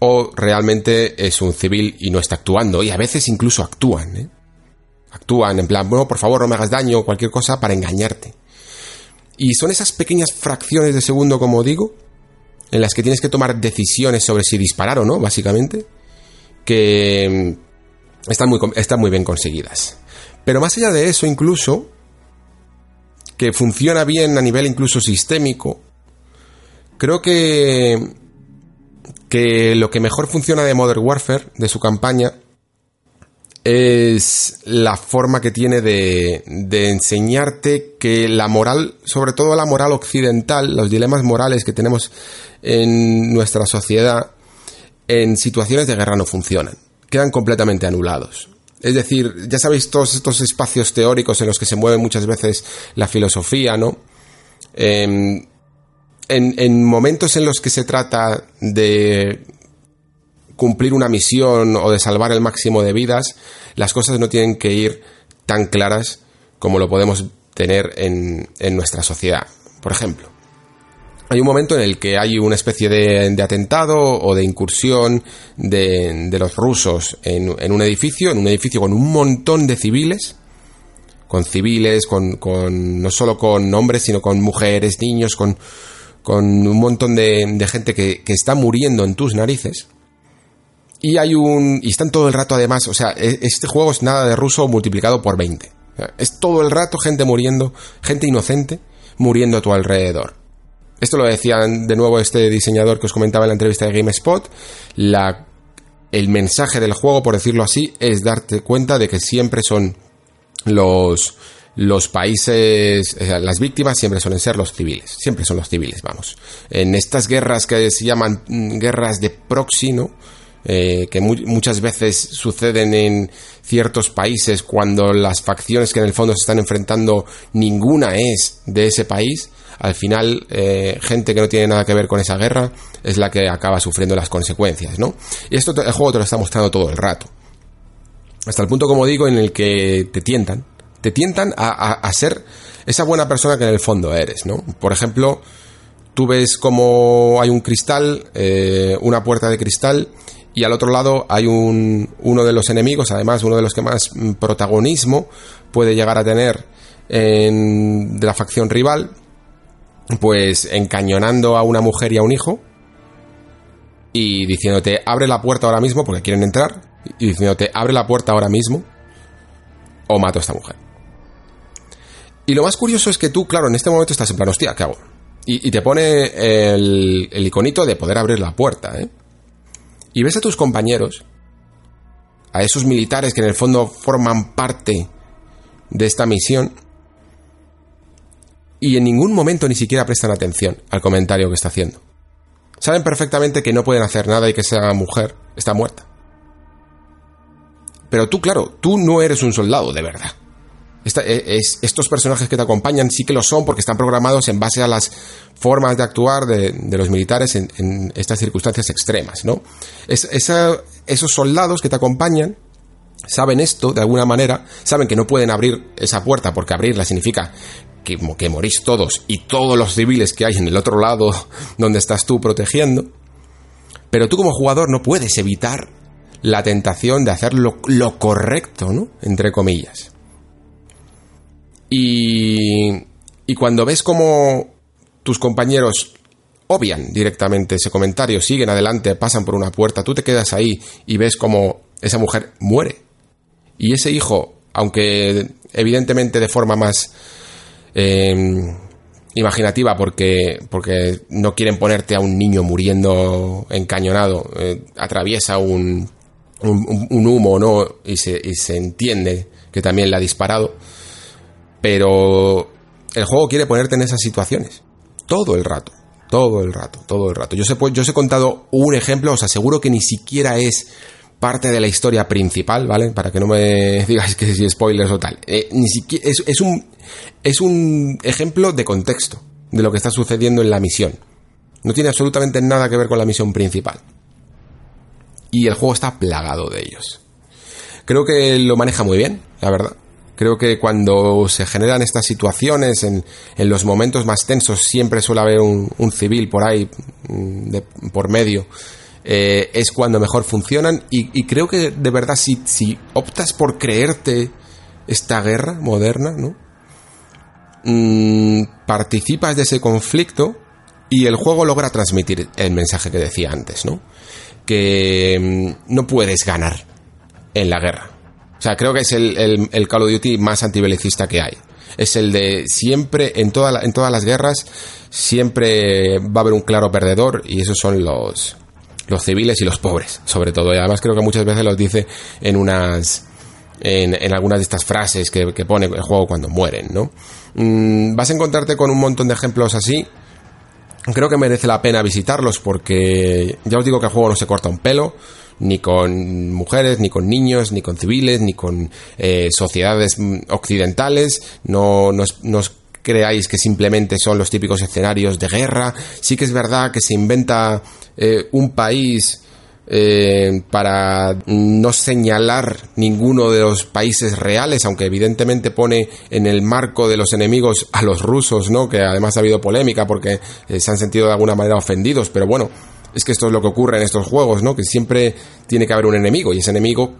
o realmente es un civil y no está actuando. Y a veces incluso actúan, ¿eh? Actúan en plan, bueno, por favor no me hagas daño cualquier cosa para engañarte. Y son esas pequeñas fracciones de segundo, como digo, en las que tienes que tomar decisiones sobre si disparar o no, básicamente, que mm, están muy, están muy bien conseguidas. Pero más allá de eso, incluso, que funciona bien a nivel incluso sistémico, creo que que lo que mejor funciona de Modern Warfare, de su campaña, es la forma que tiene de, enseñarte que la moral, sobre todo la moral occidental, los dilemas morales que tenemos en nuestra sociedad, en situaciones de guerra no funcionan, quedan completamente anulados. Es decir, ya sabéis todos estos espacios teóricos en los que se mueve muchas veces la filosofía, ¿no? Em, en, momentos en los que se trata de cumplir una misión o de salvar el máximo de vidas, las cosas no tienen que ir tan claras como lo podemos tener en, nuestra sociedad. Por ejemplo, hay un momento en el que hay una especie de, atentado o de incursión de, los rusos en, en, un edificio, en un edificio con un montón de civiles, con civiles, con, con no solo con hombres, sino con mujeres, niños, con con un montón de, gente que, está muriendo en tus narices. Y hay un. Y están todo el rato además. O sea, e, este juego es nada de ruso multiplicado por 20. es todo el rato gente muriendo, gente inocente muriendo a tu alrededor. Esto lo decía de nuevo este diseñador que os comentaba en la entrevista de GameSpot. La, el mensaje del juego, por decirlo así, es darte cuenta de que siempre son los, los países, las víctimas siempre suelen ser los civiles, siempre son los civiles, vamos. En estas guerras que se llaman mm, guerras de proxy, eh, que muchas veces suceden en ciertos países cuando las facciones que en el fondo se están enfrentando ninguna es de ese país, al final eh, gente que no tiene nada que ver con esa guerra es la que acaba sufriendo las consecuencias, ¿no? Y esto el juego te lo está mostrando todo el rato. Hasta el punto, como digo, en el que te tientan, te tientan a, ser esa buena persona que en el fondo eres, ¿no? Por ejemplo, tú ves como hay un cristal, eh, una puerta de cristal, y al otro lado hay un, uno de los enemigos, además uno de los que más protagonismo puede llegar a tener en, de la facción rival, pues encañonando a una mujer y a un hijo, y diciéndote abre la puerta ahora mismo porque quieren entrar, y diciéndote abre la puerta ahora mismo o mato a esta mujer. Y lo más curioso es que tú, claro, en este momento estás en plan, hostia, ¿qué hago? Y, te pone el, el, iconito de poder abrir la puerta, ¿eh? Y ves a tus compañeros, a esos militares que en el fondo forman parte de esta misión, y en ningún momento ni siquiera prestan atención al comentario que está haciendo. Saben perfectamente que no pueden hacer nada y que esa mujer está muerta. Pero tú, claro, tú no eres un soldado de verdad. E, estos personajes que te acompañan sí que lo son porque están programados en base a las formas de actuar de, los militares en, estas circunstancias extremas, ¿no? esos soldados que te acompañan saben esto de alguna manera, saben que no pueden abrir esa puerta porque abrirla significa que, que morís todos y todos los civiles que hay en el otro lado (laughs) donde estás tú protegiendo, pero tú como jugador no puedes evitar la tentación de hacer lo, lo correcto, ¿no? Entre comillas. Y, y cuando ves como tus compañeros obvian directamente ese comentario, siguen adelante, pasan por una puerta, tú te quedas ahí y ves como esa mujer muere. Y ese hijo, aunque evidentemente de forma más eh, imaginativa, porque, porque no quieren ponerte a un niño muriendo encañonado, eh, atraviesa un, un, un, humo, ¿no? Y se, y se entiende que también le ha disparado pero el juego quiere ponerte en esas situaciones. Todo el rato. Todo el rato, todo el rato. Yo os he, yo os he contado un ejemplo, os aseguro que ni siquiera es parte de la historia principal, ¿vale? Para que no me (laughs) digáis que si spoilers o tal. Eh, ni siquiera, es, es, un, es un ejemplo de contexto de lo que está sucediendo en la misión. No tiene absolutamente nada que ver con la misión principal. Y el juego está plagado de ellos. Creo que lo maneja muy bien, la verdad. Creo que cuando se generan estas situaciones, en, los momentos más tensos, siempre suele haber un, civil por ahí, mm, por medio. Eh, es cuando mejor funcionan y, creo que de verdad si, si, optas por creerte esta guerra moderna, ¿no? Mm, participas de ese conflicto y el juego logra transmitir el mensaje que decía antes, ¿no? Que mm, no puedes ganar en la guerra. O sea, creo que es el, el, Call of Duty más antibelicista que hay. Es el de siempre, en, toda en todas las guerras, siempre va a haber un claro perdedor y esos son los, los civiles y los pobres, sobre todo. Y además creo que muchas veces los dice en unas... En, en algunas de estas frases que, que, pone el juego cuando mueren, ¿no? Mm, vas a encontrarte con un montón de ejemplos así. Creo que merece la pena visitarlos porque ya os digo que el juego no se corta un pelo ni con mujeres, ni con niños, ni con civiles, ni con eh, sociedades occidentales. No nos, creáis que simplemente son los típicos escenarios de guerra. Sí que es verdad que se inventa eh, un país eh, para no señalar ninguno de los países reales, aunque evidentemente pone en el marco de los enemigos a los rusos, ¿no? Que además ha habido polémica porque se han sentido de alguna manera ofendidos, pero bueno, es que esto es lo que ocurre en estos juegos, ¿no? Que siempre tiene que haber un enemigo y ese enemigo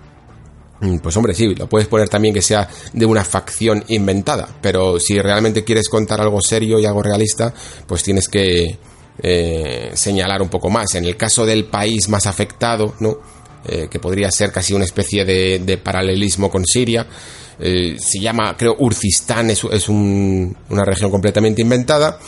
mm, pues hombre, sí, lo puedes poner también que sea de una facción inventada, pero si realmente quieres contar algo serio y algo realista, pues tienes que eh, señalar un poco más. En el caso del país más afectado, ¿no? Eh, que podría ser casi una especie de, paralelismo con Siria, eh, se llama, creo, Urcistán, es, es una región completamente inventada,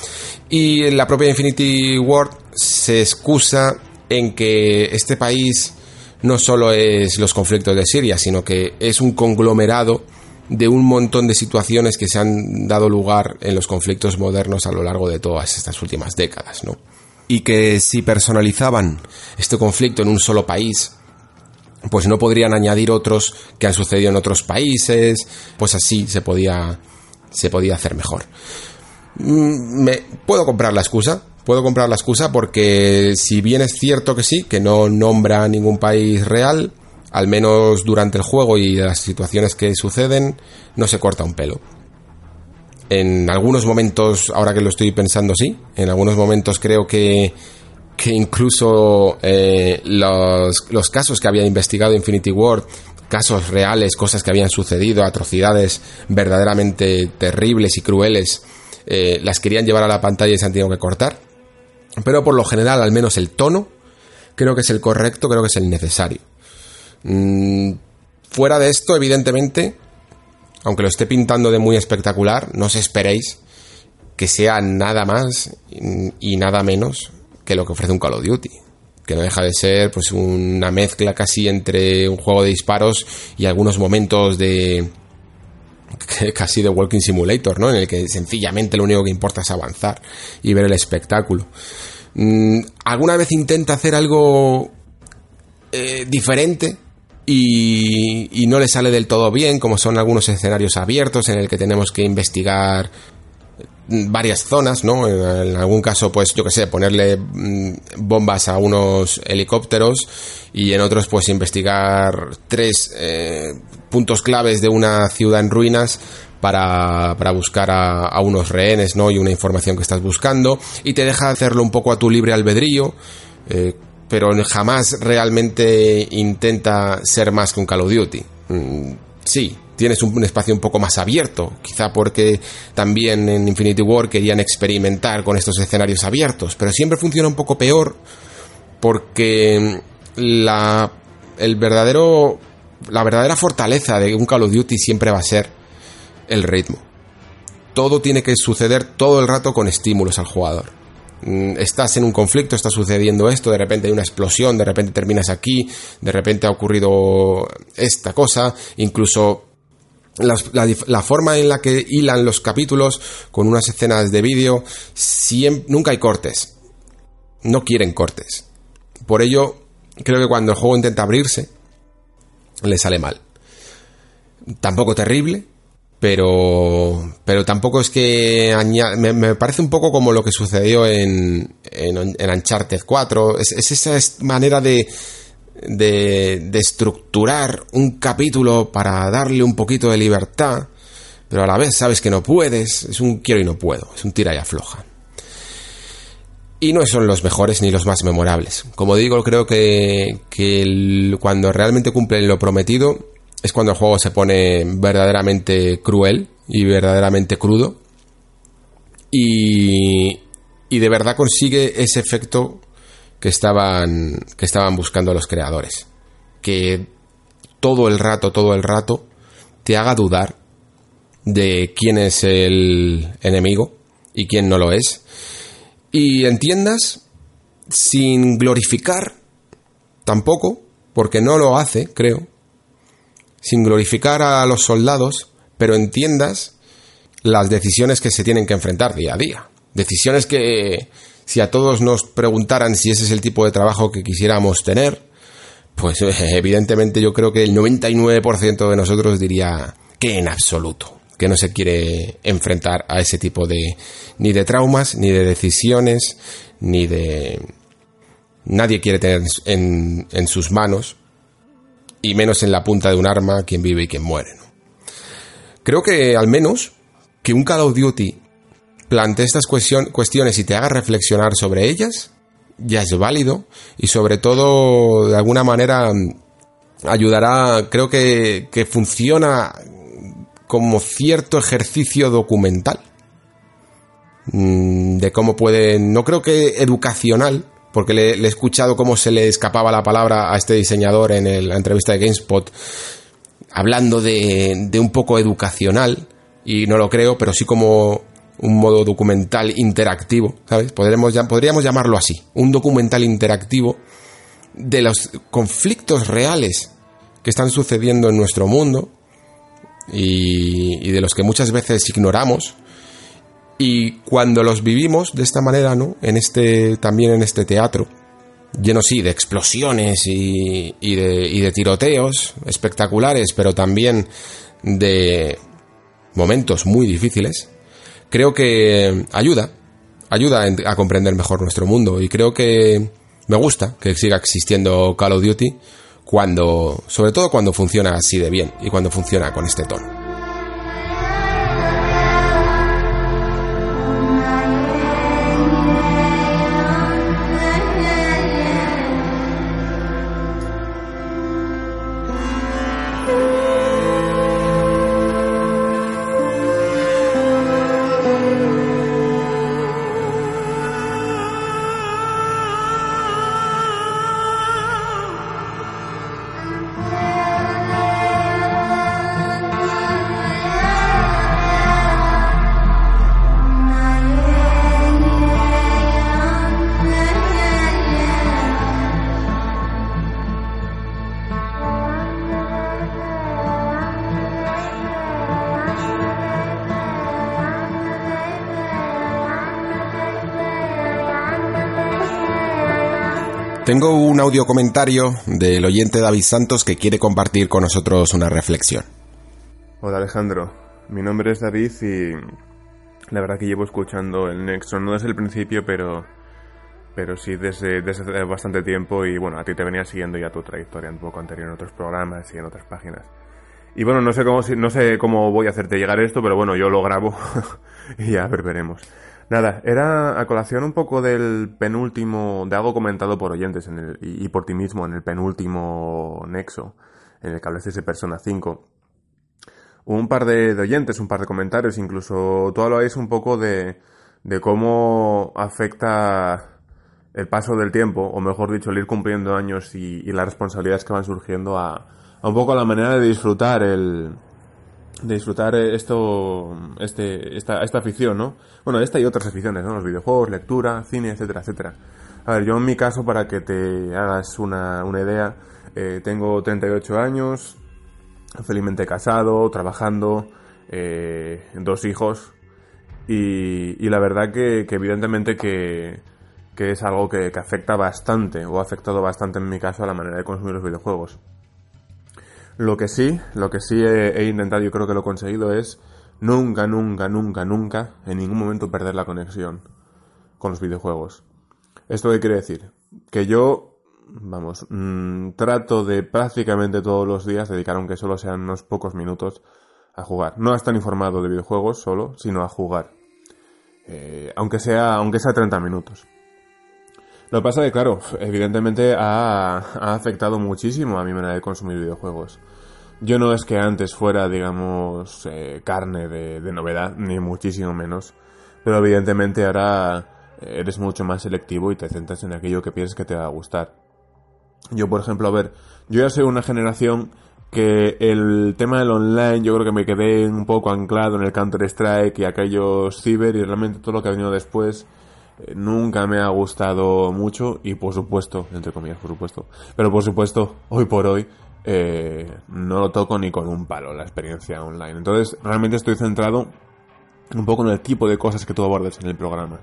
y la propia Infinity Ward se excusa en que este país no solo es los conflictos de Siria, sino que es un conglomerado de un montón de situaciones que se han dado lugar en los conflictos modernos a lo largo de todas estas últimas décadas, ¿no? Y que si personalizaban este conflicto en un solo país, pues no podrían añadir otros que han sucedido en otros países, pues así se podía se podía hacer mejor. Mm, me puedo comprar la excusa, puedo comprar la excusa porque si bien es cierto que sí, que no nombra ningún país real, al menos durante el juego y las situaciones que suceden, no se corta un pelo. En algunos momentos, ahora que lo estoy pensando, sí, en algunos momentos creo que, que incluso eh, los, los casos que había investigado Infinity Ward casos reales, cosas que habían sucedido, atrocidades verdaderamente terribles y crueles, eh, las querían llevar a la pantalla y se han tenido que cortar. Pero por lo general, al menos el tono, creo que es el correcto, creo que es el necesario. Mm, fuera de esto, evidentemente, aunque lo esté pintando de muy espectacular, no os esperéis que sea nada más y nada menos que lo que ofrece un Call of Duty. Que no deja de ser pues una mezcla casi entre un juego de disparos y algunos momentos de (laughs) casi de Walking Simulator, ¿no? En el que sencillamente lo único que importa es avanzar y ver el espectáculo. Mm, ¿Alguna vez intenta hacer algo eh, diferente? Y, y, no le sale del todo bien, como son algunos escenarios abiertos en el que tenemos que investigar varias zonas, ¿no? En algún caso, pues yo que sé, ponerle mm, bombas a unos helicópteros y en otros, pues investigar tres eh, puntos claves de una ciudad en ruinas para, para buscar a, unos rehenes, ¿no? Y una información que estás buscando y te deja hacerlo un poco a tu libre albedrío. Eh, pero jamás realmente intenta ser más que un Call of Duty. Mm, sí, tienes un, espacio un poco más abierto, quizá porque también en Infinity War querían experimentar con estos escenarios abiertos, pero siempre funciona un poco peor porque la, el verdadero, la verdadera fortaleza de un Call of Duty siempre va a ser el ritmo. Todo tiene que suceder todo el rato con estímulos al jugador mm, estás en un conflicto, está sucediendo esto, de repente hay una explosión, de repente terminas aquí, de repente ha ocurrido esta cosa, incluso la, forma en la que hilan los capítulos con unas escenas de vídeo, nunca hay cortes. No quieren cortes. Por ello, creo que cuando el juego intenta abrirse, le sale mal. Tampoco terrible, pero, pero tampoco es que me, me, parece un poco como lo que sucedió en, en, Uncharted 4. es esa manera de de, estructurar un capítulo para darle un poquito de libertad, pero a la vez sabes que no puedes, es un quiero y no puedo, es un tira y afloja. Y no son los mejores ni los más memorables. Como digo, creo que, cuando realmente cumplen lo prometido es cuando el juego se pone verdaderamente cruel y verdaderamente crudo. Y, y de verdad consigue ese efecto que estaban, que estaban buscando los creadores. Que todo el rato, todo el rato, te haga dudar de quién es el enemigo y quién no lo es. Y entiendas, sin glorificar tampoco, porque no lo hace, creo, sin glorificar a los soldados, pero entiendas las decisiones que se tienen que enfrentar día a día. Decisiones que, si a todos nos preguntaran si ese es el tipo de trabajo que quisiéramos tener, pues evidentemente yo creo que el 99% de nosotros diría que en absoluto, que no se quiere enfrentar a ese tipo de ni de traumas, ni de decisiones, ni de nadie quiere tener en, en sus manos y menos en la punta de un arma quien vive y quien muere. Creo que al menos que un Call of Duty plantee estas cuestiones y te haga reflexionar sobre ellas, ya es válido y sobre todo de alguna manera ayudará, creo que, funciona como cierto ejercicio documental mm, de cómo puede, no creo que educacional, porque le, he escuchado cómo se le escapaba la palabra a este diseñador en la entrevista de GameSpot, hablando de, de un poco educacional, y no lo creo, pero sí como un modo documental interactivo, ¿sabes? Podríamos, llamarlo así, un documental interactivo de los conflictos reales que están sucediendo en nuestro mundo y, de los que muchas veces ignoramos y cuando los vivimos de esta manera, ¿no? En este, también en este teatro, lleno sí de explosiones de, y de tiroteos espectaculares, pero también de momentos muy difíciles, creo que ayuda, ayuda a comprender mejor nuestro mundo y creo que me gusta que siga existiendo Call of Duty cuando, sobre todo cuando funciona así de bien y cuando funciona con este tono. Audio comentario del oyente David Santos que quiere compartir con nosotros una reflexión. Hola Alejandro, mi nombre es David y la verdad que llevo escuchando el Nexo no desde el principio, pero pero sí desde, desde bastante tiempo y bueno, a ti te venía siguiendo ya tu trayectoria un poco anterior en otros programas y en otras páginas. Y bueno, no sé cómo, no sé cómo voy a hacerte llegar esto, pero bueno, yo lo grabo (laughs) y ya ver, veremos. Nada, era a colación un poco del penúltimo, de algo comentado por oyentes en el, y, por ti mismo en el penúltimo nexo, en el que hablaste de Persona 5. Un par de, oyentes, un par de comentarios, incluso tú hablabais un poco de, cómo afecta el paso del tiempo, o mejor dicho, el ir cumpliendo años y, las responsabilidades que van surgiendo a, a un poco la manera de disfrutar el, de disfrutar esto, este, esta, esta afición, ¿no? Bueno, esta y otras aficiones, ¿no? Los videojuegos, lectura, cine, etcétera, etcétera. A ver, yo en mi caso, para que te hagas una, una idea, eh, tengo 38 años, felizmente casado, trabajando, eh, dos hijos, y, y la verdad que, que evidentemente que, que es algo que, que afecta bastante, o ha afectado bastante en mi caso a la manera de consumir los videojuegos. Lo que sí, lo que sí he, intentado, yo creo que lo he conseguido, es nunca, nunca, nunca, nunca, en ningún momento perder la conexión con los videojuegos. ¿Esto qué quiere decir? Que yo, vamos, mm, trato de prácticamente todos los días dedicar, aunque solo sean unos pocos minutos, a jugar. No a estar informado de videojuegos solo, sino a jugar. Eh, aunque sea, aunque sea 30 minutos. Lo que pasa es que, claro, evidentemente ha, afectado muchísimo a mi manera de consumir videojuegos. Yo no es que antes fuera, digamos, eh, carne de, novedad, ni muchísimo menos, pero evidentemente ahora eres mucho más selectivo y te centras en aquello que piensas que te va a gustar. Yo, por ejemplo, a ver, yo ya soy una generación que el tema del online yo creo que me quedé un poco anclado en el Counter-Strike y aquellos ciber y realmente todo lo que ha venido después eh, nunca me ha gustado mucho y por supuesto, entre comillas, por supuesto, pero por supuesto, hoy por hoy eh, no lo toco ni con un palo la experiencia online. Entonces, realmente estoy centrado un poco en el tipo de cosas que tú abordas en el programa.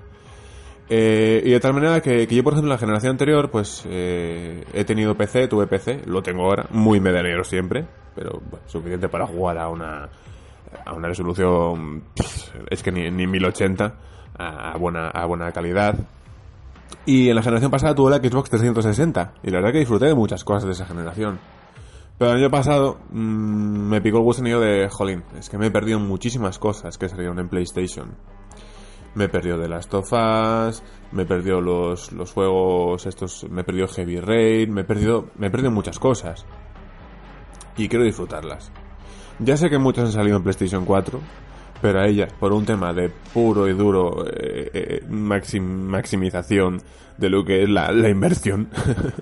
Eh, y de tal manera que, yo, por ejemplo, en la generación anterior, pues he tenido PC, tuve PC, lo tengo ahora, muy medianero siempre, pero suficiente para jugar a una, a una resolución, es que ni, ni 1080 a, buena, a buena calidad. Y en la generación pasada tuve la Xbox 360 y la verdad que disfruté de muchas cosas de esa generación. Pero el año pasado mm, me picó el gusanillo de, jolín, es que me he perdido muchísimas cosas que salieron en PlayStation. Me he perdido de las tofas, me he perdido los, los juegos estos, me he perdido Heavy Rain, me he perdido, me he perdido muchas cosas. Y quiero disfrutarlas. Ya sé que muchas han salido en PlayStation 4, pero a ella, por un tema de puro y duro eh, eh, maximización de lo que es la, inversión,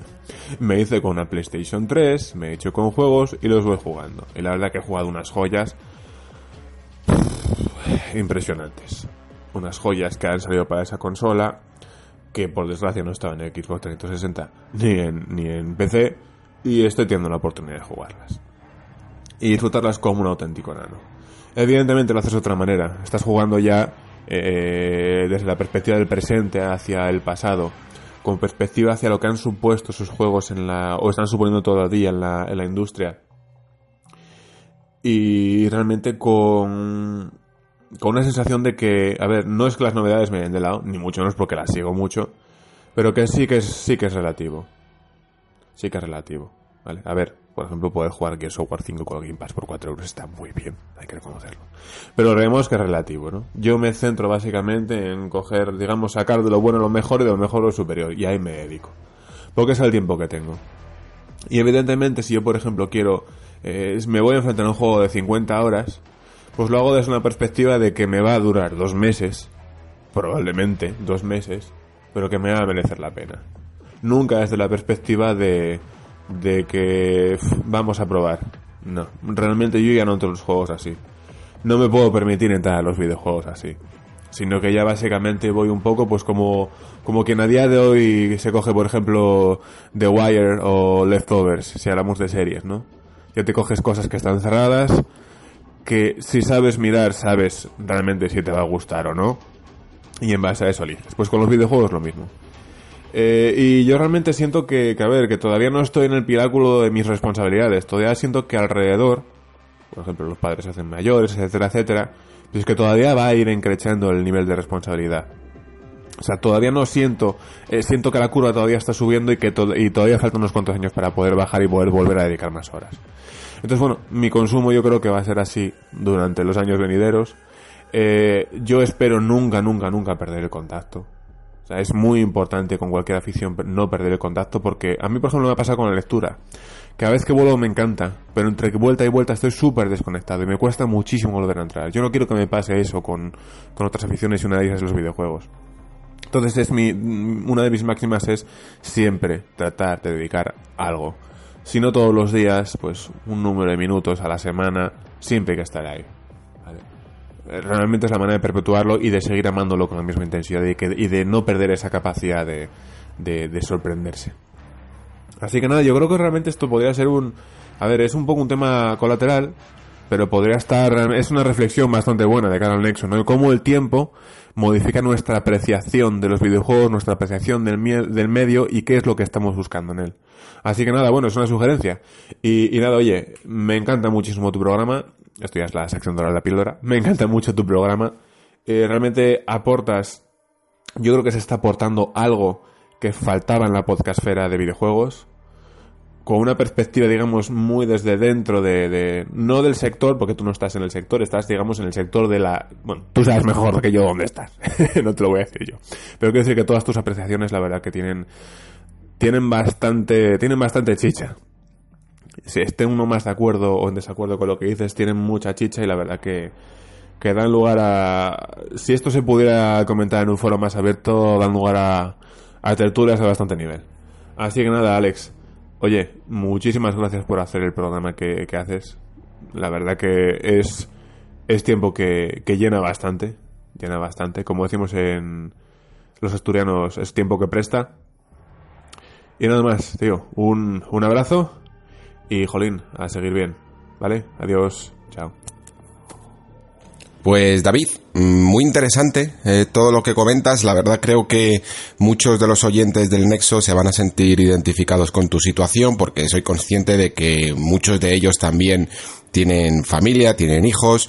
(laughs) me hice con una PlayStation 3, me he hecho con juegos y los voy jugando. Y la verdad que he jugado unas joyas impresionantes. Unas joyas que han salido para esa consola, que por desgracia no estaban en Xbox 360 ni en, ni en PC, y estoy teniendo la oportunidad de jugarlas. Y disfrutarlas como un auténtico nano. Evidentemente lo haces de otra manera. Estás jugando ya eh, desde la perspectiva del presente hacia el pasado, con perspectiva hacia lo que han supuesto sus juegos en la, o están suponiendo todavía en la, en la industria. Y realmente con, con una sensación de que, a ver, no es que las novedades me den de lado, ni mucho menos porque las sigo mucho, pero que sí que sí que es relativo. Sí que es relativo. ¿Vale? A ver, por ejemplo, poder jugar Gears of War 5 con Game Pass por 4 euros está muy bien, hay que reconocerlo. Pero vemos que es relativo, ¿no? Yo me centro básicamente en coger, digamos, sacar de lo bueno lo mejor y de lo mejor lo superior, y ahí me dedico. Porque es el tiempo que tengo. Y evidentemente, si yo, por ejemplo, quiero, eh, me voy a enfrentar a un juego de 50 horas, pues lo hago desde una perspectiva de que me va a durar dos meses, probablemente dos meses, pero que me va a merecer la pena. Nunca desde la perspectiva de de que vamos a probar. No, realmente yo ya no entro en los juegos así. No me puedo permitir entrar a los videojuegos así. Sino que ya básicamente voy un poco pues como, como quien a día de hoy se coge por ejemplo The Wire o Leftovers, si hablamos de series, ¿no? Ya te coges cosas que están cerradas, que si sabes mirar sabes realmente si te va a gustar o no. Y en base a eso eliges. Pues con los videojuegos lo mismo. Eh, y yo realmente siento que, que, a ver, que todavía no estoy en el pináculo de mis responsabilidades. Todavía siento que alrededor, por ejemplo, los padres se hacen mayores, etcétera, etcétera, pues que todavía va a ir encrechando el nivel de responsabilidad. O sea, todavía no siento, eh, siento que la curva todavía está subiendo y que y todavía faltan unos cuantos años para poder bajar y poder volver a dedicar más horas. Entonces, bueno, mi consumo yo creo que va a ser así durante los años venideros. Eh, yo espero nunca, nunca, nunca perder el contacto. O sea, es muy importante con cualquier afición no perder el contacto porque a mí, por ejemplo, me ha pasado con la lectura. Cada vez que vuelvo me encanta, pero entre vuelta y vuelta estoy súper desconectado y me cuesta muchísimo volver a entrar. Yo no quiero que me pase eso con, con otras aficiones y una de ellas es los videojuegos. Entonces es mi, una de mis máximas es siempre tratar de dedicar algo. Si no todos los días, pues un número de minutos a la semana, siempre hay que estar ahí. Realmente es la manera de perpetuarlo y de seguir amándolo con la misma intensidad y, y de no perder esa capacidad de, de sorprenderse. Así que nada, yo creo que realmente esto podría ser un... A ver, es un poco un tema colateral, pero podría estar... Es una reflexión bastante buena de cara al Nexo, ¿no? Cómo el tiempo modifica nuestra apreciación de los videojuegos, nuestra apreciación del, del medio y qué es lo que estamos buscando en él. Así que nada, bueno, es una sugerencia. Y, nada, oye, me encanta muchísimo tu programa. Esto ya es la sección de la píldora. Me encanta mucho tu programa. Eh, realmente aportas... Yo creo que se está aportando algo que faltaba en la podcastfera de videojuegos con una perspectiva, digamos, muy desde dentro de, no del sector, porque tú no estás en el sector, estás, digamos, en el sector de la... Bueno, tú sabes mejor que yo dónde estás, (laughs) no te lo voy a decir yo. Pero quiero decir que todas tus apreciaciones, la verdad, que tienen, tienen bastante, tienen bastante chicha. Si esté uno más de acuerdo o en desacuerdo con lo que dices, tienen mucha chicha y la verdad que, que dan lugar a... Si esto se pudiera comentar en un foro más abierto, dan lugar a, a tertulias de bastante nivel. Así que nada, Alex. Oye, muchísimas gracias por hacer el programa que, haces. La verdad que es, es tiempo que, que, llena bastante. Llena bastante. Como decimos en los asturianos, es tiempo que presta. Y nada más, tío. Un, un abrazo. Y jolín, a seguir bien. ¿Vale? Adiós. Chao. Pues David, muy interesante eh, todo lo que comentas. La verdad creo que muchos de los oyentes del Nexo se van a sentir identificados con tu situación porque soy consciente de que muchos de ellos también tienen familia, tienen hijos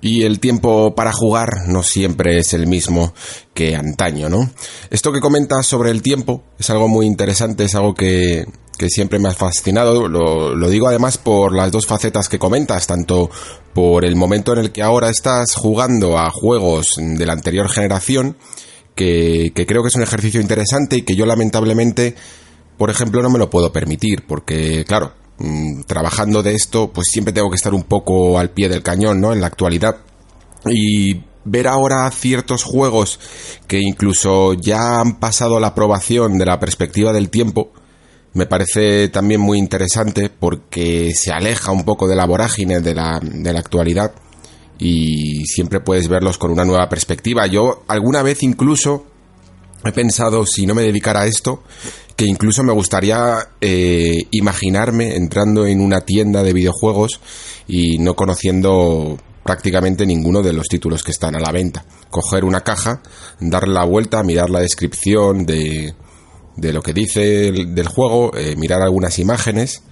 y el tiempo para jugar no siempre es el mismo que antaño, ¿no? Esto que comentas sobre el tiempo es algo muy interesante, es algo que, que siempre me ha fascinado. Lo, digo además por las dos facetas que comentas, tanto por el momento en el que ahora estás jugando a juegos de la anterior generación, que, que creo que es un ejercicio interesante y que yo lamentablemente, por ejemplo, no me lo puedo permitir, porque claro, mm, trabajando de esto, pues siempre tengo que estar un poco al pie del cañón, ¿no? En la actualidad. Y ver ahora ciertos juegos que incluso ya han pasado la aprobación de la perspectiva del tiempo, me parece también muy interesante porque se aleja un poco de la vorágine de la, de la actualidad y siempre puedes verlos con una nueva perspectiva. Yo alguna vez incluso he pensado, si no me dedicara a esto, que incluso me gustaría eh, imaginarme entrando en una tienda de videojuegos y no conociendo prácticamente ninguno de los títulos que están a la venta. Coger una caja, darle la vuelta, mirar la descripción de, de lo que dice del juego, eh, mirar algunas imágenes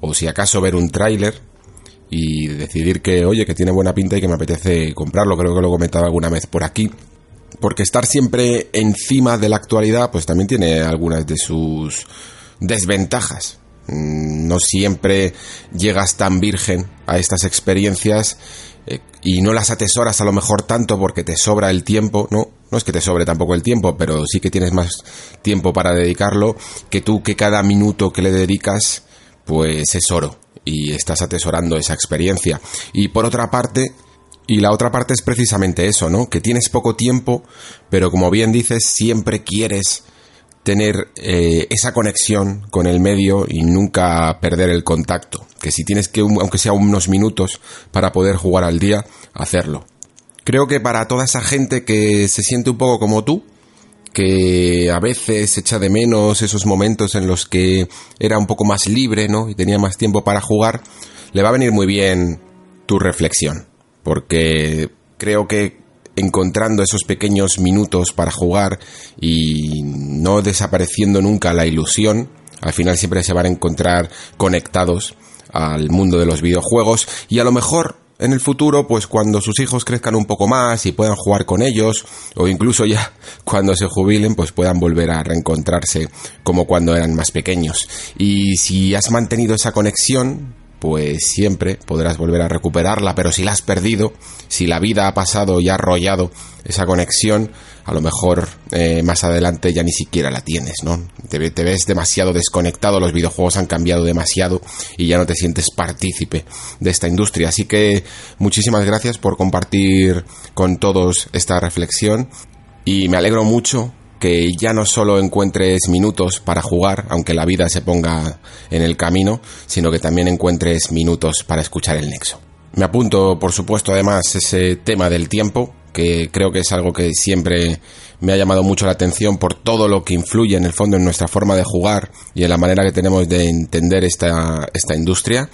o si acaso ver un tráiler y decidir que, oye, que tiene buena pinta y que me apetece comprarlo. Creo que lo he comentado alguna vez por aquí. Porque estar siempre encima de la actualidad, pues también tiene algunas de sus desventajas. Mm, no siempre llegas tan virgen a estas experiencias eh, y no las atesoras a lo mejor tanto porque te sobra el tiempo, ¿no? No es que te sobre tampoco el tiempo, pero sí que tienes más tiempo para dedicarlo que tú que cada minuto que le dedicas pues es oro y estás atesorando esa experiencia. Y por otra parte, y la otra parte es precisamente eso, ¿no? Que tienes poco tiempo, pero como bien dices, siempre quieres tener eh, esa conexión con el medio y nunca perder el contacto. Que si tienes que, aunque sea unos minutos, para poder jugar al día, hacerlo. Creo que para toda esa gente que se siente un poco como tú, que a veces echa de menos esos momentos en los que era un poco más libre, ¿no? Y tenía más tiempo para jugar, le va a venir muy bien tu reflexión. Porque creo que encontrando esos pequeños minutos para jugar y no desapareciendo nunca la ilusión, al final siempre se van a encontrar conectados al mundo de los videojuegos y a lo mejor en el futuro, pues cuando sus hijos crezcan un poco más y puedan jugar con ellos, o incluso ya (laughs) cuando se jubilen, pues puedan volver a reencontrarse como cuando eran más pequeños. Y si has mantenido esa conexión, pues siempre podrás volver a recuperarla, pero si la has perdido, si la vida ha pasado y ha arrollado esa conexión, a lo mejor eh, más adelante ya ni siquiera la tienes, ¿no? Te, te, ves demasiado desconectado, los videojuegos han cambiado demasiado y ya no te sientes partícipe de esta industria. Así que muchísimas gracias por compartir con todos esta reflexión y me alegro mucho que ya no solo encuentres minutos para jugar, aunque la vida se ponga en el camino, sino que también encuentres minutos para escuchar el nexo. Me apunto, por supuesto, además ese tema del tiempo, que creo que es algo que siempre me ha llamado mucho la atención por todo lo que influye en el fondo en nuestra forma de jugar y en la manera que tenemos de entender esta, esta industria,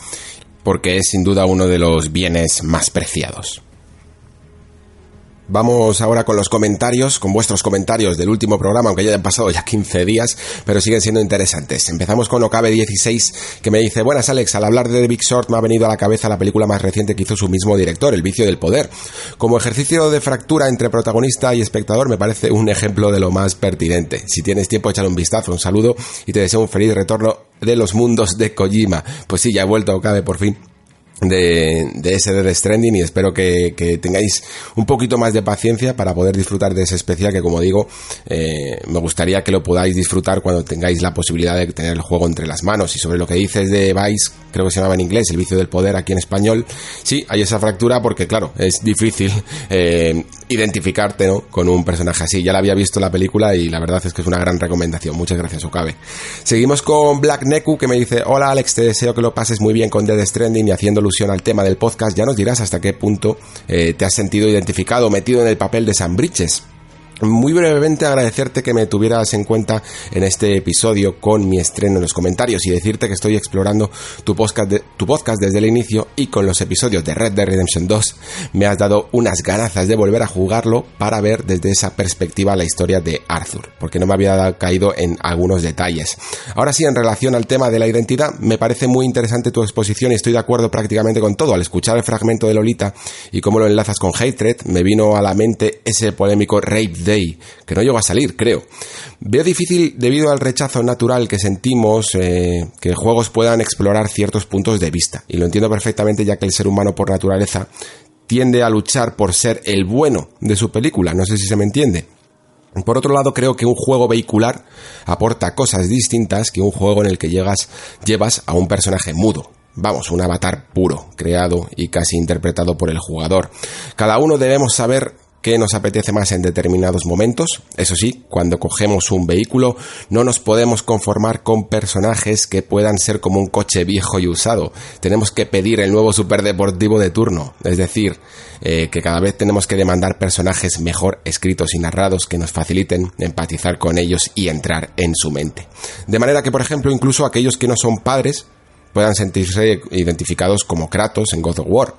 porque es sin duda uno de los bienes más preciados. Vamos ahora con los comentarios, con vuestros comentarios del último programa, aunque ya hayan pasado ya 15 días, pero siguen siendo interesantes. Empezamos con Okabe16, que me dice, buenas Alex, al hablar de The Big Short me ha venido a la cabeza la película más reciente que hizo su mismo director, El vicio del poder. Como ejercicio de fractura entre protagonista y espectador me parece un ejemplo de lo más pertinente. Si tienes tiempo, échale un vistazo, un saludo y te deseo un feliz retorno de los mundos de Kojima. Pues sí, ya he vuelto Okabe por fin de, de ese Death Stranding y espero que, que, tengáis un poquito más de paciencia para poder disfrutar de ese especial que como digo eh, me gustaría que lo podáis disfrutar cuando tengáis la posibilidad de tener el juego entre las manos. Y sobre lo que dices de Vice creo que se llamaba en inglés el vicio del poder aquí en español sí hay esa fractura porque claro es difícil eh, identificarte ¿no? con un personaje así. Ya la había visto la película y la verdad es que es una gran recomendación. Muchas gracias Okabe. Seguimos con Black Neku que me dice hola Alex te deseo que lo pases muy bien con Death Stranding y haciendo alusión al tema del podcast, ya nos dirás hasta qué punto eh, te has sentido identificado, metido en el papel de San Briches muy brevemente agradecerte que me tuvieras en cuenta en este episodio con mi estreno en los comentarios y decirte que estoy explorando tu podcast, tu podcast desde el inicio y con los episodios de Red Dead Redemption 2 me has dado unas ganazas de volver a jugarlo para ver desde esa perspectiva la historia de Arthur, porque no me había caído en algunos detalles. Ahora sí, en relación al tema de la identidad, me parece muy interesante tu exposición y estoy de acuerdo prácticamente con todo. Al escuchar el fragmento de Lolita y cómo lo enlazas con Hatred, me vino a la mente ese polémico Rape Que no llegó a salir, creo. Veo difícil, debido al rechazo natural que sentimos, eh, que juegos puedan explorar ciertos puntos de vista. Y lo entiendo perfectamente ya que el ser humano por naturaleza tiende a luchar por ser el bueno de su película. No sé si se me entiende. Por otro lado, creo que un juego vehicular aporta cosas distintas que un juego en el que llegas, llevas a un personaje mudo. Vamos, un avatar puro, creado y casi interpretado por el jugador. Cada uno debemos saber qué nos apetece más en determinados momentos. Eso sí, cuando cogemos un vehículo no nos podemos conformar con personajes que puedan ser como un coche viejo y usado. Tenemos que pedir el nuevo superdeportivo de turno. Es decir, eh, que cada vez tenemos que demandar personajes mejor escritos y narrados que nos faciliten empatizar con ellos y entrar en su mente. De manera que, por ejemplo, incluso aquellos que no son padres puedan sentirse identificados como Kratos en God of War,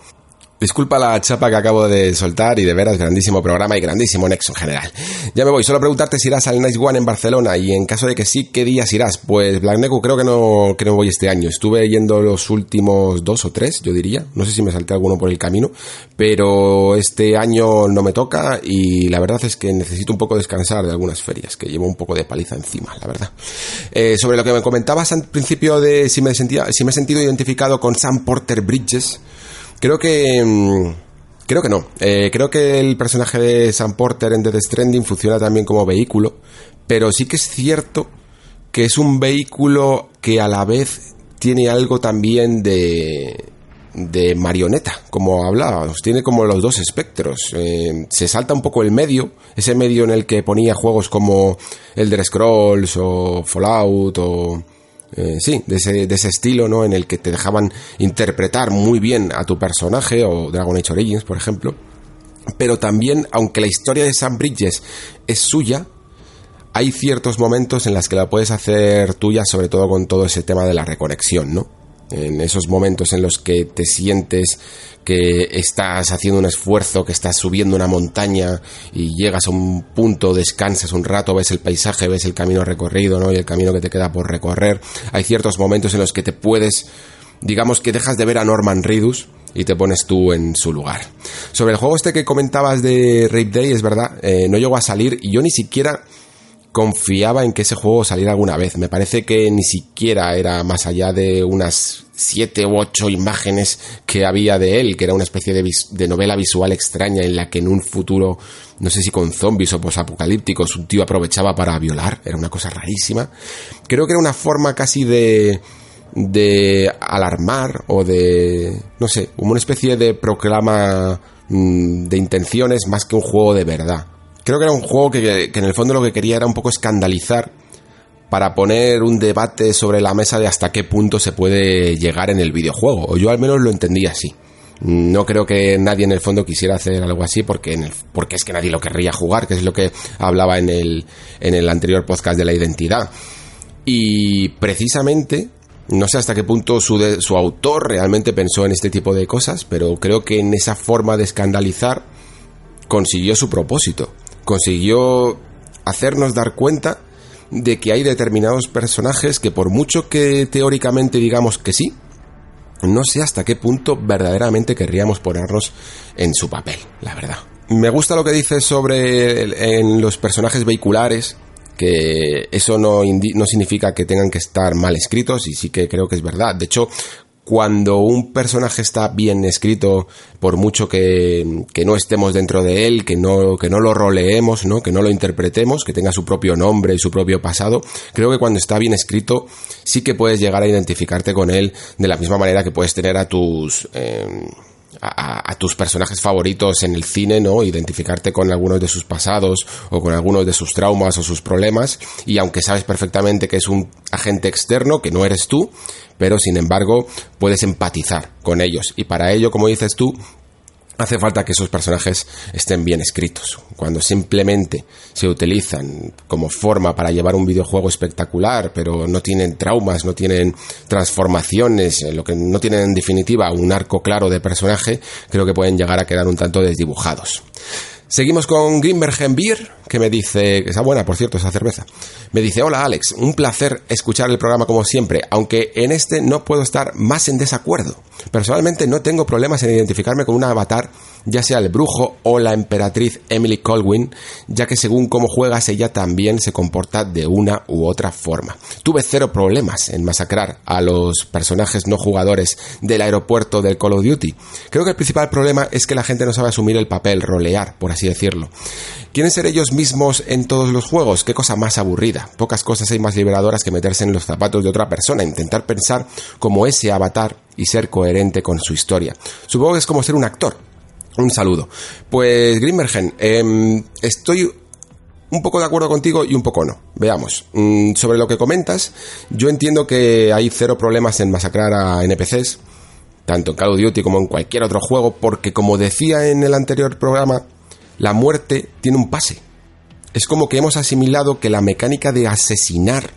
Disculpa la chapa que acabo de soltar y de veras grandísimo programa y grandísimo nexo en general. Ya me voy, solo preguntarte si irás al Nice One en Barcelona y en caso de que sí, ¿qué días irás? Pues Black Neku creo que no, que voy este año. Estuve yendo los últimos dos o tres, yo diría. No sé si me salté alguno por el camino, pero este año no me toca y la verdad es que necesito un poco descansar de algunas ferias, que llevo un poco de paliza encima, la verdad. Eh, sobre lo que me comentabas al principio de si me, sentía, si me he sentido identificado con Sam Porter Bridges, Creo que... Mm, creo que no. Eh, creo que el personaje de Sam Porter en Death Stranding funciona también como vehículo, pero sí que es cierto que es un vehículo que a la vez tiene algo también de de marioneta, como hablábamos, tiene como los dos espectros. Eh, se salta un poco el medio, ese medio en el que ponía juegos como Elder Scrolls o Fallout o eh, sí, de ese, de ese estilo, ¿no? En el que te dejaban interpretar muy bien a tu personaje, o Dragon Age Origins, por ejemplo. Pero también, aunque la historia de Sam Bridges es suya, hay ciertos momentos en los que la puedes hacer tuya, sobre todo con todo ese tema de la reconexión, ¿no? En esos momentos en los que te sientes que estás haciendo un esfuerzo, que estás subiendo una montaña y llegas a un punto, descansas un rato, ves el paisaje, ves el camino recorrido, ¿no? Y el camino que te queda por recorrer. Hay ciertos momentos en los que te puedes, digamos que dejas de ver a Norman Reedus y te pones tú en su lugar. Sobre el juego este que comentabas de Rape Day, es verdad, eh, no llegó a salir y yo ni siquiera confiaba en que ese juego saliera alguna vez. Me parece que ni siquiera era más allá de unas siete u ocho imágenes que había de él, que era una especie de, novela visual extraña en la que en un futuro, no sé si con zombies o posapocalípticos, un tío aprovechaba para violar. Era una cosa rarísima. Creo que era una forma casi de de alarmar o de, no sé, como una especie de proclama mm, de intenciones más que un juego de verdad. Creo que era un juego que, en el fondo lo que quería era un poco escandalizar para poner un debate sobre la mesa de hasta qué punto se puede llegar en el videojuego. O yo al menos lo entendía así. No creo que nadie en el fondo quisiera hacer algo así porque, porque es que nadie lo querría jugar, que es lo que hablaba en el, en el anterior podcast de la identidad. Y precisamente, no sé hasta qué punto su, su autor realmente pensó en este tipo de cosas, pero creo que en esa forma de escandalizar consiguió su propósito consiguió hacernos dar cuenta de que hay determinados personajes que por mucho que teóricamente digamos que sí, no sé hasta qué punto verdaderamente querríamos ponernos en su papel, la verdad. Me gusta lo que dices sobre en los personajes vehiculares, que eso no, no significa que tengan que estar mal escritos y sí que creo que es verdad. De hecho, cuando un personaje está bien escrito, por mucho que, no estemos dentro de él, que no, que no lo roleemos, ¿no? que no lo interpretemos, que tenga su propio nombre y su propio pasado, creo que cuando está bien escrito sí que puedes llegar a identificarte con él de la misma manera que puedes tener a tus... Em, a, tus personajes favoritos en el cine, ¿no? Identificarte con algunos de sus pasados o con algunos de sus traumas o sus problemas y aunque sabes perfectamente que es un agente externo, que no eres tú, pero sin embargo puedes empatizar con ellos. Y para ello, como dices tú, hace falta que esos personajes estén bien escritos. Cuando simplemente se utilizan como forma para llevar un videojuego espectacular, pero no tienen traumas, no tienen transformaciones, lo que no tienen en definitiva un arco claro de personaje, creo que pueden llegar a quedar un tanto desdibujados. Seguimos con Grimbergen Beer, que me dice, que está buena, por cierto, esa cerveza. Me dice, hola Alex, un placer escuchar el programa como siempre, aunque en este no puedo estar más en desacuerdo. Personalmente no tengo problemas en identificarme con un avatar ya sea el brujo o la emperatriz Emily Colwyn, ya que según cómo juegas ella también se comporta de una u otra forma. Tuve cero problemas en masacrar a los personajes no jugadores del aeropuerto del Call of Duty. Creo que el principal problema es que la gente no sabe asumir el papel, rolear, por así decirlo. ¿Quieren ser ellos mismos en todos los juegos? Qué cosa más aburrida. Pocas cosas hay más liberadoras que meterse en los zapatos de otra persona, intentar pensar como ese avatar y ser coherente con su historia. Supongo que es como ser un actor un saludo. Pues Grimbergen, em, estoy un poco de acuerdo contigo y un poco no. Veamos. Mm, sobre lo que comentas, yo entiendo que hay cero problemas en masacrar a NPCs, tanto en Call of Duty como en cualquier otro juego, porque como decía en el anterior programa, la muerte tiene un pase. Es como que hemos asimilado que la mecánica de asesinar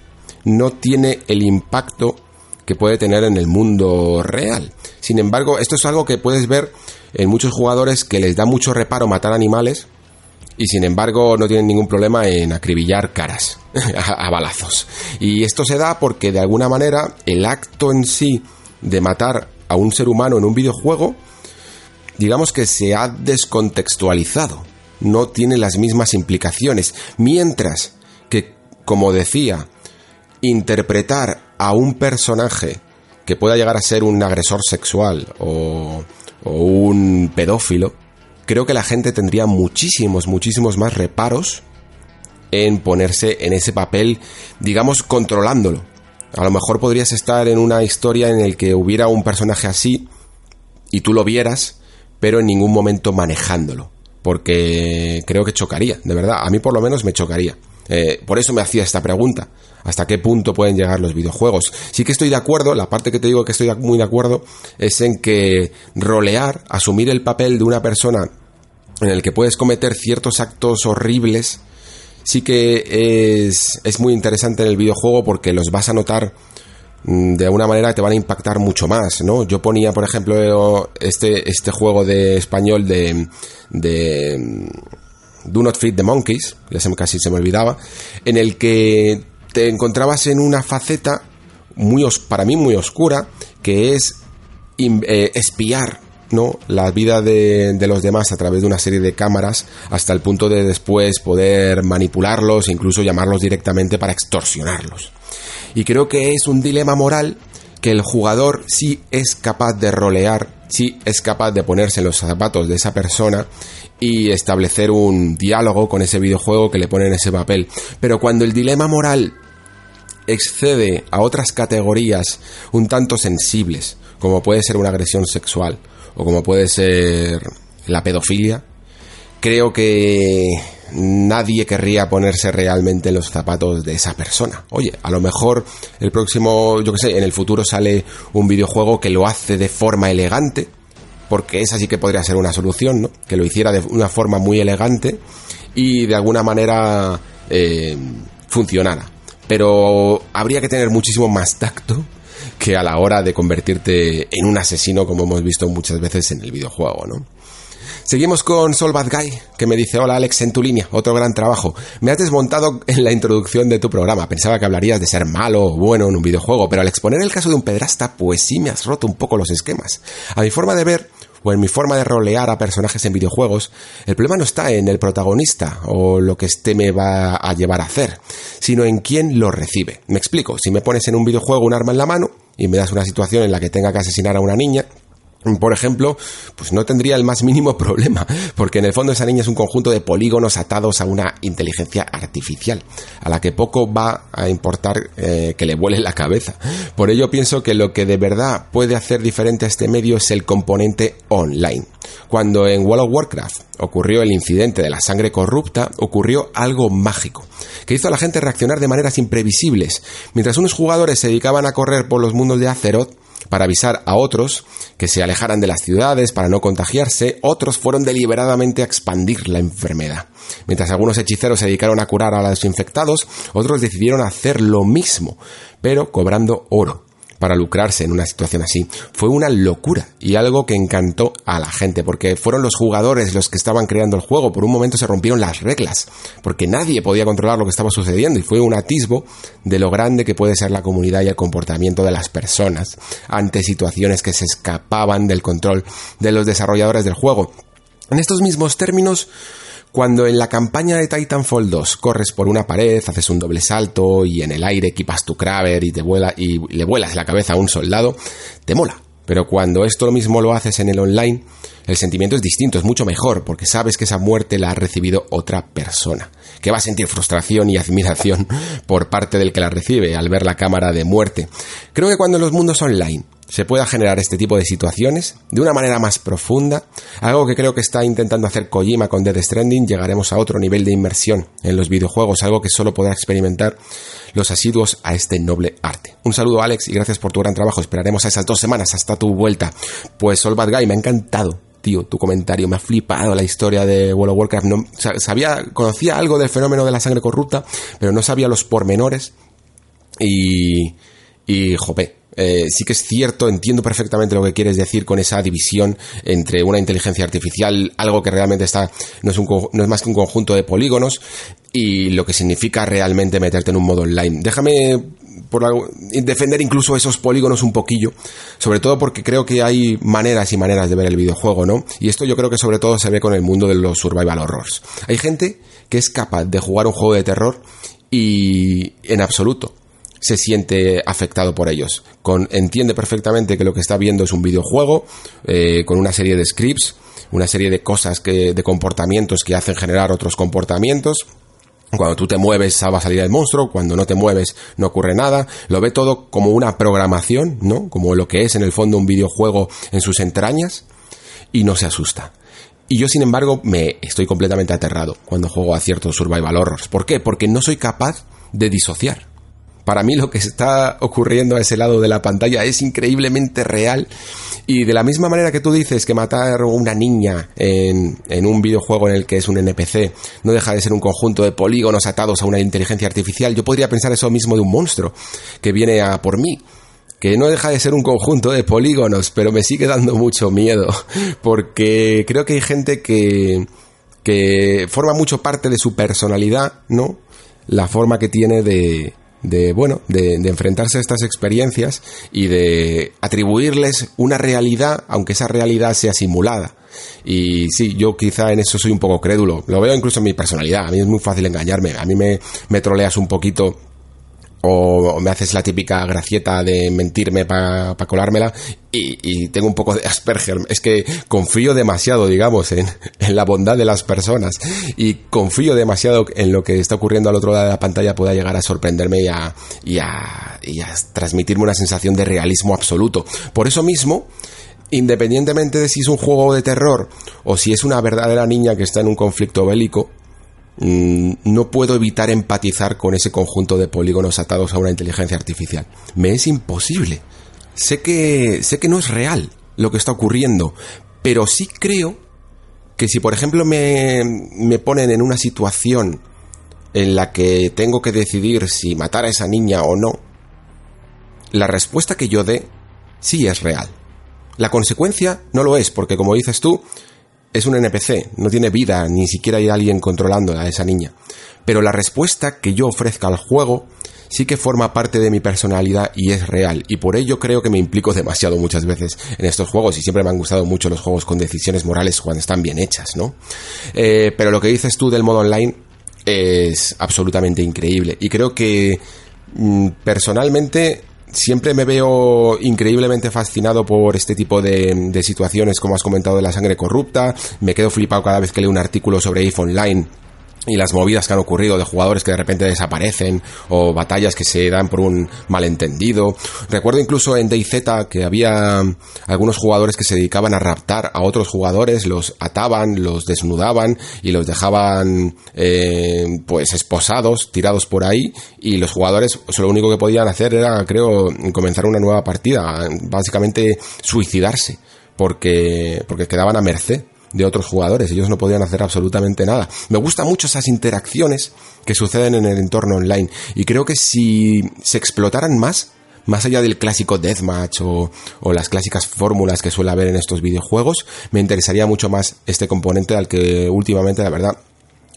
no tiene el impacto que puede tener en el mundo real. Sin embargo, esto es algo que puedes ver en muchos jugadores que les da mucho reparo matar animales y sin embargo no tienen ningún problema en acribillar caras (laughs) a, balazos. Y esto se da porque de alguna manera el acto en sí de matar a un ser humano en un videojuego, digamos que se ha descontextualizado, no tiene las mismas implicaciones, mientras que, como decía, interpretar a un personaje que pueda llegar a ser un agresor sexual o o un pedófilo, creo que la gente tendría muchísimos, muchísimos más reparos en ponerse en ese papel, digamos, controlándolo. A lo mejor podrías estar en una historia en el que hubiera un personaje así y tú lo vieras, pero en ningún momento manejándolo. Porque creo que chocaría, de verdad. A mí por lo menos me chocaría. Eh, por eso me hacía esta pregunta. ¿Hasta qué punto pueden llegar los videojuegos? Sí que estoy de acuerdo, la parte que te digo que estoy muy de acuerdo es en que rolear, asumir el papel de una persona en el que puedes cometer ciertos actos horribles, sí que es, es muy interesante en el videojuego porque los vas a notar mm, de una manera que te van a impactar mucho más, ¿no? Yo ponía, por ejemplo, este, este juego de español de, de Do Not Feed the Monkeys, ya casi se me olvidaba, en el que te encontrabas en una faceta muy para mí muy oscura, que es eh, espiar ¿no? la vida de, de, los demás a través de una serie de cámaras hasta el punto de después poder manipularlos e incluso llamarlos directamente para extorsionarlos. Y creo que es un dilema moral que el jugador sí es capaz de rolear, sí es capaz de ponerse en los zapatos de esa persona y establecer un diálogo con ese videojuego que le pone en ese papel. Pero cuando el dilema moral excede a otras categorías un tanto sensibles, como puede ser una agresión sexual o como puede ser la pedofilia, creo que nadie querría ponerse realmente en los zapatos de esa persona. Oye, a lo mejor el próximo, yo que sé, en el futuro sale un videojuego que lo hace de forma elegante, porque esa sí que podría ser una solución, ¿no? Que lo hiciera de una forma muy elegante y de alguna manera eh, funcionara. Pero habría que tener muchísimo más tacto que a la hora de convertirte en un asesino como hemos visto muchas veces en el videojuego, ¿no? Seguimos con Sol Bad Guy, que me dice, hola Alex, en tu línea, otro gran trabajo. Me has desmontado en la introducción de tu programa, pensaba que hablarías de ser malo o bueno en un videojuego, pero al exponer el caso de un pedrasta, pues sí me has roto un poco los esquemas. A mi forma de ver, o en mi forma de rolear a personajes en videojuegos, el problema no está en el protagonista o lo que este me va a llevar a hacer, sino en quién lo recibe. Me explico, si me pones en un videojuego un arma en la mano y me das una situación en la que tenga que asesinar a una niña, por ejemplo, pues no tendría el más mínimo (laughs) problema, porque en el fondo esa niña es un conjunto de polígonos atados a una inteligencia artificial, a la que poco va a importar eh, que le vuele la cabeza. Por ello pienso que lo que de verdad puede hacer diferente a este medio es el componente online. Cuando en World of Warcraft ocurrió el incidente de la sangre corrupta, ocurrió algo mágico, que hizo a la gente reaccionar de maneras imprevisibles. Mientras unos jugadores se dedicaban a correr por los mundos de Azeroth, para avisar a otros que se alejaran de las ciudades para no contagiarse, otros fueron deliberadamente a expandir la enfermedad. Mientras algunos hechiceros se dedicaron a curar a los infectados, otros decidieron hacer lo mismo, pero cobrando oro para lucrarse en una situación así. Fue una locura y algo que encantó a la gente, porque fueron los jugadores los que estaban creando el juego. Por un momento se rompieron las reglas, porque nadie podía controlar lo que estaba sucediendo y fue un atisbo de lo grande que puede ser la comunidad y el comportamiento de las personas ante situaciones que se escapaban del control de los desarrolladores del juego. En estos mismos términos, cuando en la campaña de Titanfall 2 corres por una pared, haces un doble salto y en el aire equipas tu Kraber y, te vuela, y le vuelas la cabeza a un soldado, te mola. Pero cuando esto lo mismo lo haces en el online, el sentimiento es distinto, es mucho mejor, porque sabes que esa muerte la ha recibido otra persona, que va a sentir frustración y (laughs) admiración por parte del que la recibe al ver la cámara de muerte. Creo que cuando en los mundos online se pueda generar este tipo de situaciones de una manera más profunda, algo que creo que está intentando hacer Kojima con Dead Stranding, llegaremos a otro nivel de inmersión en los videojuegos, algo que solo podrá experimentar los asiduos a este noble arte. Un saludo Alex y gracias por tu gran trabajo, esperaremos a esas dos semanas hasta tu vuelta. Pues Sol Bad Guy, me ha encantado tío, tu comentario, me ha flipado la historia de World of Warcraft. No, sabía, conocía algo del fenómeno de la sangre corrupta, pero no sabía los pormenores. Y, y jope, eh, sí que es cierto, entiendo perfectamente lo que quieres decir con esa división entre una inteligencia artificial, algo que realmente está, no es, un, no es más que un conjunto de polígonos, y lo que significa realmente meterte en un modo online. Déjame por defender incluso esos polígonos un poquillo, sobre todo porque creo que hay maneras y maneras de ver el videojuego, ¿no? Y esto yo creo que sobre todo se ve con el mundo de los survival horrors. Hay gente que es capaz de jugar un juego de terror y en absoluto se siente afectado por ellos. Con, entiende perfectamente que lo que está viendo es un videojuego eh, con una serie de scripts, una serie de cosas que, de comportamientos que hacen generar otros comportamientos. Cuando tú te mueves va a salir el monstruo, cuando no te mueves no ocurre nada. Lo ve todo como una programación, ¿no? Como lo que es en el fondo un videojuego en sus entrañas y no se asusta. Y yo, sin embargo, me estoy completamente aterrado cuando juego a ciertos survival horrors. ¿Por qué? Porque no soy capaz de disociar para mí lo que está ocurriendo a ese lado de la pantalla es increíblemente real y de la misma manera que tú dices que matar a una niña en, en, un videojuego en el que es un NPC no deja de ser un conjunto de polígonos atados a una inteligencia artificial, yo podría pensar eso mismo de un monstruo que viene a por mí que no deja de ser un conjunto de polígonos, pero me sigue dando mucho miedo, (laughs) porque creo que hay gente que, que forma mucho parte de su personalidad, ¿no? La forma que tiene de, de bueno, de, enfrentarse a estas experiencias y de atribuirles una realidad, aunque esa realidad sea simulada. Y sí, yo quizá en eso soy un poco crédulo. Lo veo incluso en mi personalidad. A mí es muy fácil engañarme. A mí me, me troleas un poquito o me haces la típica gracieta de mentirme para colármela y, tengo un poco de Asperger. Es que confío demasiado, digamos, en, la bondad de las personas y confío demasiado en lo que está ocurriendo al otro lado de la pantalla pueda llegar a sorprenderme y a, y a, y a transmitirme una sensación de realismo absoluto. Por eso mismo, independientemente de si es un juego de terror o si es una verdadera niña que está en un conflicto bélico, no puedo evitar empatizar con ese conjunto de polígonos atados a una inteligencia artificial. Me es imposible. Sé que, sé que no es real lo que está ocurriendo, pero sí creo que si por ejemplo me, me ponen en una situación en la que tengo que decidir si matar a esa niña o no, la respuesta que yo dé sí es real. La consecuencia no lo es, porque como dices tú, es un NPC, no tiene vida, ni siquiera hay alguien controlando a esa niña. Pero la respuesta que yo ofrezca al juego sí que forma parte de mi personalidad y es real. Y por ello creo que me implico demasiado muchas veces en estos juegos y siempre me han gustado mucho los juegos con decisiones morales cuando están bien hechas, ¿no? Eh, pero lo que dices tú del modo online es absolutamente increíble. Y creo que mm, personalmente siempre me veo increíblemente fascinado por este tipo de, situaciones, como has comentado, de la sangre corrupta. Me quedo flipado cada vez que leo un artículo sobre IF Online y las movidas que han ocurrido de jugadores que de repente desaparecen o batallas que se dan por un malentendido. Recuerdo incluso en DayZ que había algunos jugadores que se dedicaban a raptar a otros jugadores, los ataban, los desnudaban y los dejaban eh, pues esposados, tirados por ahí y los jugadores lo único que podían hacer era creo comenzar una nueva partida, básicamente suicidarse porque porque quedaban a merced de otros jugadores. Ellos no podían hacer absolutamente nada. Me gustan mucho esas interacciones que suceden en el entorno online. Y creo que si se explotaran más, más allá del clásico deathmatch o, o las clásicas fórmulas que suele haber en estos videojuegos, me interesaría mucho más este componente al que últimamente, la verdad,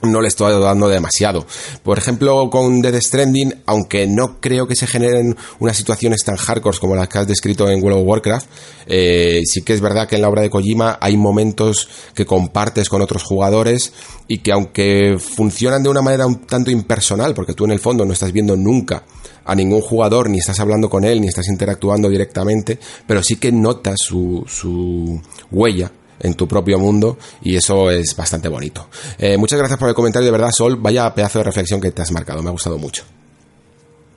no le estoy dando demasiado. Por ejemplo, con Dead Stranding, aunque no creo que se generen unas situaciones tan hardcore como las que has descrito en World of Warcraft, eh, sí que es verdad que en la obra de Kojima hay momentos que compartes con otros jugadores y que aunque funcionan de una manera un tanto impersonal, porque tú en el fondo no estás viendo nunca a ningún jugador, ni estás hablando con él, ni estás interactuando directamente, pero sí que notas su, su huella en tu propio mundo y eso es bastante bonito. Eh, muchas gracias por el comentario, de verdad, Sol, vaya pedazo de reflexión que te has marcado, me ha gustado mucho.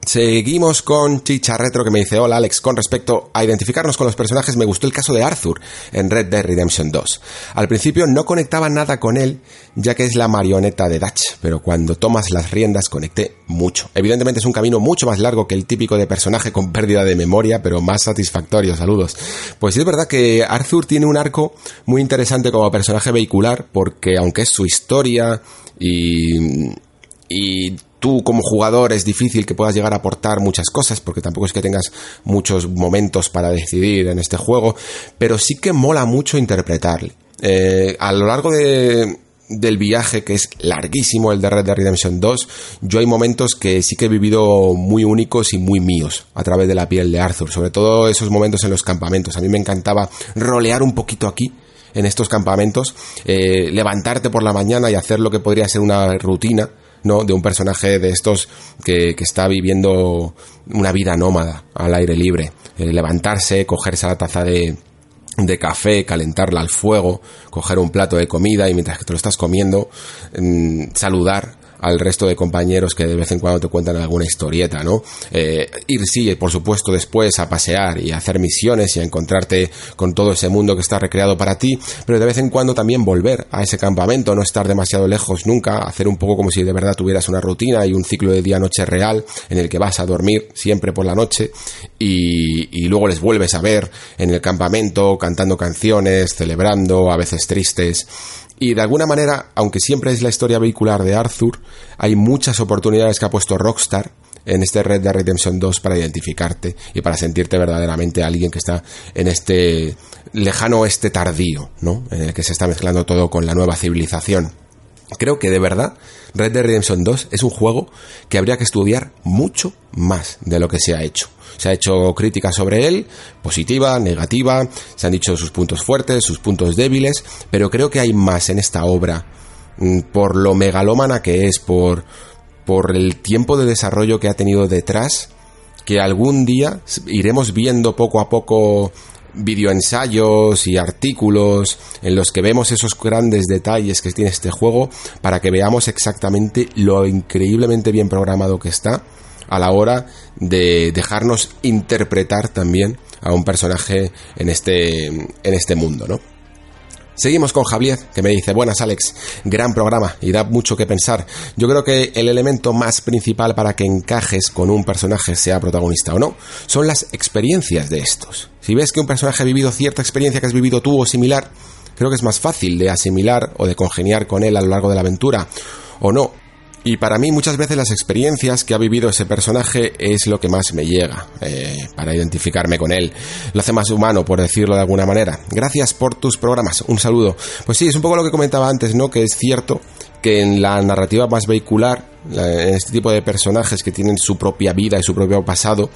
Seguimos con Chicha Retro que me dice, hola Alex, con respecto a identificarnos con los personajes me gustó el caso de Arthur en Red Dead Redemption 2. Al principio no conectaba nada con él, ya que es la marioneta de Dutch, pero cuando tomas las riendas conecté mucho. Evidentemente es un camino mucho más largo que el típico de personaje con pérdida de memoria, pero más satisfactorio, saludos. Pues es verdad que Arthur tiene un arco muy interesante como personaje vehicular, porque aunque es su historia y... y tú como jugador es difícil que puedas llegar a aportar muchas cosas porque tampoco es que tengas muchos momentos para decidir en este juego, pero sí que mola mucho interpretarle. Eh, a lo largo de, del viaje que es larguísimo el de Red Dead Redemption 2, yo hay momentos que sí que he vivido muy únicos y muy míos a través de la piel de Arthur, sobre todo esos momentos en los campamentos. A mí me encantaba rolear un poquito aquí en estos campamentos, eh, levantarte por la mañana y hacer lo que podría ser una rutina ¿no? De un personaje de estos que, que está viviendo una vida nómada al aire libre. Eh, levantarse, cogerse la taza de, de café, calentarla al fuego, coger un plato de comida y mientras que te lo estás comiendo, mm, saludar al resto de compañeros que de vez en cuando te cuentan alguna historieta, ¿no? Eh, ir, sí, por supuesto, después a pasear y a hacer misiones y a encontrarte con todo ese mundo que está recreado para ti, pero de vez en cuando también volver a ese campamento, no estar demasiado lejos nunca, hacer un poco como si de verdad tuvieras una rutina y un ciclo de día-noche real en el que vas a dormir siempre por la noche y, y luego les vuelves a ver en el campamento cantando canciones, celebrando, a veces tristes. Y de alguna manera, aunque siempre es la historia vehicular de Arthur, hay muchas oportunidades que ha puesto Rockstar en este Red Dead Redemption 2 para identificarte y para sentirte verdaderamente alguien que está en este lejano oeste tardío, ¿no? En el que se está mezclando todo con la nueva civilización. Creo que de verdad Red Dead Redemption 2 es un juego que habría que estudiar mucho más de lo que se ha hecho. Se ha hecho crítica sobre él, positiva, negativa, se han dicho sus puntos fuertes, sus puntos débiles, pero creo que hay más en esta obra mm, por lo megalómana que es, por, por el tiempo de desarrollo que ha tenido detrás, que algún día iremos viendo poco a poco videoensayos y artículos en los que vemos esos grandes detalles que tiene este juego para que veamos exactamente lo increíblemente bien programado que está a la hora de dejarnos interpretar también a un personaje en este, en este mundo, ¿no? Seguimos con Javier, que me dice, buenas Alex, gran programa y da mucho que pensar. Yo creo que el elemento más principal para que encajes con un personaje, sea protagonista o no, son las experiencias de estos. Si ves que un personaje ha vivido cierta experiencia que has vivido tú o similar, creo que es más fácil de asimilar o de congeniar con él a lo largo de la aventura, o no, y para mí muchas veces las experiencias que ha vivido ese personaje es lo que más me llega eh, para identificarme con él. Lo hace más humano, por decirlo de alguna manera. Gracias por tus programas. Un saludo. Pues sí, es un poco lo que comentaba antes, ¿no? Que es cierto que en la narrativa más vehicular, en este tipo de personajes que tienen su propia vida y su propio pasado,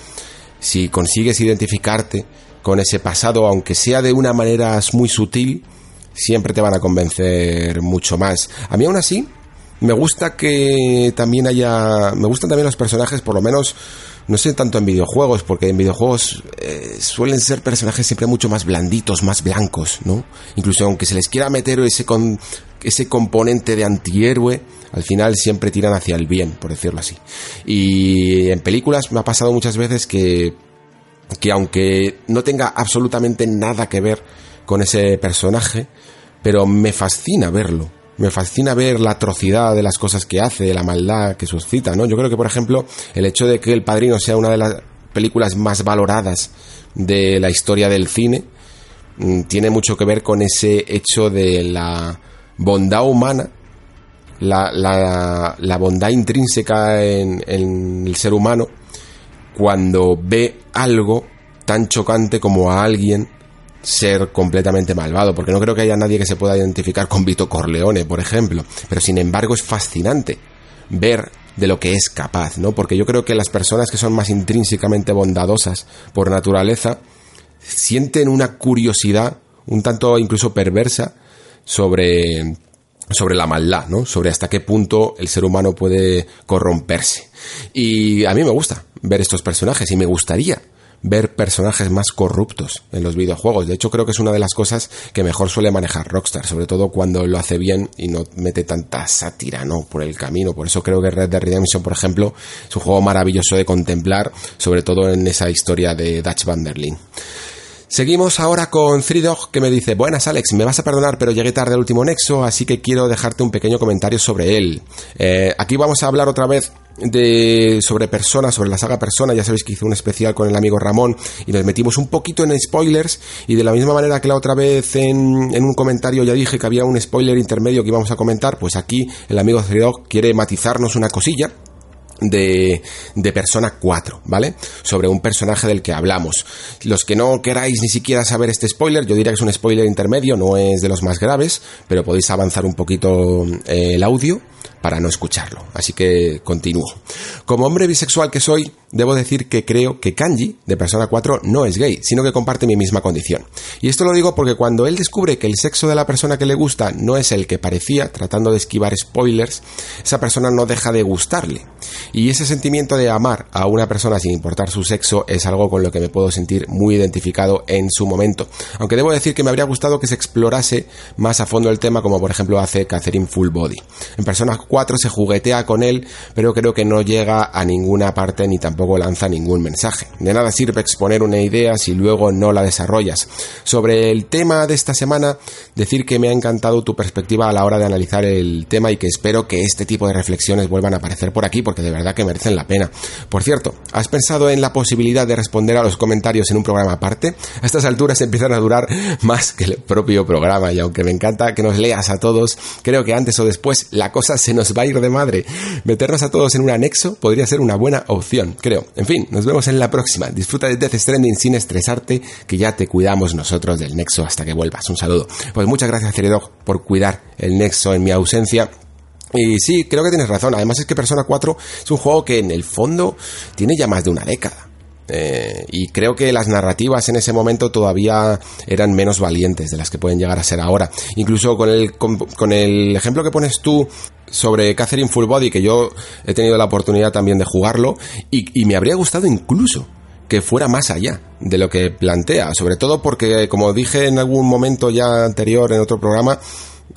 si consigues identificarte con ese pasado, aunque sea de una manera muy sutil, siempre te van a convencer mucho más. A mí aún así, me gusta que también haya. Me gustan también los personajes, por lo menos. No sé tanto en videojuegos, porque en videojuegos eh, suelen ser personajes siempre mucho más blanditos, más blancos, ¿no? Incluso aunque se les quiera meter ese, con, ese componente de antihéroe, al final siempre tiran hacia el bien, por decirlo así. Y en películas me ha pasado muchas veces que, que aunque no tenga absolutamente nada que ver con ese personaje, pero me fascina verlo me fascina ver la atrocidad de las cosas que hace, la maldad que suscita, ¿no? Yo creo que, por ejemplo, el hecho de que El Padrino sea una de las películas más valoradas de la historia del cine mm, tiene mucho que ver con ese hecho de la bondad humana, la, la, bondad intrínseca en, en el ser humano cuando ve algo tan chocante como a alguien ser completamente malvado, porque no creo que haya nadie que se pueda identificar con Vito Corleone, por ejemplo, pero sin embargo es fascinante ver de lo que es capaz, ¿no? Porque yo creo que las personas que son más intrínsecamente bondadosas por naturaleza sienten una curiosidad un tanto incluso perversa sobre sobre la maldad, ¿no? Sobre hasta qué punto el ser humano puede corromperse. Y a mí me gusta ver estos personajes y me gustaría ver personajes más corruptos en los videojuegos. De hecho, creo que es una de las cosas que mejor suele manejar Rockstar, sobre todo cuando lo hace bien y no mete tanta sátira, ¿no? Por el camino. Por eso creo que Red Dead Redemption, por ejemplo, es un juego maravilloso de contemplar, sobre todo en esa historia de Dutch Van der Seguimos ahora con Dog que me dice, buenas Alex, me vas a perdonar pero llegué tarde al último nexo, así que quiero dejarte un pequeño comentario sobre él. Eh, aquí vamos a hablar otra vez de sobre Persona, sobre la saga Persona, ya sabéis que hice un especial con el amigo Ramón y nos metimos un poquito en spoilers. Y de la misma manera que la otra vez en, en un comentario ya dije que había un spoiler intermedio que íbamos a comentar, pues aquí el amigo Dog quiere matizarnos una cosilla de, de, Persona 4, ¿vale? Sobre un personaje del que hablamos. Los que no queráis ni siquiera saber este spoiler, yo diría que es un spoiler intermedio, no es de los más graves, pero podéis avanzar un poquito eh, el audio para no escucharlo. Así que continúo. Como hombre bisexual que soy, debo decir que creo que Kanji, de Persona 4, no es gay, sino que comparte mi misma condición. Y esto lo digo porque cuando él descubre que el sexo de la persona que le gusta no es el que parecía, tratando de esquivar spoilers, esa persona no deja de gustarle. Y ese sentimiento de amar a una persona sin importar su sexo es algo con lo que me puedo sentir muy identificado en su momento. Aunque debo decir que me habría gustado que se explorase más a fondo el tema, como por ejemplo hace Catherine Full Body. En Persona 4 se juguetea con él, pero creo que no llega a ninguna parte ni tampoco lanza ningún mensaje. De nada sirve exponer una idea si luego no la desarrollas. Sobre el tema de esta semana, decir que me ha encantado tu perspectiva a la hora de analizar el tema y que espero que este tipo de reflexiones vuelvan a aparecer por aquí porque de verdad que merecen la pena. Por cierto, ¿has pensado en la posibilidad de responder a los comentarios en un programa aparte? A estas alturas empiezan a durar más que el propio programa y aunque me encanta que nos leas a todos, creo que antes o después la cosa se nos va a ir de madre. Meternos a todos en un anexo podría ser una buena opción, creo. En fin, nos vemos en la próxima. Disfruta de Death Stranding sin estresarte, que ya te cuidamos nosotros del nexo hasta que vuelvas. Un saludo. Pues muchas gracias, Ceredog, por cuidar el nexo en mi ausencia. Y sí, creo que tienes razón. Además es que Persona 4 es un juego que en el fondo tiene ya más de una década. Eh, y creo que las narrativas en ese momento todavía eran menos valientes de las que pueden llegar a ser ahora. Incluso con el, con, el ejemplo que pones tú sobre Catherine Full Body, que yo he tenido la oportunidad también de jugarlo, y, y me habría gustado incluso que fuera más allá de lo que plantea, sobre todo porque, como dije en algún momento ya anterior en otro programa,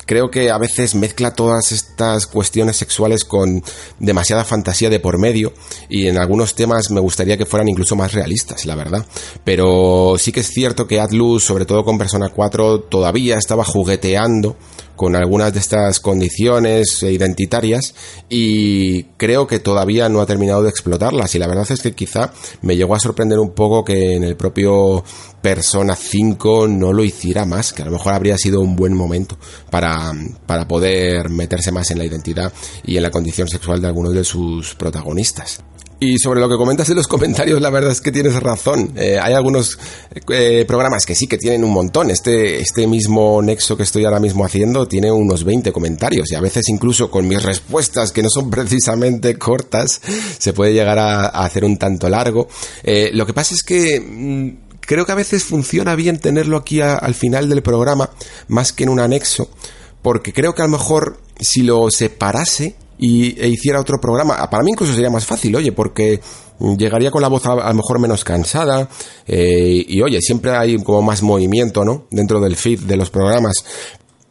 creo que a veces mezcla todas estas cuestiones sexuales con demasiada fantasía de por medio y en algunos temas me gustaría que fueran incluso más realistas, la verdad. Pero sí que es cierto que Atlus, sobre todo con Persona 4, todavía estaba jugueteando con algunas de estas condiciones identitarias y creo que todavía no ha terminado de explotarlas y la verdad es que quizá me llegó a sorprender un poco que en el propio Persona 5 no lo hiciera más, que a lo mejor habría sido un buen momento para, para poder meterse más en la identidad y en la condición sexual de algunos de sus protagonistas. Y sobre lo que comentas en los (laughs) comentarios, la verdad es que tienes razón. Eh, hay algunos eh, programas que sí que tienen un montón. Este, este mismo nexo que estoy ahora mismo haciendo tiene unos 20 comentarios y a veces incluso con mis respuestas que no son (laughs) precisamente cortas se puede llegar a, hacer un tanto largo. Eh, lo que pasa es que mm, creo que a veces funciona bien tenerlo aquí al final del programa más que en un anexo porque creo que a lo mejor si lo separase y, e hiciera otro programa, para mí incluso sería más fácil, oye, porque llegaría con la voz a, lo mejor menos cansada eh, y oye, siempre hay como más movimiento, ¿no? Dentro del feed de los programas.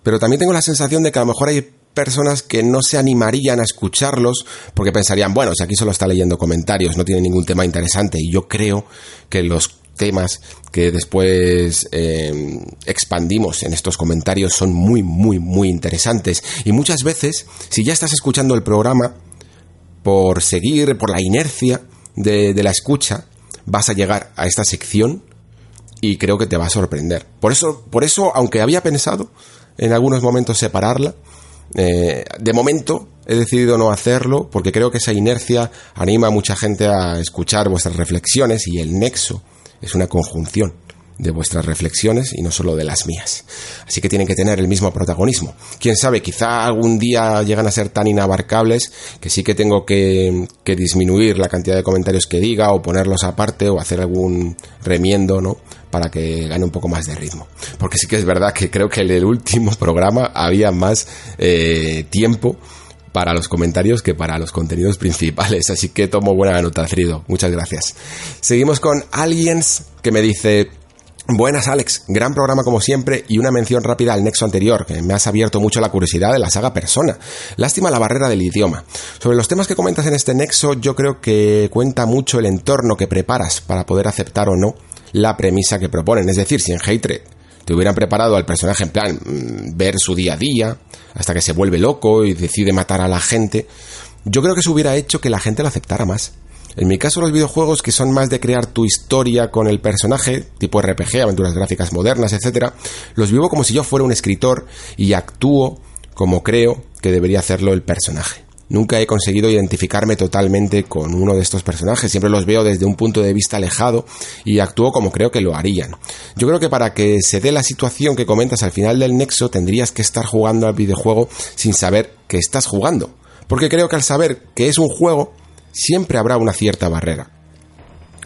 Pero también tengo la sensación de que a lo mejor hay personas que no se animarían a escucharlos porque pensarían, bueno, si aquí solo está leyendo comentarios, no tiene ningún tema interesante. Y yo creo que los temas que después eh, expandimos en estos comentarios son muy, muy, muy interesantes. Y muchas veces, si ya estás escuchando el programa, por seguir, por la inercia de, la escucha, vas a llegar a esta sección y creo que te va a sorprender. Por eso, por eso aunque había pensado en algunos momentos separarla, eh, de momento he decidido no hacerlo porque creo que esa inercia anima a mucha gente a escuchar vuestras reflexiones y el nexo es una conjunción de vuestras reflexiones y no solo de las mías. Así que tienen que tener el mismo protagonismo. Quién sabe, quizá algún día llegan a ser tan inabarcables que sí que tengo que, disminuir la cantidad de comentarios que diga o ponerlos aparte o hacer algún remiendo, ¿no? Para que gane un poco más de ritmo. Porque sí que es verdad que creo que en el último programa había más eh, tiempo para los comentarios que para los contenidos principales. Así que tomo buena nota, Frido. Muchas gracias. Seguimos con Aliens, que me dice... Buenas Alex, gran programa como siempre y una mención rápida al nexo anterior, que me has abierto mucho la curiosidad de la saga Persona. Lástima la barrera del idioma. Sobre los temas que comentas en este nexo, yo creo que cuenta mucho el entorno que preparas para poder aceptar o no la premisa que proponen. Es decir, si en Hatred hubieran preparado al personaje en plan mm, ver su día a día, hasta que se vuelve loco y decide matar a la gente, yo creo que eso hubiera hecho que la gente lo aceptara más. En mi caso los videojuegos que son más de crear tu historia con el personaje, tipo RPG, aventuras gráficas modernas, etc., los vivo como si yo fuera un escritor y actúo como creo que debería hacerlo el personaje. Nunca he conseguido identificarme totalmente con uno de estos personajes, siempre los veo desde un punto de vista alejado y actúo como creo que lo harían. Yo creo que para que se dé la situación que comentas al final del nexo tendrías que estar jugando al videojuego sin saber que estás jugando, porque creo que al saber que es un juego siempre habrá una cierta barrera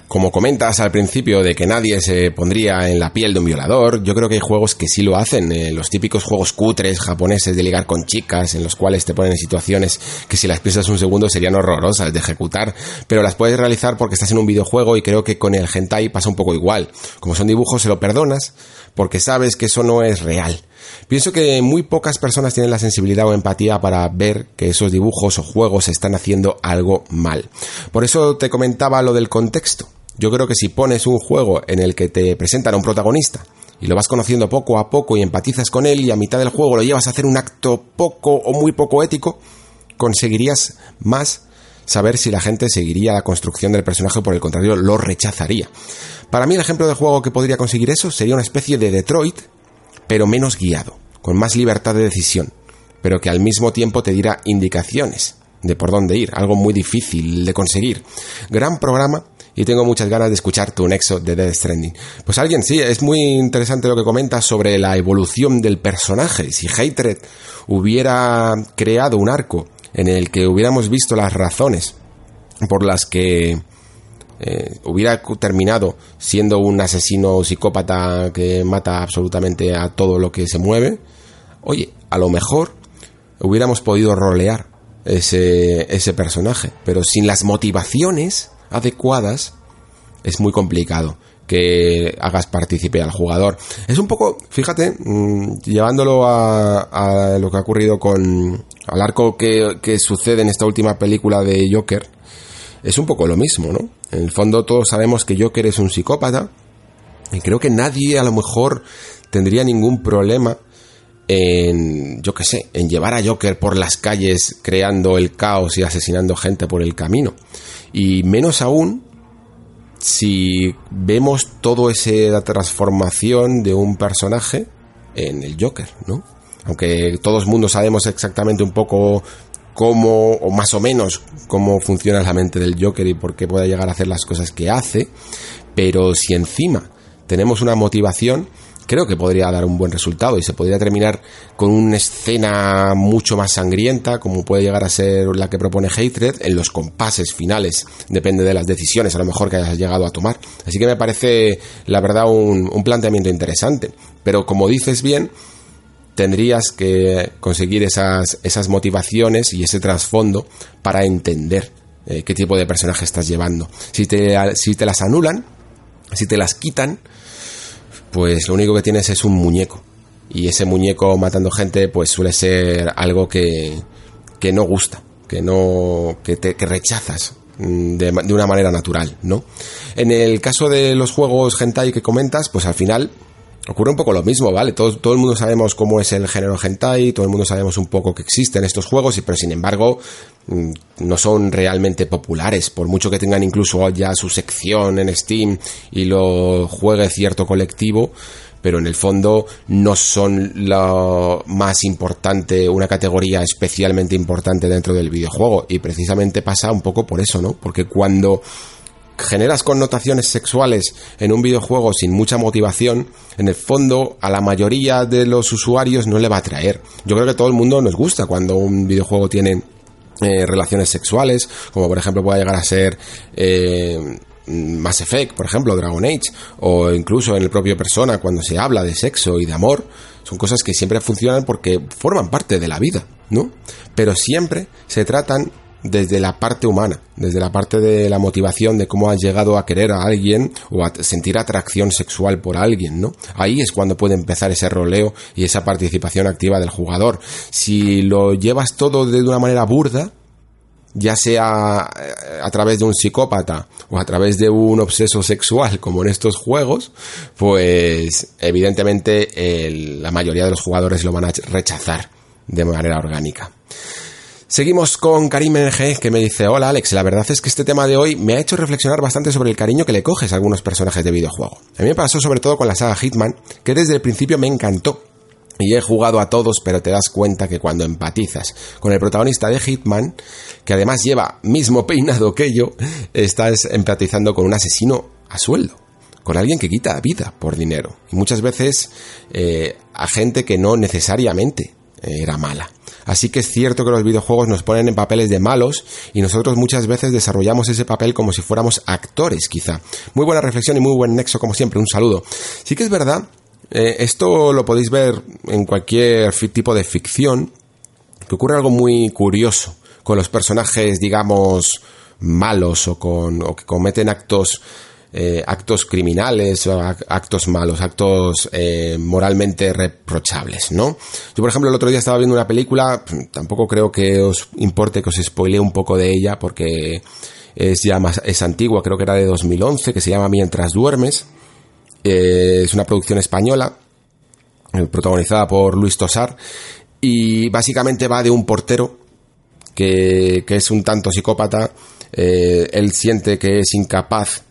como comentas al principio de que nadie se pondría en la piel de un violador, yo creo que hay juegos que sí lo hacen, eh, los típicos juegos cutres japoneses de ligar con chicas, en los cuales te ponen en situaciones que si las piensas un segundo serían horrorosas de ejecutar, pero las puedes realizar porque estás en un videojuego y creo que con el hentai pasa un poco igual. Como son dibujos se lo perdonas porque sabes que eso no es real. Pienso que muy pocas personas tienen la sensibilidad o empatía para ver que esos dibujos o juegos están haciendo algo mal. Por eso te comentaba lo del contexto. Yo creo que si pones un juego en el que te presentan a un protagonista y lo vas conociendo poco a poco y empatizas con él y a mitad del juego lo llevas a hacer un acto poco o muy poco ético, conseguirías más saber si la gente seguiría la construcción del personaje o por el contrario lo rechazaría. Para mí el ejemplo de juego que podría conseguir eso sería una especie de Detroit, pero menos guiado, con más libertad de decisión pero que al mismo tiempo te diera indicaciones de por dónde ir, algo muy difícil de conseguir. Gran programa y tengo muchas ganas de escuchar tu nexo de Death Stranding. Pues alguien, sí, es muy interesante lo que comentas sobre la evolución del personaje. Si Hatred hubiera creado un arco en el que hubiéramos visto las razones por las que eh, hubiera terminado siendo un asesino psicópata que mata absolutamente a todo lo que se mueve, oye, a lo mejor hubiéramos podido rolear ese, ese personaje, pero sin las motivaciones adecuadas es muy complicado que hagas partícipe al jugador. Es un poco, fíjate, mm, llevándolo a, lo que ha ocurrido con al arco que, que sucede en esta última película de Joker, es un poco lo mismo, ¿no? En el fondo todos sabemos que Joker es un psicópata y creo que nadie a lo mejor tendría ningún problema en, yo qué sé, en llevar a Joker por las calles creando el caos y asesinando gente por el camino. Y menos aún si vemos todo esa transformación de un personaje en el Joker, ¿no? Aunque todos mundo sabemos exactamente un poco cómo, o más o menos, cómo funciona la mente del Joker y por qué puede llegar a hacer las cosas que hace, pero si encima tenemos una motivación, creo que podría dar un buen resultado y se podría terminar con una escena mucho más sangrienta, como puede llegar a ser la que propone Hatred, en los compases finales, depende de las decisiones a lo mejor que hayas llegado a tomar. Así que me parece, la verdad, un, un planteamiento interesante. Pero como dices bien, tendrías que conseguir esas, esas motivaciones y ese trasfondo para entender eh, qué tipo de personaje estás llevando. Si te, si te las anulan, si te las quitan, pues lo único que tienes es un muñeco. Y ese muñeco matando gente, pues suele ser algo que, que no gusta, que no, que, te, que rechazas mm, de, de, una manera natural, ¿no? En el caso de los juegos hentai que comentas, pues al final ocurre un poco lo mismo, ¿vale? Todo, todo el mundo sabemos cómo es el género hentai, todo el mundo sabemos un poco que existen estos juegos, pero sin embargo mm, no son realmente populares, por mucho que tengan incluso ya su sección en Steam y lo juegue cierto colectivo, pero en el fondo no son lo más importante, una categoría especialmente importante dentro del videojuego, y precisamente pasa un poco por eso, ¿no? Porque cuando generas connotaciones sexuales en un videojuego sin mucha motivación, en el fondo a la mayoría de los usuarios no le va a atraer. Yo creo que todo el mundo nos gusta cuando un videojuego tiene eh, relaciones sexuales, como por ejemplo puede llegar a ser eh, Mass Effect, por ejemplo, Dragon Age, o incluso en el propio Persona cuando se habla de sexo y de amor, son cosas que siempre funcionan porque forman parte de la vida, ¿no? Pero siempre se tratan desde la parte humana, desde la parte de la motivación de cómo has llegado a querer a alguien o a sentir atracción sexual por alguien, ¿no? Ahí es cuando puede empezar ese roleo y esa participación activa del jugador. Si lo llevas todo de una manera burda, ya sea eh, a través de un psicópata o a través de un obseso sexual (laughs) como en estos juegos, pues evidentemente la mayoría de los jugadores lo van a rechazar de manera orgánica. Seguimos con Karim NG que me dice, hola Alex, la verdad es que este tema de hoy me ha hecho reflexionar bastante sobre el cariño que le coges a algunos personajes de videojuego. A mí me pasó sobre todo con la saga Hitman, que desde el principio me encantó. Y he jugado a todos, pero te das cuenta que cuando empatizas con el protagonista de Hitman, que además lleva mismo peinado que yo, estás empatizando con un asesino a sueldo con alguien que quita vida por dinero. Y muchas veces eh, a gente que no necesariamente era mala. Así que es cierto que los videojuegos nos ponen en papeles de malos y nosotros muchas veces desarrollamos ese papel como si fuéramos actores, quizá. Muy buena reflexión y muy buen nexo, como siempre. Un saludo. Sí que es verdad, eh, esto lo podéis ver en cualquier tipo de ficción, que ocurre algo muy curioso con los personajes, digamos, malos o, con, o que cometen actos eh, actos criminales, actos malos, actos eh, moralmente reprochables, ¿no? Yo, por ejemplo, el otro día estaba viendo una película, tampoco creo que os importe que os spoile un poco de ella, porque es ya más, es antigua, creo que era de 2011, que se llama Mientras duermes. Eh, es una producción española, protagonizada por Luis Tosar, y básicamente va de un portero que, que es un tanto psicópata, él siente que es incapaz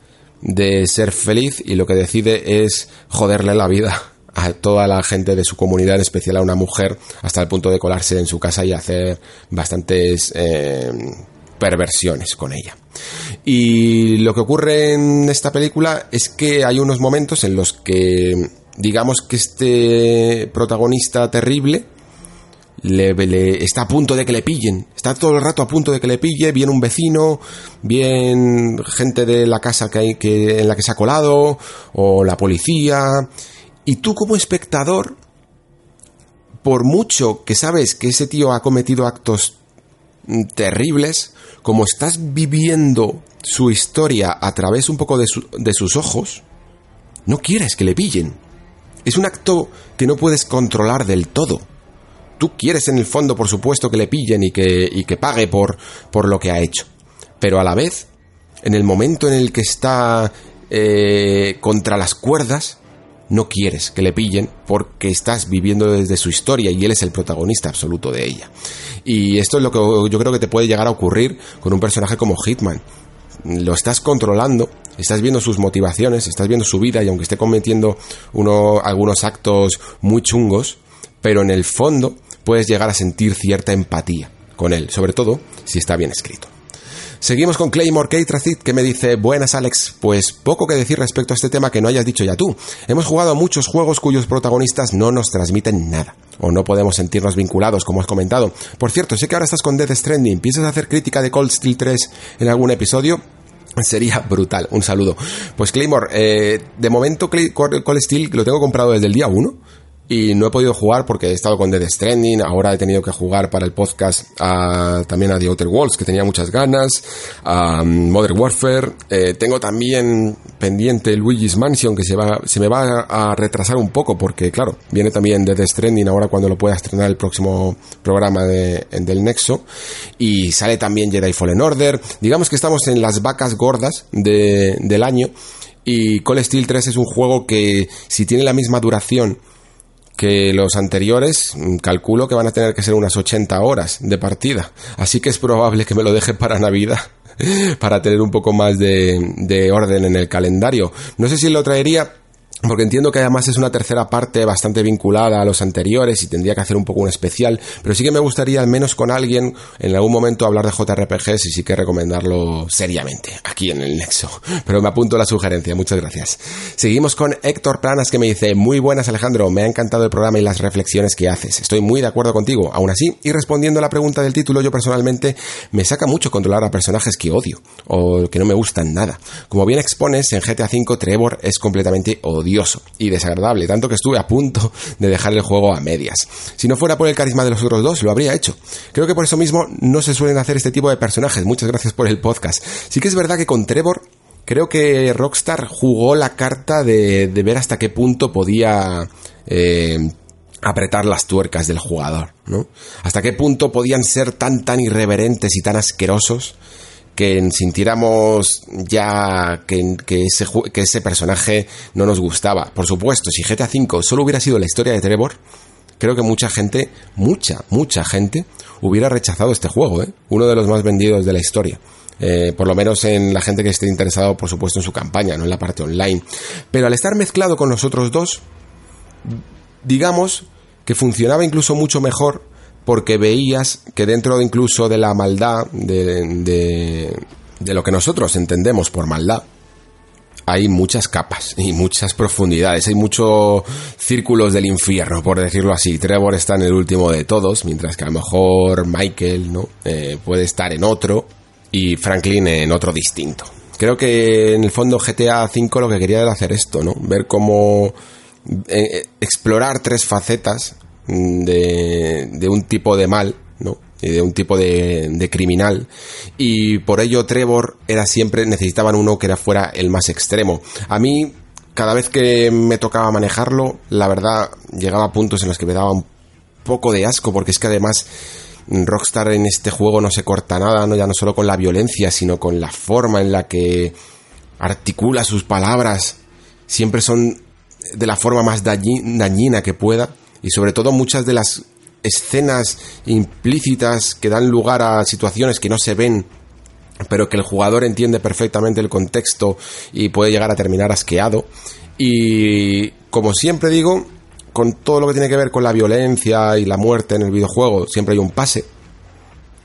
de ser feliz y lo que decide es joderle la vida a toda la gente de su comunidad, en especial a una mujer, hasta el punto de colarse en su casa y hacer bastantes eh, perversiones con ella. Y lo que ocurre en esta película es que hay unos momentos en los que, digamos que este protagonista terrible, le, está a punto de que le pillen, está todo el rato a punto de que le pille, viene un vecino, bien gente de la casa que hay, que, en la que se ha colado, o la policía, y tú como espectador, por mucho que sabes que ese tío ha cometido actos terribles, como estás viviendo su historia a través un poco de, de sus ojos, no quieres que le pillen. Es un acto que no puedes controlar del todo Tú quieres en el fondo, por supuesto, que le pillen y que, y que pague por, por lo que ha hecho. Pero a la vez, en el momento en el que está eh, contra las cuerdas, no quieres que le pillen porque estás viviendo desde su historia y él es el protagonista absoluto de ella. Y esto es lo que yo creo que te puede llegar a ocurrir con un personaje como Hitman. Lo estás controlando, estás viendo sus motivaciones, estás viendo su vida y aunque esté cometiendo uno, algunos actos muy chungos, pero en el fondo puedes llegar a sentir cierta empatía con él, sobre todo si está bien escrito. Seguimos con Claymore Keitracid que me dice, buenas Alex, pues poco que decir respecto a este tema que no hayas dicho ya tú. Hemos jugado a muchos juegos cuyos protagonistas no nos transmiten nada, o no podemos sentirnos vinculados, como has comentado. Por cierto, sé que ahora estás con Death Stranding, ¿piensas hacer crítica de Cold Steel 3 en algún episodio? Sería brutal, un saludo. Pues Claymore, eh, de momento Cold Steel lo tengo comprado desde el día 1 y no he podido jugar porque he estado con Dead Stranding, ahora he tenido que jugar para el podcast también a The Outer Worlds, que tenía muchas ganas, a um, Modern Warfare, eh, tengo también pendiente Luigi's Mansion, que se, va, se me va a retrasar un poco porque, claro, viene también Dead Stranding ahora cuando lo pueda estrenar el próximo programa de, del Nexo, y sale también Jedi Fallen Order, digamos que estamos en las vacas gordas de, del año, y Call Steel 3 es un juego que si tiene la misma duración que los anteriores mm, calculo que van a tener que ser unas 80 horas de partida. Así que es probable que me lo deje para Navidad (laughs) para tener un poco más de, de orden en el calendario. No sé si lo traería porque entiendo que además es una tercera parte bastante vinculada a los anteriores y tendría que hacer un poco un especial, pero sí que me gustaría al menos con alguien en algún momento hablar de JRPGs y sí que recomendarlo seriamente aquí en el Nexo. (laughs) Pero me apunto la sugerencia, muchas gracias. Seguimos con Héctor Planas que me dice, muy buenas Alejandro, me ha encantado el programa y las reflexiones que haces. Estoy muy de acuerdo contigo, aún así, y respondiendo a la pregunta del título, yo personalmente me saca mucho controlar a personajes que odio o que no me gustan nada. Como bien expones, en GTA V Trevor es completamente odioso y desagradable, tanto que estuve a punto de dejar el juego a medias. Si no fuera por el carisma de los otros dos, lo habría hecho. Creo que por eso mismo no se suelen hacer este tipo de personajes. Muchas gracias por el podcast. Sí que es verdad que con Trevor creo que Rockstar jugó la carta de, ver hasta qué punto podía eh, apretar las tuercas del jugador, ¿no? Hasta qué punto podían ser tan tan irreverentes y tan asquerosos que sintiéramos ya que, ese, que ese personaje no nos gustaba. Por supuesto, si GTA V solo hubiera sido la historia de Trevor, creo que mucha gente, mucha, mucha gente, hubiera rechazado este juego, ¿eh? uno de los más vendidos de la historia. Eh, por lo menos en la gente que esté interesado, por supuesto, en su campaña, no en la parte online. Pero al estar mezclado con los otros dos, digamos que funcionaba incluso mucho mejor porque veías que dentro de incluso de la maldad, de, de, lo que nosotros entendemos por maldad, hay muchas capas y muchas profundidades, hay muchos círculos del infierno, por decirlo así. Trevor está en el último de todos, mientras que a lo mejor Michael ¿no? Eh, puede estar en otro y Franklin en otro distinto. Creo que en el fondo GTA V lo que quería era hacer esto, ¿no? Ver cómo eh, explorar tres facetas de, de un tipo de mal, ¿no? Y de un tipo de, de, criminal. Y por ello Trevor era siempre, necesitaban uno que era fuera el más extremo. A mí, cada vez que me tocaba manejarlo, la verdad, llegaba a puntos en los que me daba un poco de asco, porque es que además Rockstar en este juego no se corta nada, no ya no solo con la violencia, sino con la forma en la que articula sus palabras. Siempre son de la forma más dañina que pueda y sobre todo muchas de las escenas implícitas que dan lugar a situaciones que no se ven pero que el jugador entiende perfectamente el contexto y puede llegar a terminar asqueado. Y como siempre digo, con todo lo que tiene que ver con la violencia y la muerte en el videojuego, siempre hay un pase.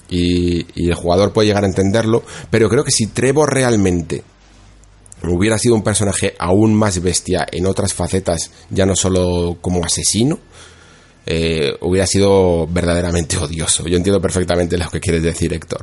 Y, y el jugador puede llegar a entenderlo. Pero creo que si Trevor realmente hubiera sido un personaje aún más bestia en otras facetas, ya no solo como asesino, eh, hubiera sido verdaderamente odioso. Yo entiendo perfectamente lo que quieres decir, Héctor.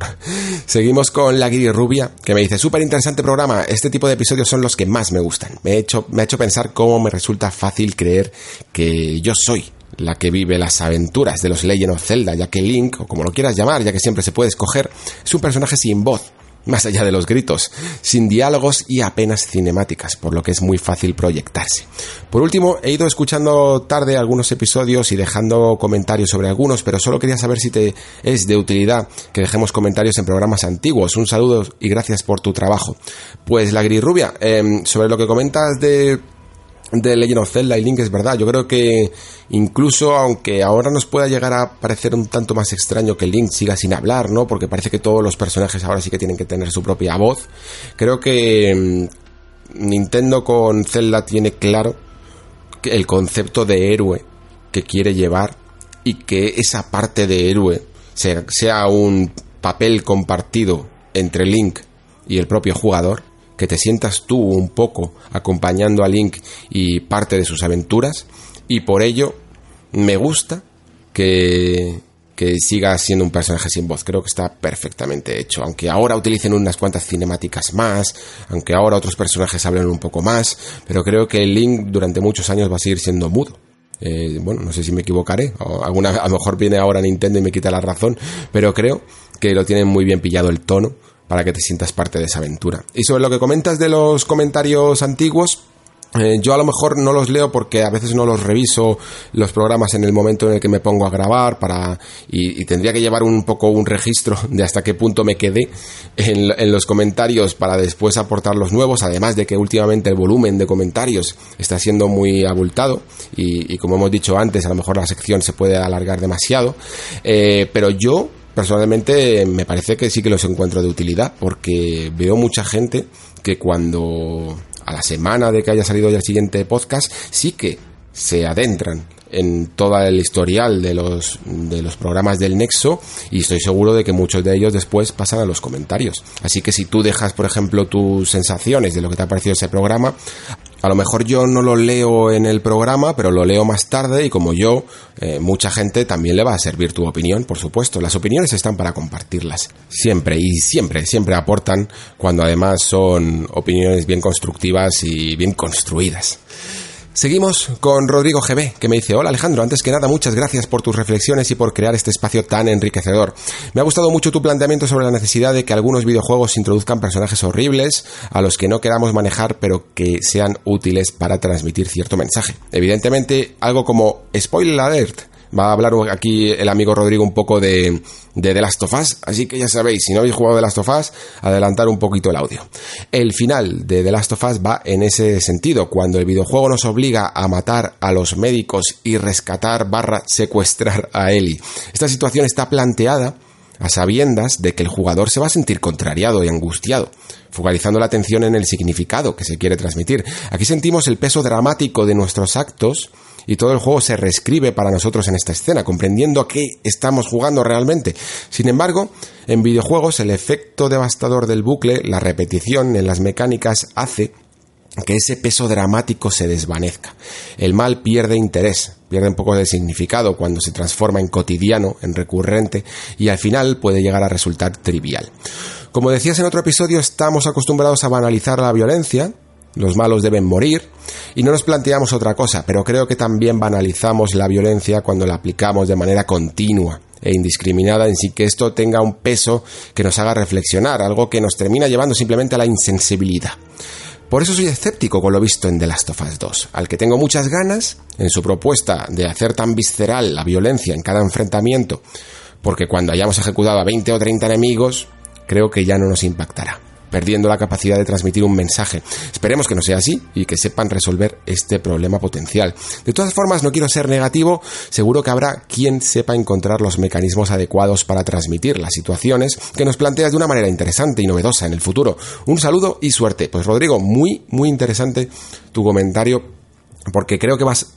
Seguimos con la Guiri Rubia, que me dice, súper interesante programa, este tipo de episodios son los que más me gustan. Me, he hecho, me ha hecho pensar cómo me resulta fácil creer que yo soy la que vive las aventuras de los Legend of Zelda, ya que Link, o como lo quieras llamar, ya que siempre se puede escoger, es un personaje sin voz, más allá de los gritos, sin diálogos y apenas cinemáticas, por lo que es muy fácil proyectarse. Por último, he ido escuchando tarde algunos episodios y dejando comentarios sobre algunos, pero solo quería saber si te es de utilidad que dejemos comentarios en programas antiguos. Un saludo y gracias por tu trabajo. Pues la grisrubia, eh, sobre lo que comentas de de Legend of Zelda y Link es verdad. Yo creo que incluso aunque ahora nos pueda llegar a parecer un tanto más extraño que Link siga sin hablar, ¿no? Porque parece que todos los personajes ahora sí que tienen que tener su propia voz. Creo que mm, Nintendo con Zelda tiene claro el concepto de héroe que quiere llevar y que esa parte de héroe sea, sea un papel compartido entre Link y el propio jugador que te sientas tú un poco acompañando a Link y parte de sus aventuras y por ello me gusta que, que siga siendo un personaje sin voz. Creo que está perfectamente hecho. Aunque ahora utilicen unas cuantas cinemáticas más, aunque ahora otros personajes hablen un poco más, pero creo que Link durante muchos años va a seguir siendo mudo. Eh, bueno, no sé si me equivocaré, o alguna, a lo mejor viene ahora Nintendo y me quita la razón, pero creo que lo tienen muy bien pillado el tono para que te sientas parte de esa aventura. Y sobre lo que comentas de los comentarios antiguos, eh, yo a lo mejor no los leo porque a veces no los reviso los programas en el momento en el que me pongo a grabar para y, tendría que llevar un poco un registro de hasta qué punto me quedé en, los comentarios para después aportar los nuevos además de que últimamente el volumen de comentarios está siendo muy abultado y, como hemos dicho antes a lo mejor la sección se puede alargar demasiado eh, pero yo personalmente me parece que sí que los encuentro de utilidad, porque veo mucha gente que cuando a la semana de que haya salido ya el siguiente podcast, sí que se adentran en todo el historial de los, de los programas del Nexo y estoy seguro de que muchos de ellos después pasan a los comentarios. Así que si tú dejas, por ejemplo, tus sensaciones de lo que te ha parecido ese programa, a lo mejor yo no lo leo en el programa, pero lo leo más tarde y como yo, eh, mucha gente también le va a servir tu opinión, por supuesto. Las opiniones están para compartirlas. Siempre y siempre, siempre aportan cuando además son opiniones bien constructivas y bien construidas. Seguimos con Rodrigo GB, que me dice, hola Alejandro, antes que nada muchas gracias por tus reflexiones y por crear este espacio tan enriquecedor. Me ha gustado mucho tu planteamiento sobre la necesidad de que algunos videojuegos introduzcan personajes horribles a los que no queramos manejar pero que sean útiles para transmitir cierto mensaje. Evidentemente, algo como spoiler alert Va a hablar aquí el amigo Rodrigo un poco de, de The Last of Us, así que ya sabéis, si no habéis jugado The Last of Us, adelantar un poquito el audio. El final de The Last of Us va en ese sentido, cuando el videojuego nos obliga a matar a los médicos y rescatar barra secuestrar a Ellie. Esta situación está planteada a sabiendas de que el jugador se va a sentir contrariado y angustiado, focalizando la atención en el significado que se quiere transmitir. Aquí sentimos el peso dramático de nuestros actos y todo el juego se reescribe para nosotros en esta escena, comprendiendo a qué estamos jugando realmente. Sin embargo, en videojuegos el efecto devastador del bucle, la repetición en las mecánicas hace que ese peso dramático se desvanezca. El mal pierde interés, pierde un poco de significado cuando se transforma en cotidiano, en recurrente, y al final puede llegar a resultar trivial. Como decías en otro episodio, estamos acostumbrados a banalizar la violencia, los malos deben morir, y no nos planteamos otra cosa, pero creo que también banalizamos la violencia cuando la aplicamos de manera continua e indiscriminada en sí que esto tenga un peso que nos haga reflexionar, algo que nos termina llevando simplemente a la insensibilidad. Por eso soy escéptico con lo visto en The Last of Us 2, al que tengo muchas ganas en su propuesta de hacer tan visceral la violencia en cada enfrentamiento, porque cuando hayamos ejecutado a 20 o 30 enemigos, creo que ya no nos impactará perdiendo la capacidad de transmitir un mensaje. Esperemos que no sea así y que sepan resolver este problema potencial. De todas formas, no quiero ser negativo, seguro que habrá quien sepa encontrar los mecanismos adecuados para transmitir las situaciones que nos planteas de una manera interesante y novedosa en el futuro. Un saludo y suerte. Pues Rodrigo, muy, muy interesante tu comentario porque creo que vas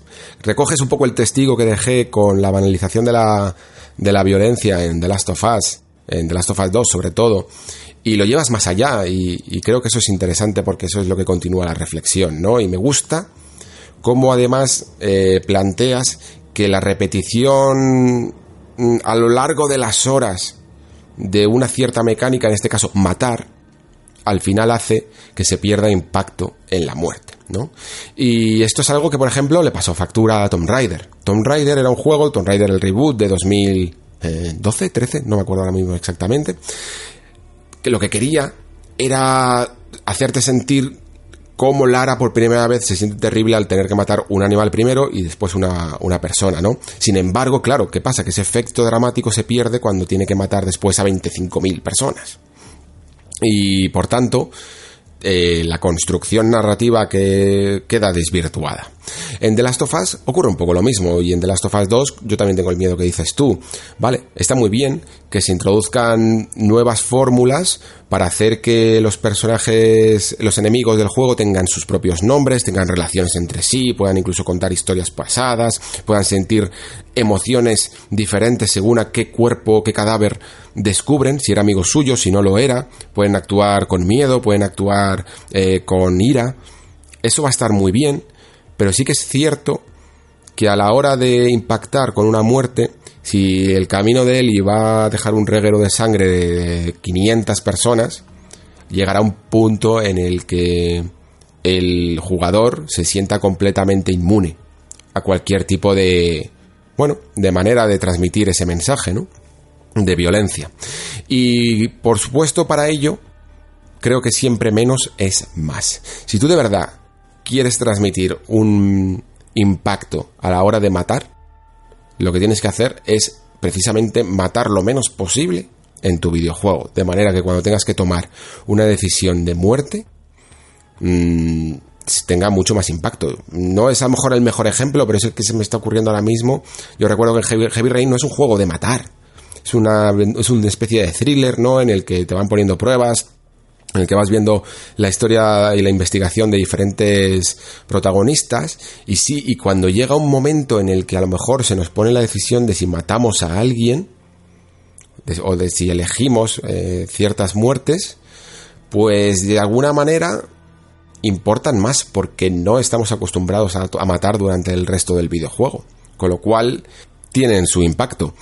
recoges un poco el testigo que dejé con la banalización de la, de la violencia en The Last of Us, en The Last of Us 2 sobre todo, y lo llevas más allá y, creo que eso es interesante porque eso es lo que continúa la reflexión, ¿no? Y me gusta cómo además eh, planteas que la repetición mm, a lo largo de las horas de una cierta mecánica, en este caso matar, al final hace que se pierda impacto en la muerte, ¿no? Y esto es algo que, por ejemplo, le pasó factura a Tomb Raider. Tomb Raider era un juego, Tomb Raider el reboot de 2012, 13, no me acuerdo ahora mismo exactamente, que lo que quería era hacerte sentir cómo Lara por primera vez se siente terrible al tener que matar un animal primero y después una, una, persona, ¿no? Sin embargo, claro, ¿qué pasa? Que ese efecto dramático se pierde cuando tiene que matar después a 25.000 personas. Y por tanto, eh, la construcción narrativa que queda desvirtuada. En The Last of Us ocurre un poco lo mismo y en The Last of Us 2 yo también tengo el miedo que dices tú. Vale, está muy bien que se introduzcan nuevas fórmulas para hacer que los personajes, los enemigos del juego tengan sus propios nombres, tengan relaciones entre sí, puedan incluso contar historias pasadas, puedan sentir emociones diferentes según a qué cuerpo, qué cadáver descubren, si era amigo suyo, si no lo era, pueden actuar con miedo, pueden actuar eh, con ira. Eso va a estar muy bien, pero sí que es cierto que a la hora de impactar con una muerte, si el camino de él iba a dejar un reguero de sangre de 500 personas, llegará un punto en el que el jugador se sienta completamente inmune a cualquier tipo de, bueno, de manera de transmitir ese mensaje, ¿no? De violencia. Y por supuesto para ello, creo que siempre menos es más. Si tú de verdad quieres transmitir un impacto a la hora de matar, lo que tienes que hacer es precisamente matar lo menos posible en tu videojuego. De manera que cuando tengas que tomar una decisión de muerte, mmm, tenga mucho más impacto. No es a lo mejor el mejor ejemplo, pero es el que se me está ocurriendo ahora mismo. Yo recuerdo que Heavy, Heavy Rain no es un juego de matar. Es una, es una especie de thriller, ¿no? En el que te van poniendo pruebas, en el que vas viendo la historia y la investigación de diferentes protagonistas y sí, y cuando llega un momento en el que a lo mejor se nos pone la decisión de si matamos a alguien o de si elegimos eh, ciertas muertes, pues de alguna manera importan más porque no estamos acostumbrados a, a matar durante el resto del videojuego, con lo cual tienen su impacto.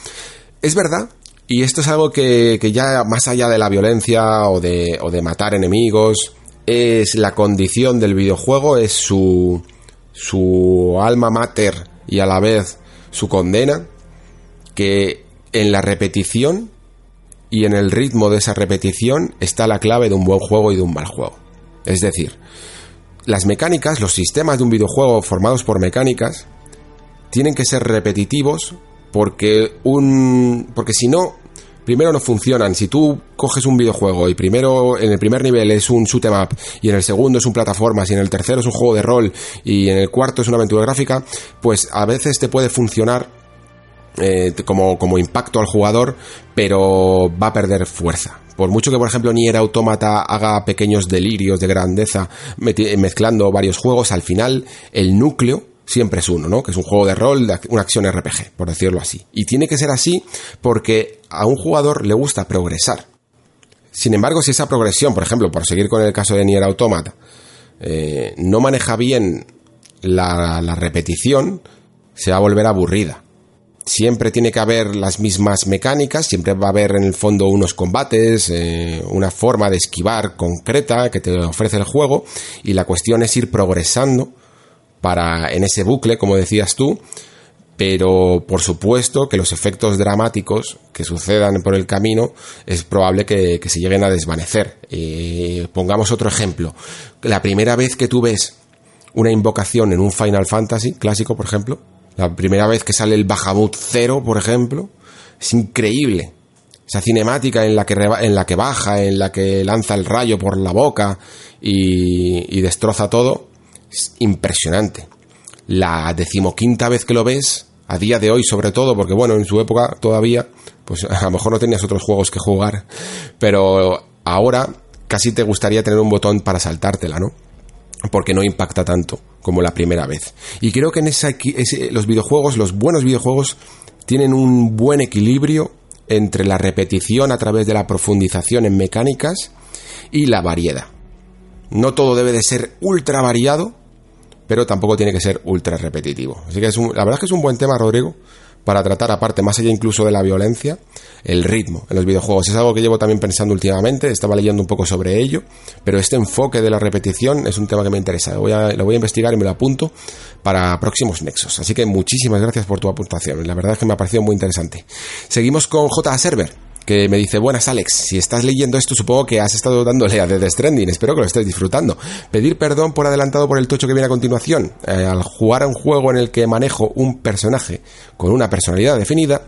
Es verdad y esto es algo que, ya más allá de la violencia o de, o de matar enemigos, es la condición del videojuego, es su, su alma mater y a la vez su condena, que en la repetición y en el ritmo de esa repetición está la clave de un buen juego y de un mal juego. Es decir, las mecánicas, los sistemas de un videojuego formados por mecánicas, tienen que ser repetitivos porque un porque si no primero no funcionan. Si tú coges un videojuego y primero en el primer nivel es un shoot em up y en el segundo es un plataformas y en el tercero es un juego de rol y en el cuarto es una aventura gráfica, pues a veces te puede funcionar eh, como, como impacto al jugador, pero va a perder fuerza. Por mucho que, por ejemplo, Nier Automata haga pequeños delirios de grandeza mezclando varios juegos, al final el núcleo siempre es uno, ¿no? Que es un juego de rol, una acción RPG, por decirlo así. Y tiene que ser así porque a un jugador le gusta progresar. Sin embargo, si esa progresión, por ejemplo, por seguir con el caso de Nier Automata, eh, no maneja bien la, repetición, se va a volver aburrida. Siempre tiene que haber las mismas mecánicas, siempre va a haber en el fondo unos combates, eh, una forma de esquivar concreta que te ofrece el juego, y la cuestión es ir progresando para en ese bucle, como decías tú, pero por supuesto que los efectos dramáticos que sucedan por el camino es probable que, se lleguen a desvanecer. Eh, pongamos otro ejemplo. La primera vez que tú ves una invocación en un Final Fantasy clásico, por ejemplo, la primera vez que sale el Bahamut Cero, por ejemplo, es increíble. Esa cinemática en la que, en la que baja, en la que lanza el rayo por la boca y destroza todo, es impresionante. La decimoquinta vez que lo ves, a día de hoy sobre todo, porque bueno, en su época todavía, pues a lo mejor no tenías otros juegos que jugar, pero ahora casi te gustaría tener un botón para saltártela, ¿no? porque no impacta tanto como la primera vez. Y creo que en esa, los videojuegos, los buenos videojuegos, tienen un buen equilibrio entre la repetición a través de la profundización en mecánicas y la variedad. No todo debe de ser ultra variado, pero tampoco tiene que ser ultra repetitivo. Así que es la verdad es que es un buen tema, Rodrigo, para tratar aparte, más allá incluso de la violencia, el ritmo en los videojuegos. Es algo que llevo también pensando últimamente, estaba leyendo un poco sobre ello, pero este enfoque de la repetición es un tema que me interesa. Lo voy a, lo voy a investigar y me lo apunto para próximos nexos. Así que muchísimas gracias por tu apuntación. La verdad es que me ha parecido muy interesante. Seguimos con J. Server que me dice, buenas Alex, si estás leyendo esto supongo que has estado dándole a The Stranding, espero que lo estés disfrutando. Pedir perdón por adelantado por el tocho que viene a continuación. Eh, al jugar a un juego en el que manejo un personaje con una personalidad definida,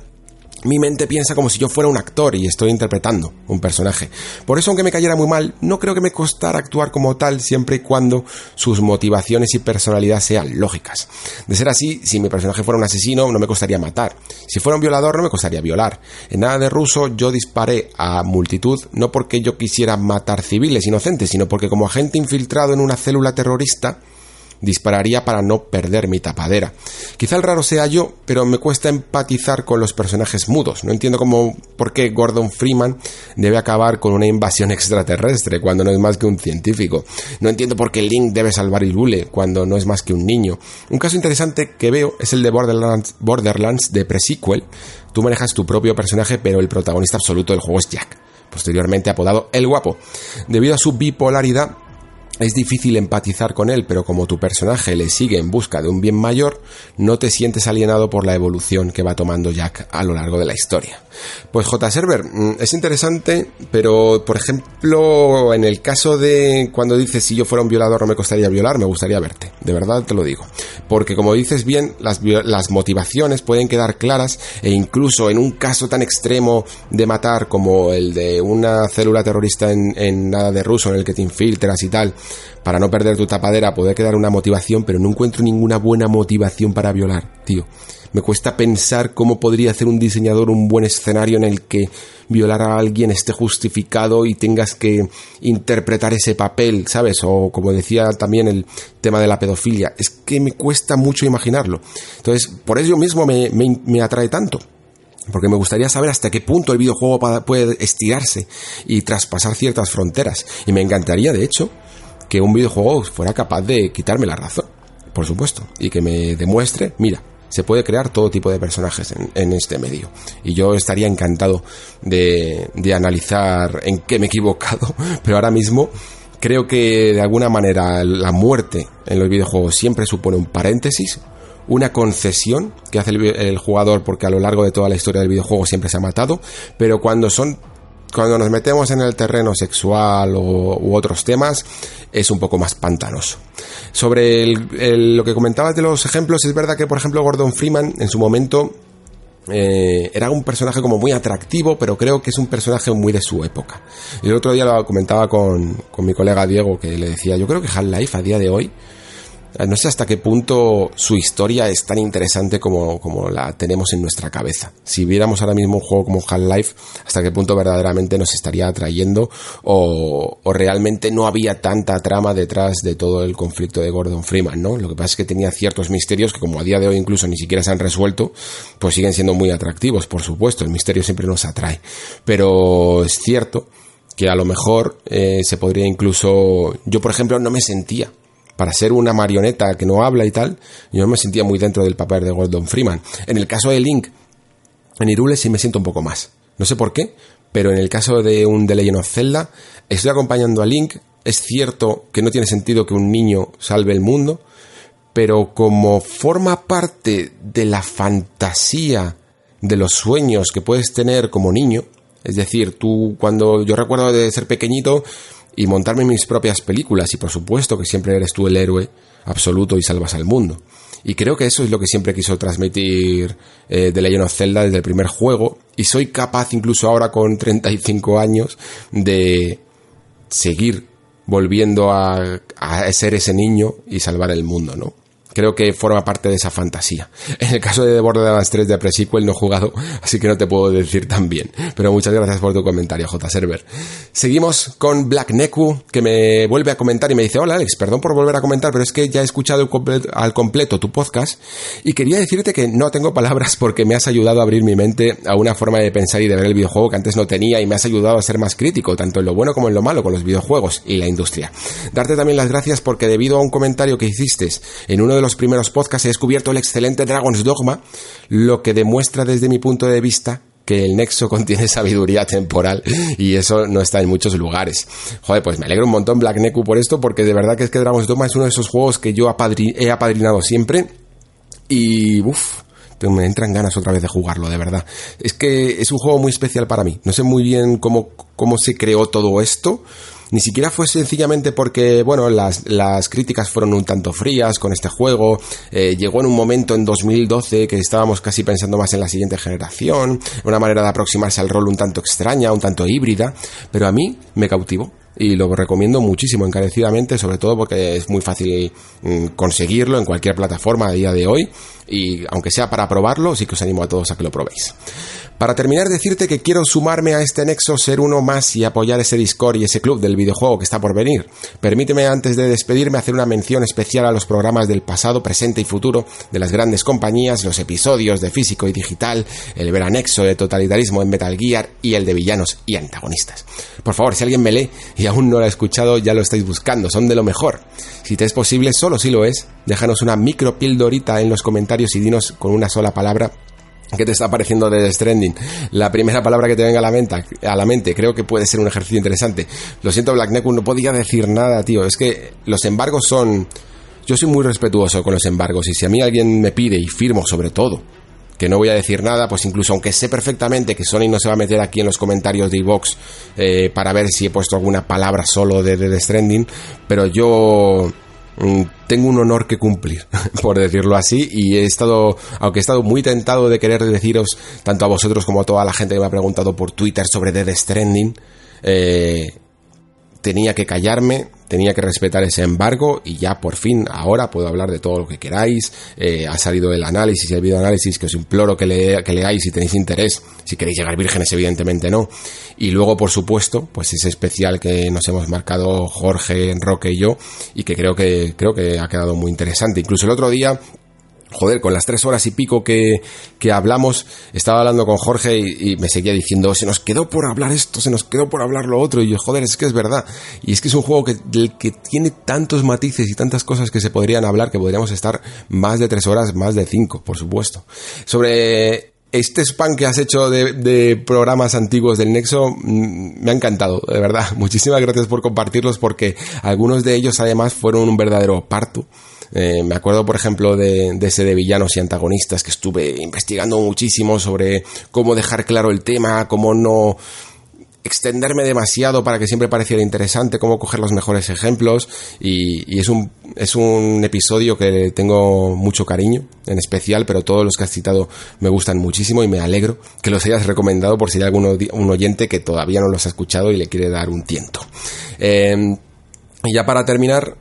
mi mente piensa como si yo fuera un actor y estoy interpretando un personaje. Por eso, aunque me cayera muy mal, no creo que me costara actuar como tal siempre y cuando sus motivaciones y personalidad sean lógicas. De ser así, si mi personaje fuera un asesino, no me costaría matar. Si fuera un violador, no me costaría violar. En nada de ruso, yo disparé a multitud no porque yo quisiera matar civiles inocentes, sino porque como agente infiltrado en una célula terrorista, dispararía para no perder mi tapadera. Quizá el raro sea yo, pero me cuesta empatizar con los personajes mudos. No entiendo cómo, por qué Gordon Freeman debe acabar con una invasión extraterrestre cuando no es más que un científico. No entiendo por qué Link debe salvar el Bule cuando no es más que un niño. Un caso interesante que veo es el de Borderlands, Borderlands de pre-sequel. Tú manejas tu propio personaje, pero el protagonista absoluto del juego es Jack posteriormente apodado El Guapo. Debido a su bipolaridad, es difícil empatizar con él, pero como tu personaje le sigue en busca de un bien mayor, no te sientes alienado por la evolución que va tomando Jack a lo largo de la historia. Pues J-Server, mm, es interesante, pero por ejemplo, en el caso de cuando dices si yo fuera un violador no me costaría violar, me gustaría verte, de verdad te lo digo. Porque como dices bien, las, las motivaciones pueden quedar claras e incluso en un caso tan extremo de matar como el de una célula terrorista en, en nada de ruso en el que te infiltras y tal, para no perder tu tapadera puede quedar una motivación, pero no encuentro ninguna buena motivación para violar, tío. Me cuesta pensar cómo podría hacer un diseñador un buen escenario en el que violar a alguien esté justificado y tengas que interpretar ese papel, ¿sabes? O como decía también el tema de la pedofilia. Es que me cuesta mucho imaginarlo. Entonces, por eso mismo me, me atrae tanto porque me gustaría saber hasta qué punto el videojuego puede estirarse y traspasar ciertas fronteras. Y me encantaría, de hecho, que un videojuego fuera capaz de quitarme la razón, por supuesto, y que me demuestre, mira, se puede crear todo tipo de personajes en, este medio. Y yo estaría encantado de, de analizar en qué me he equivocado, (laughs) pero ahora mismo creo que de alguna manera la muerte en los videojuegos siempre supone un paréntesis, una concesión que hace el, jugador porque a lo largo de toda la historia del videojuego siempre se ha matado, pero cuando son cuando nos metemos en el terreno sexual o, u otros temas, es un poco más pantanoso. Sobre lo que comentabas de los ejemplos, es verdad que, por ejemplo, Gordon Freeman en su momento eh, era un personaje como muy atractivo, pero creo que es un personaje muy de su época. El otro día lo comentaba con, con mi colega Diego, que le decía, yo creo que Half-Life a día de hoy no sé hasta qué punto su historia es tan interesante como, como, la tenemos en nuestra cabeza. Si viéramos ahora mismo un juego como Half-Life, hasta qué punto verdaderamente nos estaría atrayendo o, o, realmente no había tanta trama detrás de todo el conflicto de Gordon Freeman, ¿no? Lo que pasa es que tenía ciertos misterios que como a día de hoy incluso ni siquiera se han resuelto, pues siguen siendo muy atractivos, por supuesto. El misterio siempre nos atrae. Pero es cierto que a lo mejor eh, se podría incluso... Yo, por ejemplo, no me sentía para ser una marioneta que no habla y tal, yo me sentía muy dentro del papel de Gordon Freeman. En el caso de Link, en Irule sí me siento un poco más. No sé por qué, pero en el caso de un The Legend of Zelda, estoy acompañando a Link. Es cierto que no tiene sentido que un niño salve el mundo, pero como forma parte de la fantasía de los sueños que puedes tener como niño, es decir, tú cuando yo recuerdo de ser pequeñito, y montarme mis propias películas y por supuesto que siempre eres tú el héroe absoluto y salvas al mundo. Y creo que eso es lo que siempre quiso transmitir eh, The Legend of Zelda desde el primer juego y soy capaz incluso ahora con 35 años de seguir volviendo a, a ser ese niño y salvar el mundo, ¿no? Creo que forma parte de esa fantasía. (laughs) En el caso de The Borderlands 3 de Pre-Sequel no he jugado, (laughs) así que no te puedo decir tan bien. Pero muchas gracias por tu comentario, J-Server. Seguimos con Black Neku, que me vuelve a comentar y me dice, hola Alex, perdón por volver a comentar, pero es que ya he escuchado al completo tu podcast y quería decirte que no tengo palabras porque me has ayudado a abrir mi mente a una forma de pensar y de ver el videojuego que antes no tenía y me has ayudado a ser más crítico, tanto en lo bueno como en lo malo con los videojuegos y la industria. Darte también las gracias porque debido a un comentario que hiciste en uno de los primeros podcasts he descubierto el excelente Dragon's Dogma, lo que demuestra desde mi punto de vista que el nexo (laughs) contiene sabiduría temporal y eso no está en muchos lugares. Joder, pues me alegro un montón Black Neku por esto porque de verdad que es que Dragon's Dogma es uno de esos juegos que yo he apadrinado siempre y uff, me entran ganas otra vez de jugarlo, de verdad. Es que es un juego muy especial para mí. No sé muy bien cómo, cómo se creó todo esto ni siquiera fue sencillamente porque, bueno, las, las críticas fueron un tanto frías con este juego, eh, llegó en un momento en 2012 que estábamos casi pensando más en la siguiente generación, una manera de aproximarse al rol un tanto extraña, un tanto híbrida, pero a mí me cautivó y lo recomiendo muchísimo encarecidamente, sobre todo porque es muy fácil mm, conseguirlo en cualquier plataforma a día de hoy y aunque sea para probarlo, sí que os animo a todos a que lo probéis. Para terminar, decirte que quiero sumarme a este nexo, ser uno más y apoyar ese Discord y ese club del videojuego que está por venir. Permíteme, antes de despedirme, hacer una mención especial a los programas del pasado, presente y futuro de las grandes compañías, los episodios de físico y digital, el veranexo de totalitarismo en Metal Gear y el de villanos y antagonistas. Por favor, si alguien me lee y aún no lo ha escuchado, ya lo estáis buscando, son de lo mejor. Si te es posible, solo si lo es, déjanos una micro pildorita en los comentarios y dinos con una sola palabra ¿Qué te está pareciendo de Stranding? La primera palabra que te venga a la, mente, a la mente, creo que puede ser un ejercicio interesante. Lo siento, Black Neck, no podía decir nada, tío. Es que los embargos son... Yo soy muy respetuoso con los embargos y si a mí alguien me pide y firmo sobre todo que no voy a decir nada, pues incluso aunque sé perfectamente que Sony no se va a meter aquí en los comentarios de iVox eh, para ver si he puesto alguna palabra solo de The Stranding, pero yo Mm, tengo un honor que cumplir, (laughs) por decirlo así, y he estado, aunque he estado muy tentado de querer deciros, tanto a vosotros como a toda la gente que me ha preguntado por Twitter sobre Dead Stranding, eh, tenía que callarme, tenía que respetar ese embargo y ya por fin ahora puedo hablar de todo lo que queráis. Eh, ha salido el análisis el videoanálisis que os imploro que, que leáis si tenéis interés. Si queréis llegar vírgenes, evidentemente no. Y luego, por supuesto, pues ese especial que nos hemos marcado Jorge, Roque y yo y que creo que, creo que ha quedado muy interesante. Incluso el otro día joder, con las tres horas y pico que, que hablamos, estaba hablando con Jorge y, me seguía diciendo, se nos quedó por hablar esto, se nos quedó por hablar lo otro, y yo, joder, es que es verdad. Y es que es un juego que, que tiene tantos matices y tantas cosas que se podrían hablar que podríamos estar más de tres horas, más de cinco, por supuesto. Sobre este spam que has hecho de, de, programas antiguos del Nexo mm, me ha encantado, de verdad. (laughs) Muchísimas gracias por compartirlos porque algunos de ellos además fueron un verdadero parto. Eh, me acuerdo, por ejemplo, de, ese de villanos y antagonistas que estuve investigando muchísimo sobre cómo dejar claro el tema, cómo no extenderme demasiado para que siempre pareciera interesante, cómo coger los mejores ejemplos y, es, un, es un episodio que tengo mucho cariño, en especial, pero todos los que has citado me gustan muchísimo y me alegro que los hayas recomendado por si hay algún un oyente que todavía no los ha escuchado y le quiere dar un tiento. Eh, y ya para terminar,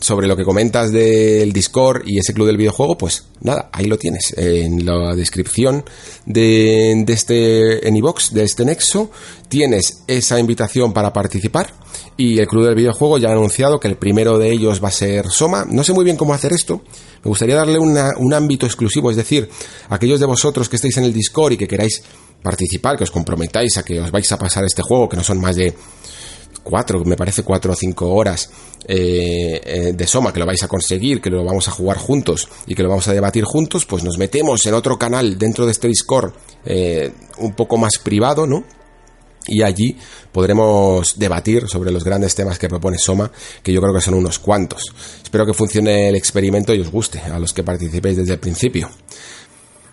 sobre lo que comentas del Discord y ese club del videojuego, pues nada, ahí lo tienes. En la descripción de, este en de este nexo, tienes esa invitación para participar. Y el club del videojuego ya ha anunciado que el primero de ellos va a ser Soma. No sé muy bien cómo hacer esto. Me gustaría darle un ámbito exclusivo, es decir, aquellos de vosotros que estéis en el Discord y que queráis participar, que os comprometáis a que os vais a pasar este juego, que no son más de cuatro, me parece cuatro o cinco horas eh, eh, de Soma, que lo vais a conseguir, que lo vamos a jugar juntos y que lo vamos a debatir juntos, pues nos metemos en otro canal dentro de este Discord eh, un poco más privado, ¿no? Y allí podremos debatir sobre los grandes temas que propone Soma, que yo creo que son unos cuantos. Espero que funcione el experimento y os guste a los que participéis desde el principio.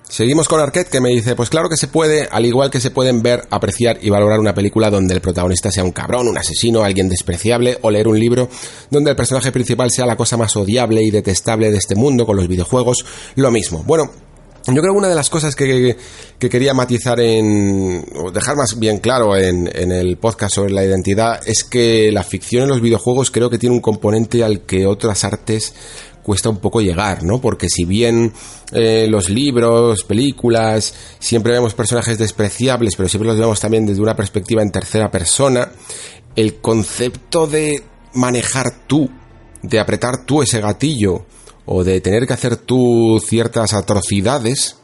Seguimos con Arquette que me dice, pues claro que se puede, al igual que se pueden ver, apreciar y valorar una película donde el protagonista sea un cabrón, un asesino, alguien despreciable, o leer un libro donde el personaje principal sea la cosa más odiable y detestable de este mundo con los videojuegos, lo mismo. Bueno, yo creo que una de las cosas que, quería matizar en, o dejar más bien claro en, en, el podcast sobre la identidad es que la ficción en los videojuegos creo que tiene un componente al que otras artes cuesta un poco llegar, ¿no? Porque si bien eh, los libros, películas, siempre vemos personajes despreciables, pero siempre los vemos también desde una perspectiva en tercera persona, el concepto de manejar tú, de apretar tú ese gatillo, o de tener que hacer tú ciertas atrocidades,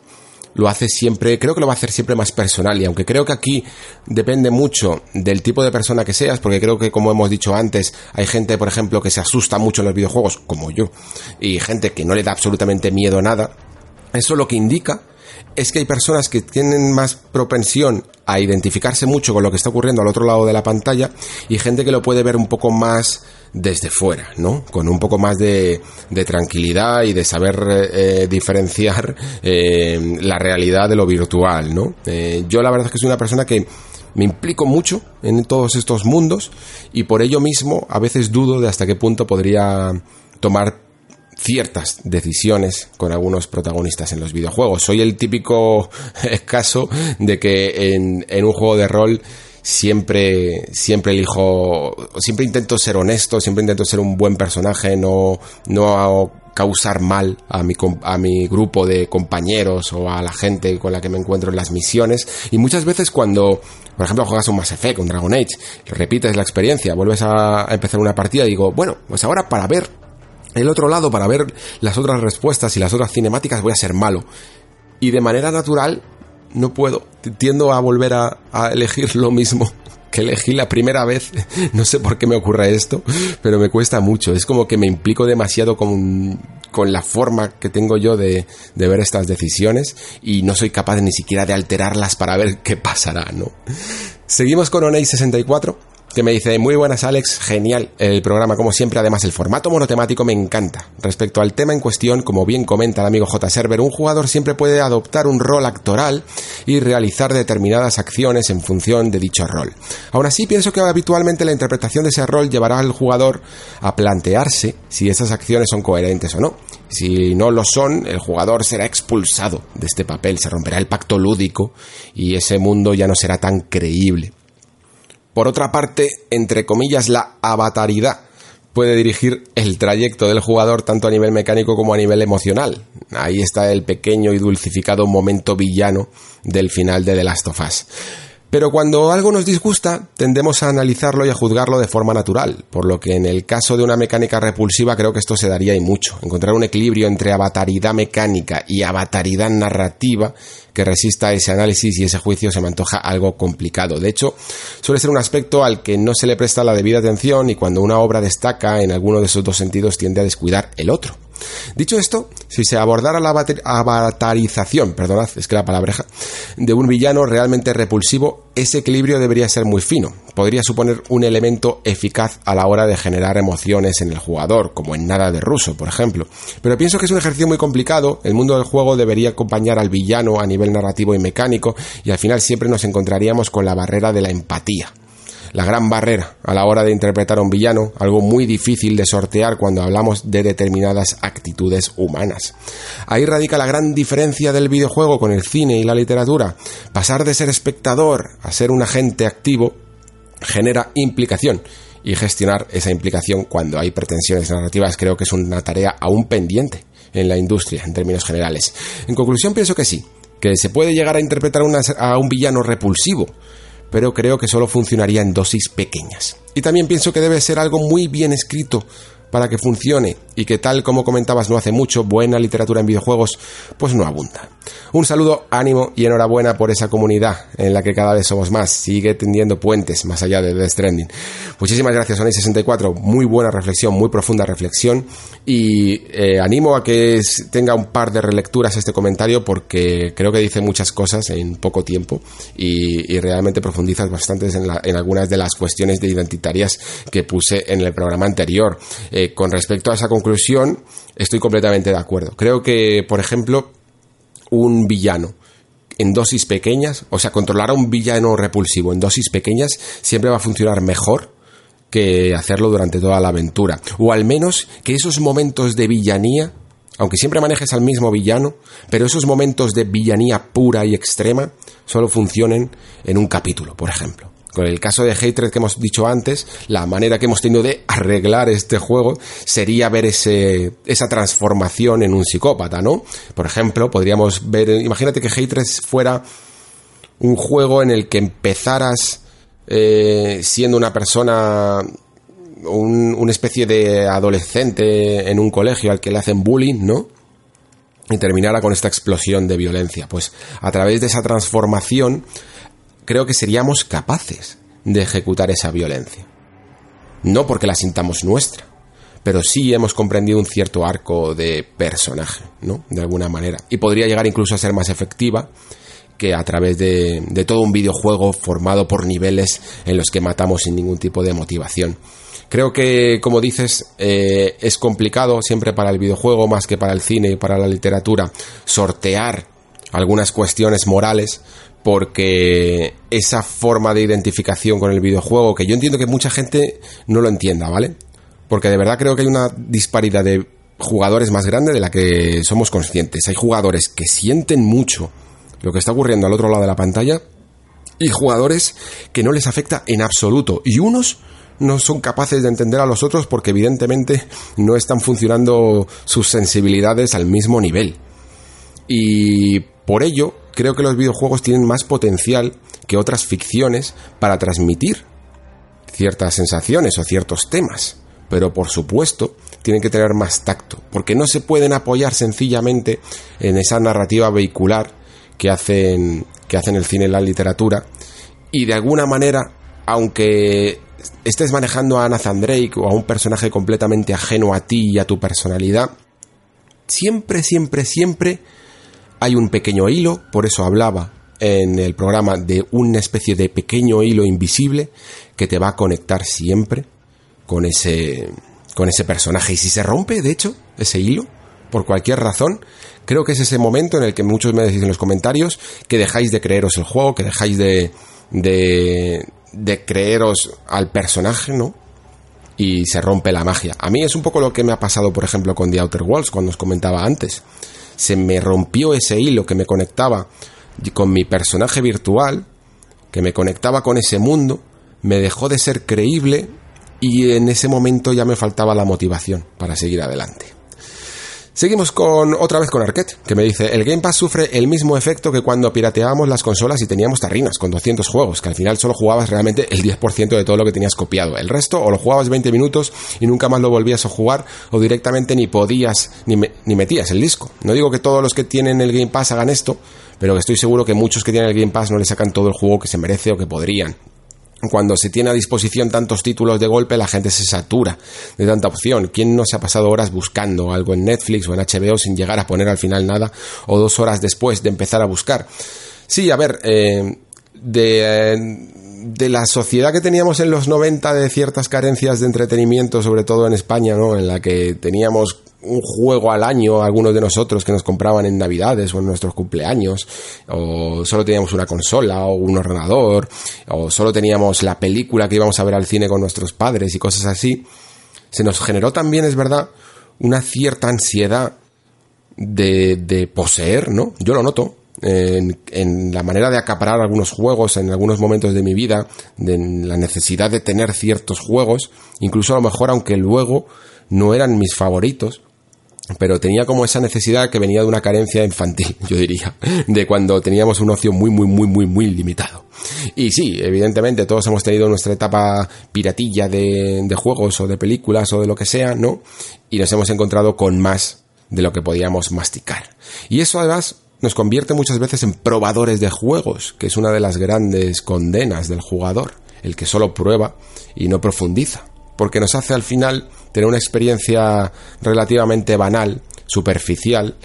lo hace siempre, creo que lo va a hacer siempre más personal. Y aunque creo que aquí depende mucho del tipo de persona que seas, porque creo que como hemos dicho antes, hay gente, por ejemplo, que se asusta mucho en los videojuegos, como yo, y gente que no le da absolutamente miedo a nada, eso lo que indica es que hay personas que tienen más propensión a identificarse mucho con lo que está ocurriendo al otro lado de la pantalla y gente que lo puede ver un poco más desde fuera, ¿no? Con un poco más de, tranquilidad y de saber eh, diferenciar eh, la realidad de lo virtual, ¿no? Eh, yo la verdad es que soy una persona que me implico mucho en todos estos mundos y por ello mismo a veces dudo de hasta qué punto podría tomar ciertas decisiones con algunos protagonistas en los videojuegos. Soy el típico (laughs) caso de que en un juego de rol siempre, siempre elijo, siempre intento ser honesto, siempre intento ser un buen personaje, no, no causar mal a mi, a mi grupo de compañeros o a la gente con la que me encuentro en las misiones. Y muchas veces cuando, por ejemplo, juegas un Mass Effect, un Dragon Age, repites la experiencia, vuelves a, empezar una partida y digo, bueno, pues ahora para ver el otro lado, para ver las otras respuestas y las otras cinemáticas, voy a ser malo. Y de manera natural no puedo. Tiendo a volver a, elegir lo mismo (laughs) que elegí la primera vez. (laughs) No sé por qué me ocurre esto, pero me cuesta mucho. Es como que me implico demasiado con, con la forma que tengo yo de, de, ver estas decisiones y no soy capaz ni siquiera de alterarlas para ver qué pasará, ¿no? Seguimos con Onei 64 que me dice, muy buenas Alex, genial el programa como siempre, además el formato monotemático me encanta. Respecto al tema en cuestión, como bien comenta el amigo J. Server, un jugador siempre puede adoptar un rol actoral y realizar determinadas acciones en función de dicho rol. Aún así, pienso que habitualmente la interpretación de ese rol llevará al jugador a plantearse si esas acciones son coherentes o no. Si no lo son, el jugador será expulsado de este papel, se romperá el pacto lúdico y ese mundo ya no será tan creíble. Por otra parte, entre comillas, la avataridad puede dirigir el trayecto del jugador tanto a nivel mecánico como a nivel emocional. Ahí está el pequeño y dulcificado momento villano del final de The Last of Us. Pero cuando algo nos disgusta, tendemos a analizarlo y a juzgarlo de forma natural, por lo que en el caso de una mecánica repulsiva creo que esto se daría y mucho. Encontrar un equilibrio entre avataridad mecánica y avataridad narrativa que resista ese análisis y ese juicio se me antoja algo complicado. De hecho, suele ser un aspecto al que no se le presta la debida atención y cuando una obra destaca en alguno de esos dos sentidos tiende a descuidar el otro. Dicho esto, si se abordara la avatarización, perdonad, es que la palabreja, de un villano realmente repulsivo, ese equilibrio debería ser muy fino. Podría suponer un elemento eficaz a la hora de generar emociones en el jugador, como en Nada de Ruso, por ejemplo. Pero pienso que es un ejercicio muy complicado, el mundo del juego debería acompañar al villano a nivel narrativo y mecánico, y al final siempre nos encontraríamos con la barrera de la empatía la gran barrera a la hora de interpretar a un villano, algo muy difícil de sortear cuando hablamos de determinadas actitudes humanas. Ahí radica la gran diferencia del videojuego con el cine y la literatura. Pasar de ser espectador a ser un agente activo genera implicación y gestionar esa implicación cuando hay pretensiones narrativas creo que es una tarea aún pendiente en la industria en términos generales. En conclusión pienso que sí, que se puede llegar a interpretar a un villano repulsivo, pero creo que solo funcionaría en dosis pequeñas. Y también pienso que debe ser algo muy bien escrito para que funcione y que tal como comentabas no hace mucho, buena literatura en videojuegos pues no abunda. Un saludo, ánimo y enhorabuena por esa comunidad en la que cada vez somos más. Sigue tendiendo puentes más allá de Death Stranding. Muchísimas gracias, Oney64. Muy buena reflexión, muy profunda reflexión. Y eh, animo a que tenga un par de relecturas este comentario porque creo que dice muchas cosas en poco tiempo y, realmente profundizas bastante en, algunas de las cuestiones de identitarias que puse en el programa anterior. Eh, con respecto a esa conclusión, estoy completamente de acuerdo. Creo que, por ejemplo, un villano en dosis pequeñas, o sea, controlar a un villano repulsivo en dosis pequeñas siempre va a funcionar mejor que hacerlo durante toda la aventura. O al menos que esos momentos de villanía, aunque siempre manejes al mismo villano, pero esos momentos de villanía pura y extrema solo funcionen en un capítulo, por ejemplo. Con el caso de Hatred que hemos dicho antes, la manera que hemos tenido de arreglar este juego sería ver ese, esa transformación en un psicópata, ¿no? Por ejemplo, podríamos ver, imagínate que Hatred fuera un juego en el que empezaras eh, siendo una persona, un, una especie de adolescente en un colegio al que le hacen bullying, ¿no? Y terminara con esta explosión de violencia. Pues a través de esa transformación creo que seríamos capaces de ejecutar esa violencia. No porque la sintamos nuestra, pero sí hemos comprendido un cierto arco de personaje, ¿no? De alguna manera. Y podría llegar incluso a ser más efectiva que a través de, todo un videojuego formado por niveles en los que matamos sin ningún tipo de motivación. Creo que, como dices, eh, es complicado siempre para el videojuego, más que para el cine y para la literatura, sortear algunas cuestiones morales, porque esa forma de identificación con el videojuego, que yo entiendo que mucha gente no lo entienda, ¿vale? Porque de verdad creo que hay una disparidad de jugadores más grande de la que somos conscientes. Hay jugadores que sienten mucho lo que está ocurriendo al otro lado de la pantalla y jugadores que no les afecta en absoluto y unos no son capaces de entender a los otros porque evidentemente no están funcionando sus sensibilidades al mismo nivel. Y por ello creo que los videojuegos tienen más potencial que otras ficciones para transmitir ciertas sensaciones o ciertos temas. Pero por supuesto tienen que tener más tacto, porque no se pueden apoyar sencillamente en esa narrativa vehicular que hacen, que hacen el cine y la literatura. Y de alguna manera, aunque estés manejando a Nathan Drake o a un personaje completamente ajeno a ti y a tu personalidad, siempre, siempre, siempre hay un pequeño hilo, por eso hablaba en el programa de una especie de pequeño hilo invisible que te va a conectar siempre con ese con ese personaje y si se rompe, de hecho, ese hilo por cualquier razón, creo que es ese momento en el que muchos me decís en los comentarios que dejáis de creeros el juego, que dejáis de, de, de creeros al personaje, ¿no? Y se rompe la magia. A mí es un poco lo que me ha pasado, por ejemplo, con The Outer Worlds, cuando os comentaba antes. Se me rompió ese hilo que me conectaba con mi personaje virtual, que me conectaba con ese mundo, me dejó de ser creíble y en ese momento ya me faltaba la motivación para seguir adelante. Seguimos con otra vez con Arquette, que me dice, el Game Pass sufre el mismo efecto que cuando pirateábamos las consolas y teníamos tarrinas con 200 juegos, que al final solo jugabas realmente el 10% de todo lo que tenías copiado. El resto o lo jugabas 20 minutos y nunca más lo volvías a jugar o directamente ni podías ni, ni metías el disco. No digo que todos los que tienen el Game Pass hagan esto, pero estoy seguro que muchos que tienen el Game Pass no le sacan todo el juego que se merece o que podrían cuando se tiene a disposición tantos títulos de golpe, la gente se satura de tanta opción. ¿Quién no se ha pasado horas buscando algo en Netflix o en HBO sin llegar a poner al final nada o dos horas después de empezar a buscar? Sí, a ver, eh, de, de, la sociedad que teníamos en los 90 de ciertas carencias de entretenimiento, sobre todo en España, ¿no? En la que teníamos un juego al año, algunos de nosotros que nos compraban en Navidades o en nuestros cumpleaños, o solo teníamos una consola o un ordenador, o solo teníamos la película que íbamos a ver al cine con nuestros padres y cosas así, se nos generó también, es verdad, una cierta ansiedad de, de poseer, ¿no? Yo lo noto. En, en, la manera de acaparar algunos juegos en algunos momentos de mi vida, de la necesidad de tener ciertos juegos, incluso a lo mejor aunque luego no eran mis favoritos, pero tenía como esa necesidad que venía de una carencia infantil, (laughs) yo diría, de cuando teníamos un ocio muy, muy, muy, muy, muy limitado. Y sí, evidentemente todos hemos tenido nuestra etapa piratilla de, de juegos o de películas o de lo que sea, ¿no? Y nos hemos encontrado con más de lo que podíamos masticar. Y eso además nos convierte muchas veces en probadores de juegos, que es una de las grandes condenas del jugador, el que solo prueba y no profundiza porque nos hace al final tener una experiencia relativamente banal, superficial,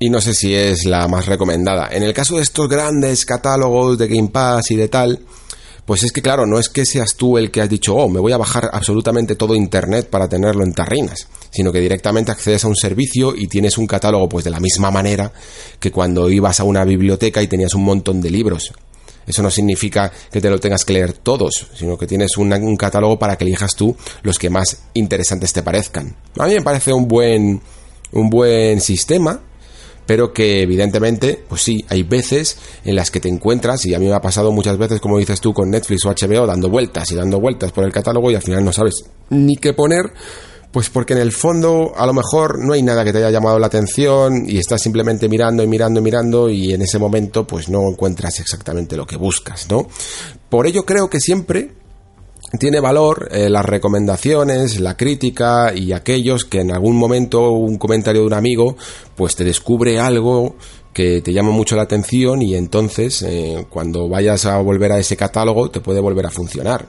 y no sé si es la más recomendada. En el caso de estos grandes catálogos de Game Pass y de tal, pues es que claro, no es que seas tú el que has dicho, oh, me voy a bajar absolutamente todo Internet para tenerlo en tarrinas, sino que directamente accedes a un servicio y tienes un catálogo pues de la misma manera que cuando ibas a una biblioteca y tenías un montón de libros. Eso no significa que te lo tengas que leer todos, sino que tienes un, catálogo para que elijas tú los que más interesantes te parezcan. A mí me parece un buen, un buen sistema, pero que evidentemente, pues sí, hay veces en las que te encuentras, y a mí me ha pasado muchas veces, como dices tú, con Netflix o HBO, dando vueltas y dando vueltas por el catálogo y al final no sabes ni qué poner pues porque en el fondo a lo mejor no hay nada que te haya llamado la atención y estás simplemente mirando y mirando y mirando y en ese momento pues no encuentras exactamente lo que buscas, ¿no? Por ello creo que siempre tiene valor eh, las recomendaciones, la crítica y aquellos que en algún momento un comentario de un amigo pues te descubre algo que te llama mucho la atención y entonces eh, cuando vayas a volver a ese catálogo te puede volver a funcionar.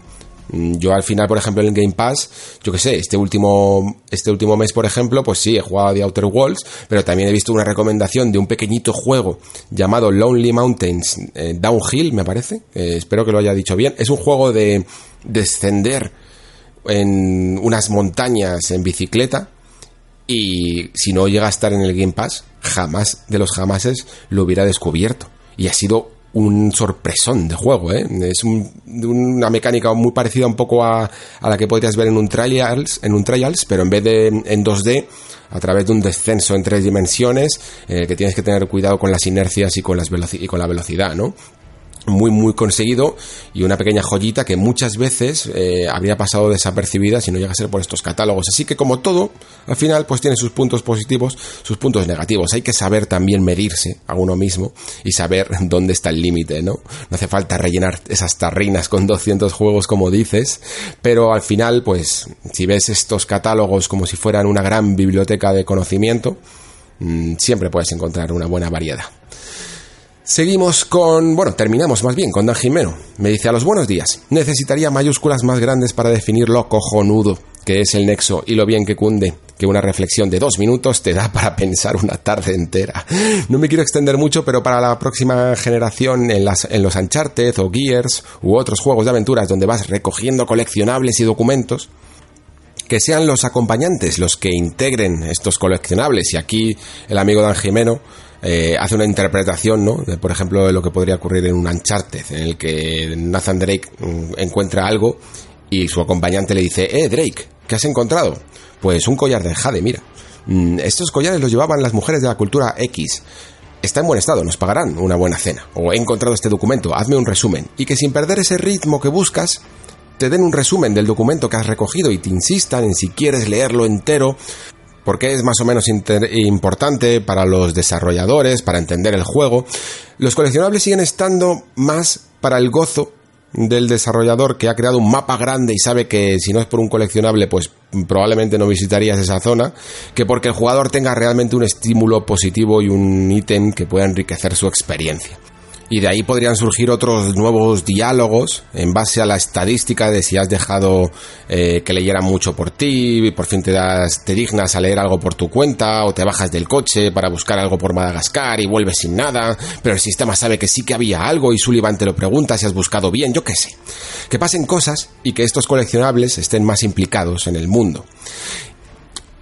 Mm, yo al final, por ejemplo, en el Game Pass, yo que sé, este último, este último mes, por ejemplo, pues sí, he jugado The Outer Worlds, pero también he visto una recomendación de un pequeñito juego llamado Lonely Mountains eh, Downhill, me parece. Eh, espero que lo haya dicho bien. Es un juego de descender en unas montañas en bicicleta. Y si no llega a estar en el Game Pass, jamás de los jamases lo hubiera descubierto. Y ha sido un sorpresón de juego, ¿eh? Es una mecánica muy parecida un poco a, la que podrías ver en un Trials, en un Trials, pero en vez de en 2D, a través de un descenso en tres dimensiones, en el que tienes que tener cuidado con las inercias y con, las y con la velocidad, ¿no? Muy muy conseguido y una pequeña joyita que muchas veces eh, habría pasado desapercibida si no llega a ser por estos catálogos. Así que como todo, al final pues tiene sus puntos positivos, sus puntos negativos. Hay que saber también medirse a uno mismo y saber (laughs) dónde está el límite, ¿no? No hace falta rellenar esas tarrinas con 200 juegos como dices, pero al final pues si ves estos catálogos como si fueran una gran biblioteca de conocimiento, mm, siempre puedes encontrar una buena variedad. Seguimos con, bueno, terminamos más bien con Dan Jimeno. Me dice a los buenos días. Necesitaría mayúsculas más grandes para definir lo cojonudo que es el nexo y lo bien que cunde, que una reflexión de dos minutos te da para pensar una tarde entera. No me quiero extender mucho, pero para la próxima generación en, las, en los Uncharted o Gears u otros juegos de aventuras donde vas recogiendo coleccionables y documentos, que sean los acompañantes los que integren estos coleccionables. Y aquí el amigo Dan Jimeno eh, hace una interpretación, ¿no? De, por ejemplo, de lo que podría ocurrir en un Uncharted, en el que Nathan Drake mm, encuentra algo y su acompañante le dice, eh, Drake, ¿qué has encontrado? Pues un collar de jade, mira. Mm, estos collares los llevaban las mujeres de la cultura X. Está en buen estado, nos pagarán una buena cena. O he encontrado este documento, hazme un resumen. Y que sin perder ese ritmo que buscas, te den un resumen del documento que has recogido y te insistan en si quieres leerlo entero porque es más o menos importante para los desarrolladores, para entender el juego. Los coleccionables siguen estando más para el gozo del desarrollador que ha creado un mapa grande y sabe que si no es por un coleccionable, pues probablemente no visitarías esa zona, que porque el jugador tenga realmente un estímulo positivo y un ítem que pueda enriquecer su experiencia y de ahí podrían surgir otros nuevos diálogos en base a la estadística de si has dejado eh, que leyeran mucho por ti, y por fin te das, te dignas a leer algo por tu cuenta, o te bajas del coche para buscar algo por Madagascar y vuelves sin nada, pero el sistema sabe que sí que había algo y Sullivan te lo pregunta si has buscado bien, yo qué sé. Que pasen cosas y que estos coleccionables estén más implicados en el mundo.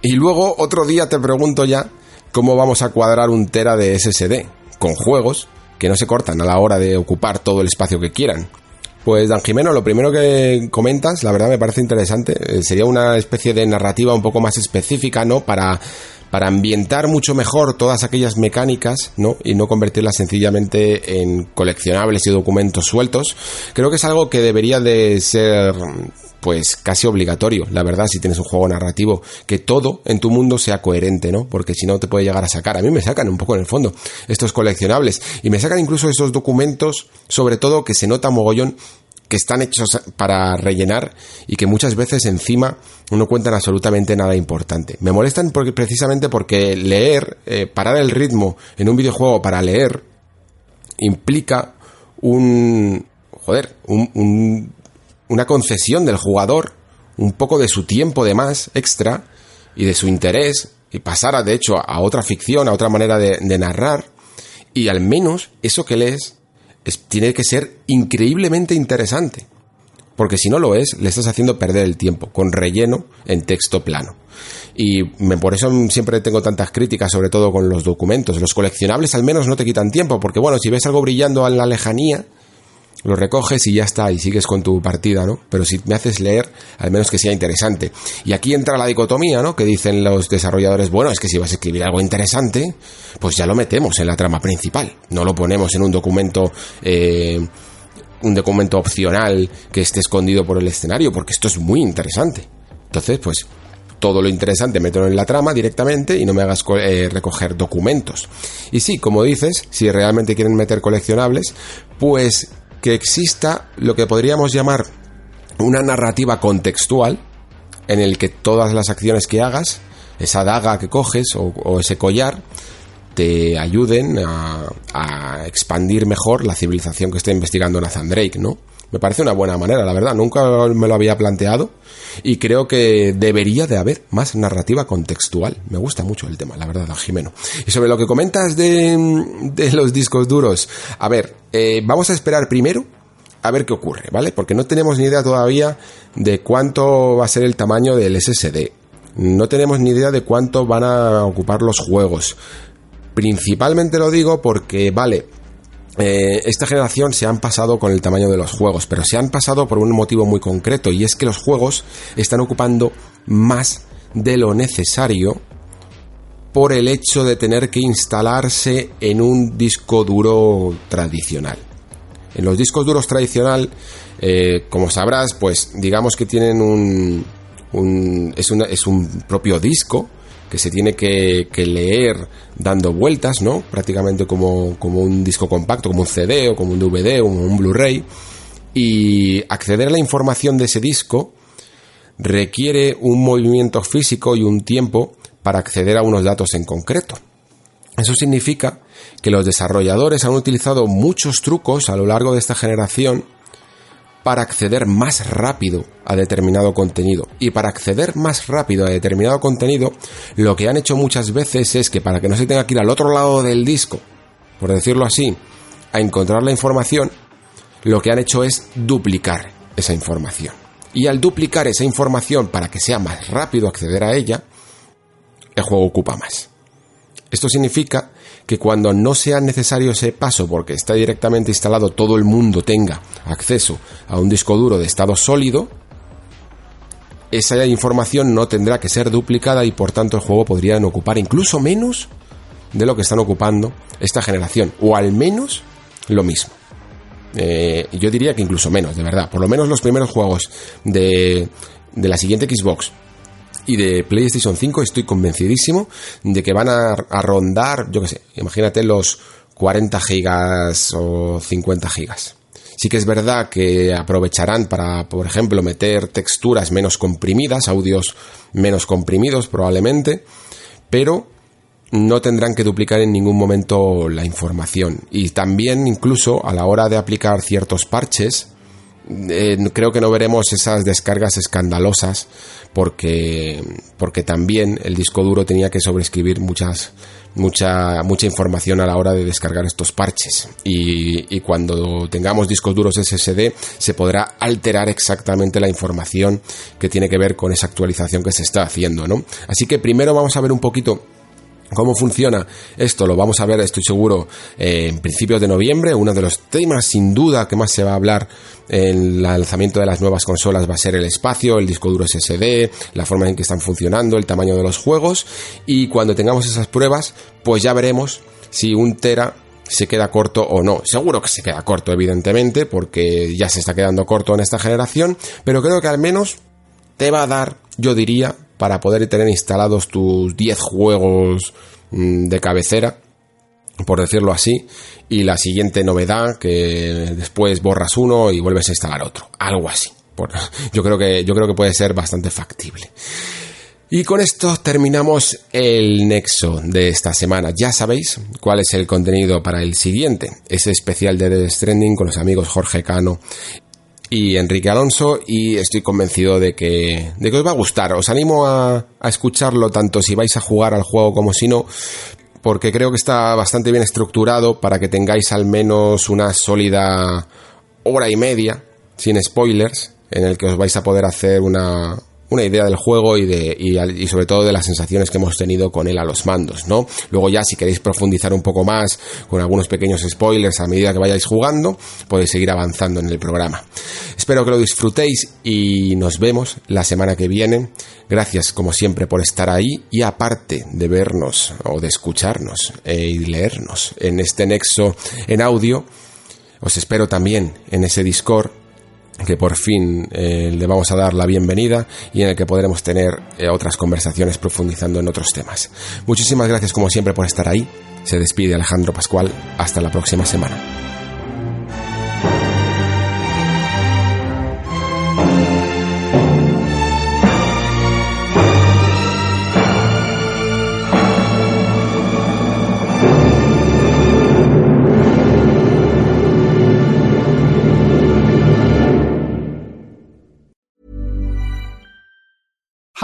Y luego otro día te pregunto ya cómo vamos a cuadrar un tera de SSD con juegos que no se cortan a la hora de ocupar todo el espacio que quieran. Pues Dan Jimeno, lo primero que comentas, la verdad me parece interesante, eh, sería una especie de narrativa un poco más específica, ¿no? Para, para ambientar mucho mejor todas aquellas mecánicas, ¿no? Y no convertirlas sencillamente en coleccionables y documentos sueltos. Creo que es algo que debería de ser pues casi obligatorio, la verdad, si tienes un juego narrativo, que todo en tu mundo sea coherente, ¿no? Porque si no te puede llegar a sacar. A mí me sacan un poco en el fondo estos coleccionables y me sacan incluso esos documentos, sobre todo que se nota mogollón que están hechos para rellenar y que muchas veces encima no cuentan absolutamente nada importante. Me molestan porque, precisamente porque leer, eh, parar el ritmo en un videojuego para leer, implica un, joder, un una concesión del jugador, un poco de su tiempo de más extra y de su interés, y pasara de hecho a otra ficción, a otra manera de, narrar, y al menos eso que lees tiene que ser increíblemente interesante. Porque si no lo es, le estás haciendo perder el tiempo, con relleno en texto plano. Y me, por eso siempre tengo tantas críticas, sobre todo con los documentos. Los coleccionables al menos no te quitan tiempo, porque bueno, si ves algo brillando en la lejanía, lo recoges y ya está, y sigues con tu partida, ¿no? Pero si me haces leer, al menos que sea interesante. Y aquí entra la dicotomía, ¿no? Que dicen los desarrolladores, bueno, es que si vas a escribir algo interesante, pues ya lo metemos en la trama principal, no lo ponemos en un documento... Eh, un documento opcional que esté escondido por el escenario, porque esto es muy interesante. Entonces, pues todo lo interesante mételo en la trama directamente y no me hagas eh, recoger documentos. Y sí, como dices, si realmente quieren meter coleccionables, pues que exista lo que podríamos llamar una narrativa contextual en el que todas las acciones que hagas, esa daga que coges o, ese collar, te ayuden a, a, expandir mejor la civilización que está investigando Nathan Drake, ¿no? Me parece una buena manera, la verdad. Nunca me lo había planteado y creo que debería de haber más narrativa contextual. Me gusta mucho el tema, la verdad, Jimeno. Y sobre lo que comentas de, de los discos duros, a ver, eh, vamos a esperar primero a ver qué ocurre, ¿vale? Porque no tenemos ni idea todavía de cuánto va a ser el tamaño del SSD. No tenemos ni idea de cuánto van a ocupar los juegos. Principalmente lo digo porque, vale, eh, esta generación se han pasado con el tamaño de los juegos, pero se han pasado por un motivo muy concreto y es que los juegos están ocupando más de lo necesario por el hecho de tener que instalarse en un disco duro tradicional. En los discos duros tradicional, eh, como sabrás, pues digamos que tienen un, es, es un propio disco que se tiene que, leer dando vueltas, ¿no? Prácticamente como, como, un disco compacto, como un CD o como un DVD o un Blu-ray. Y acceder a la información de ese disco requiere un movimiento físico y un tiempo para acceder a unos datos en concreto. Eso significa que los desarrolladores han utilizado muchos trucos a lo largo de esta generación para acceder más rápido a determinado contenido. Y para acceder más rápido a determinado contenido, lo que han hecho muchas veces es que para que no se tenga que ir al otro lado del disco, por decirlo así, a encontrar la información, lo que han hecho es duplicar esa información. Y al duplicar esa información para que sea más rápido acceder a ella, el juego ocupa más. Esto significa que cuando no sea necesario ese paso porque está directamente instalado todo el mundo tenga acceso a un disco duro de estado sólido, esa información no tendrá que ser duplicada y por tanto el juego podría ocupar incluso menos de lo que están ocupando esta generación, o al menos lo mismo. Eh, yo diría que incluso menos, de verdad. Por lo menos los primeros juegos de, de la siguiente Xbox y de PlayStation 5 estoy convencidísimo de que van a, rondar, yo qué sé, imagínate los 40 gigas o 50 gigas. Sí que es verdad que aprovecharán para, por ejemplo, meter texturas menos comprimidas, audios menos comprimidos probablemente, pero no tendrán que duplicar en ningún momento la información. Y también incluso a la hora de aplicar ciertos parches, eh, creo que no veremos esas descargas escandalosas porque, porque también el disco duro tenía que sobreescribir muchas, mucha, mucha información a la hora de descargar estos parches. Y, y, cuando tengamos discos duros SSD, se podrá alterar exactamente la información que tiene que ver con esa actualización que se está haciendo, ¿no? Así que primero vamos a ver un poquito ¿Cómo funciona esto? Lo vamos a ver, estoy seguro, en principios de noviembre. Uno de los temas, sin duda, que más se va a hablar en el lanzamiento de las nuevas consolas va a ser el espacio, el disco duro SSD, la forma en que están funcionando, el tamaño de los juegos. Y cuando tengamos esas pruebas, pues ya veremos si un Tera se queda corto o no. Seguro que se queda corto, evidentemente, porque ya se está quedando corto en esta generación, pero creo que al menos te va a dar, yo diría, para poder tener instalados tus 10 juegos mm, de cabecera, por decirlo así, y la siguiente novedad que después borras uno y vuelves a instalar otro, algo así. (laughs) Yo creo que yo creo que puede ser bastante factible. Y con esto terminamos el nexo de esta semana. Ya sabéis cuál es el contenido para el siguiente, ese especial de The Stranding con los amigos Jorge Cano y Enrique Alonso y estoy convencido de que, de que os va a gustar. Os animo a, a escucharlo tanto si vais a jugar al juego como si no, porque creo que está bastante bien estructurado para que tengáis al menos una sólida hora y media, sin spoilers, en el que os vais a poder hacer una, una idea del juego y, de, y, sobre todo de las sensaciones que hemos tenido con él a los mandos, ¿no? Luego ya si queréis profundizar un poco más con algunos pequeños spoilers a medida que vayáis jugando, podéis seguir avanzando en el programa. Espero que lo disfrutéis y nos vemos la semana que viene. Gracias como siempre por estar ahí y aparte de vernos o de escucharnos eh, y leernos en este nexo en audio, os espero también en ese Discord que por fin eh, le vamos a dar la bienvenida y en el que podremos tener eh, otras conversaciones profundizando en otros temas. Muchísimas gracias como siempre por estar ahí. Se despide Alejandro Pascual. Hasta la próxima semana.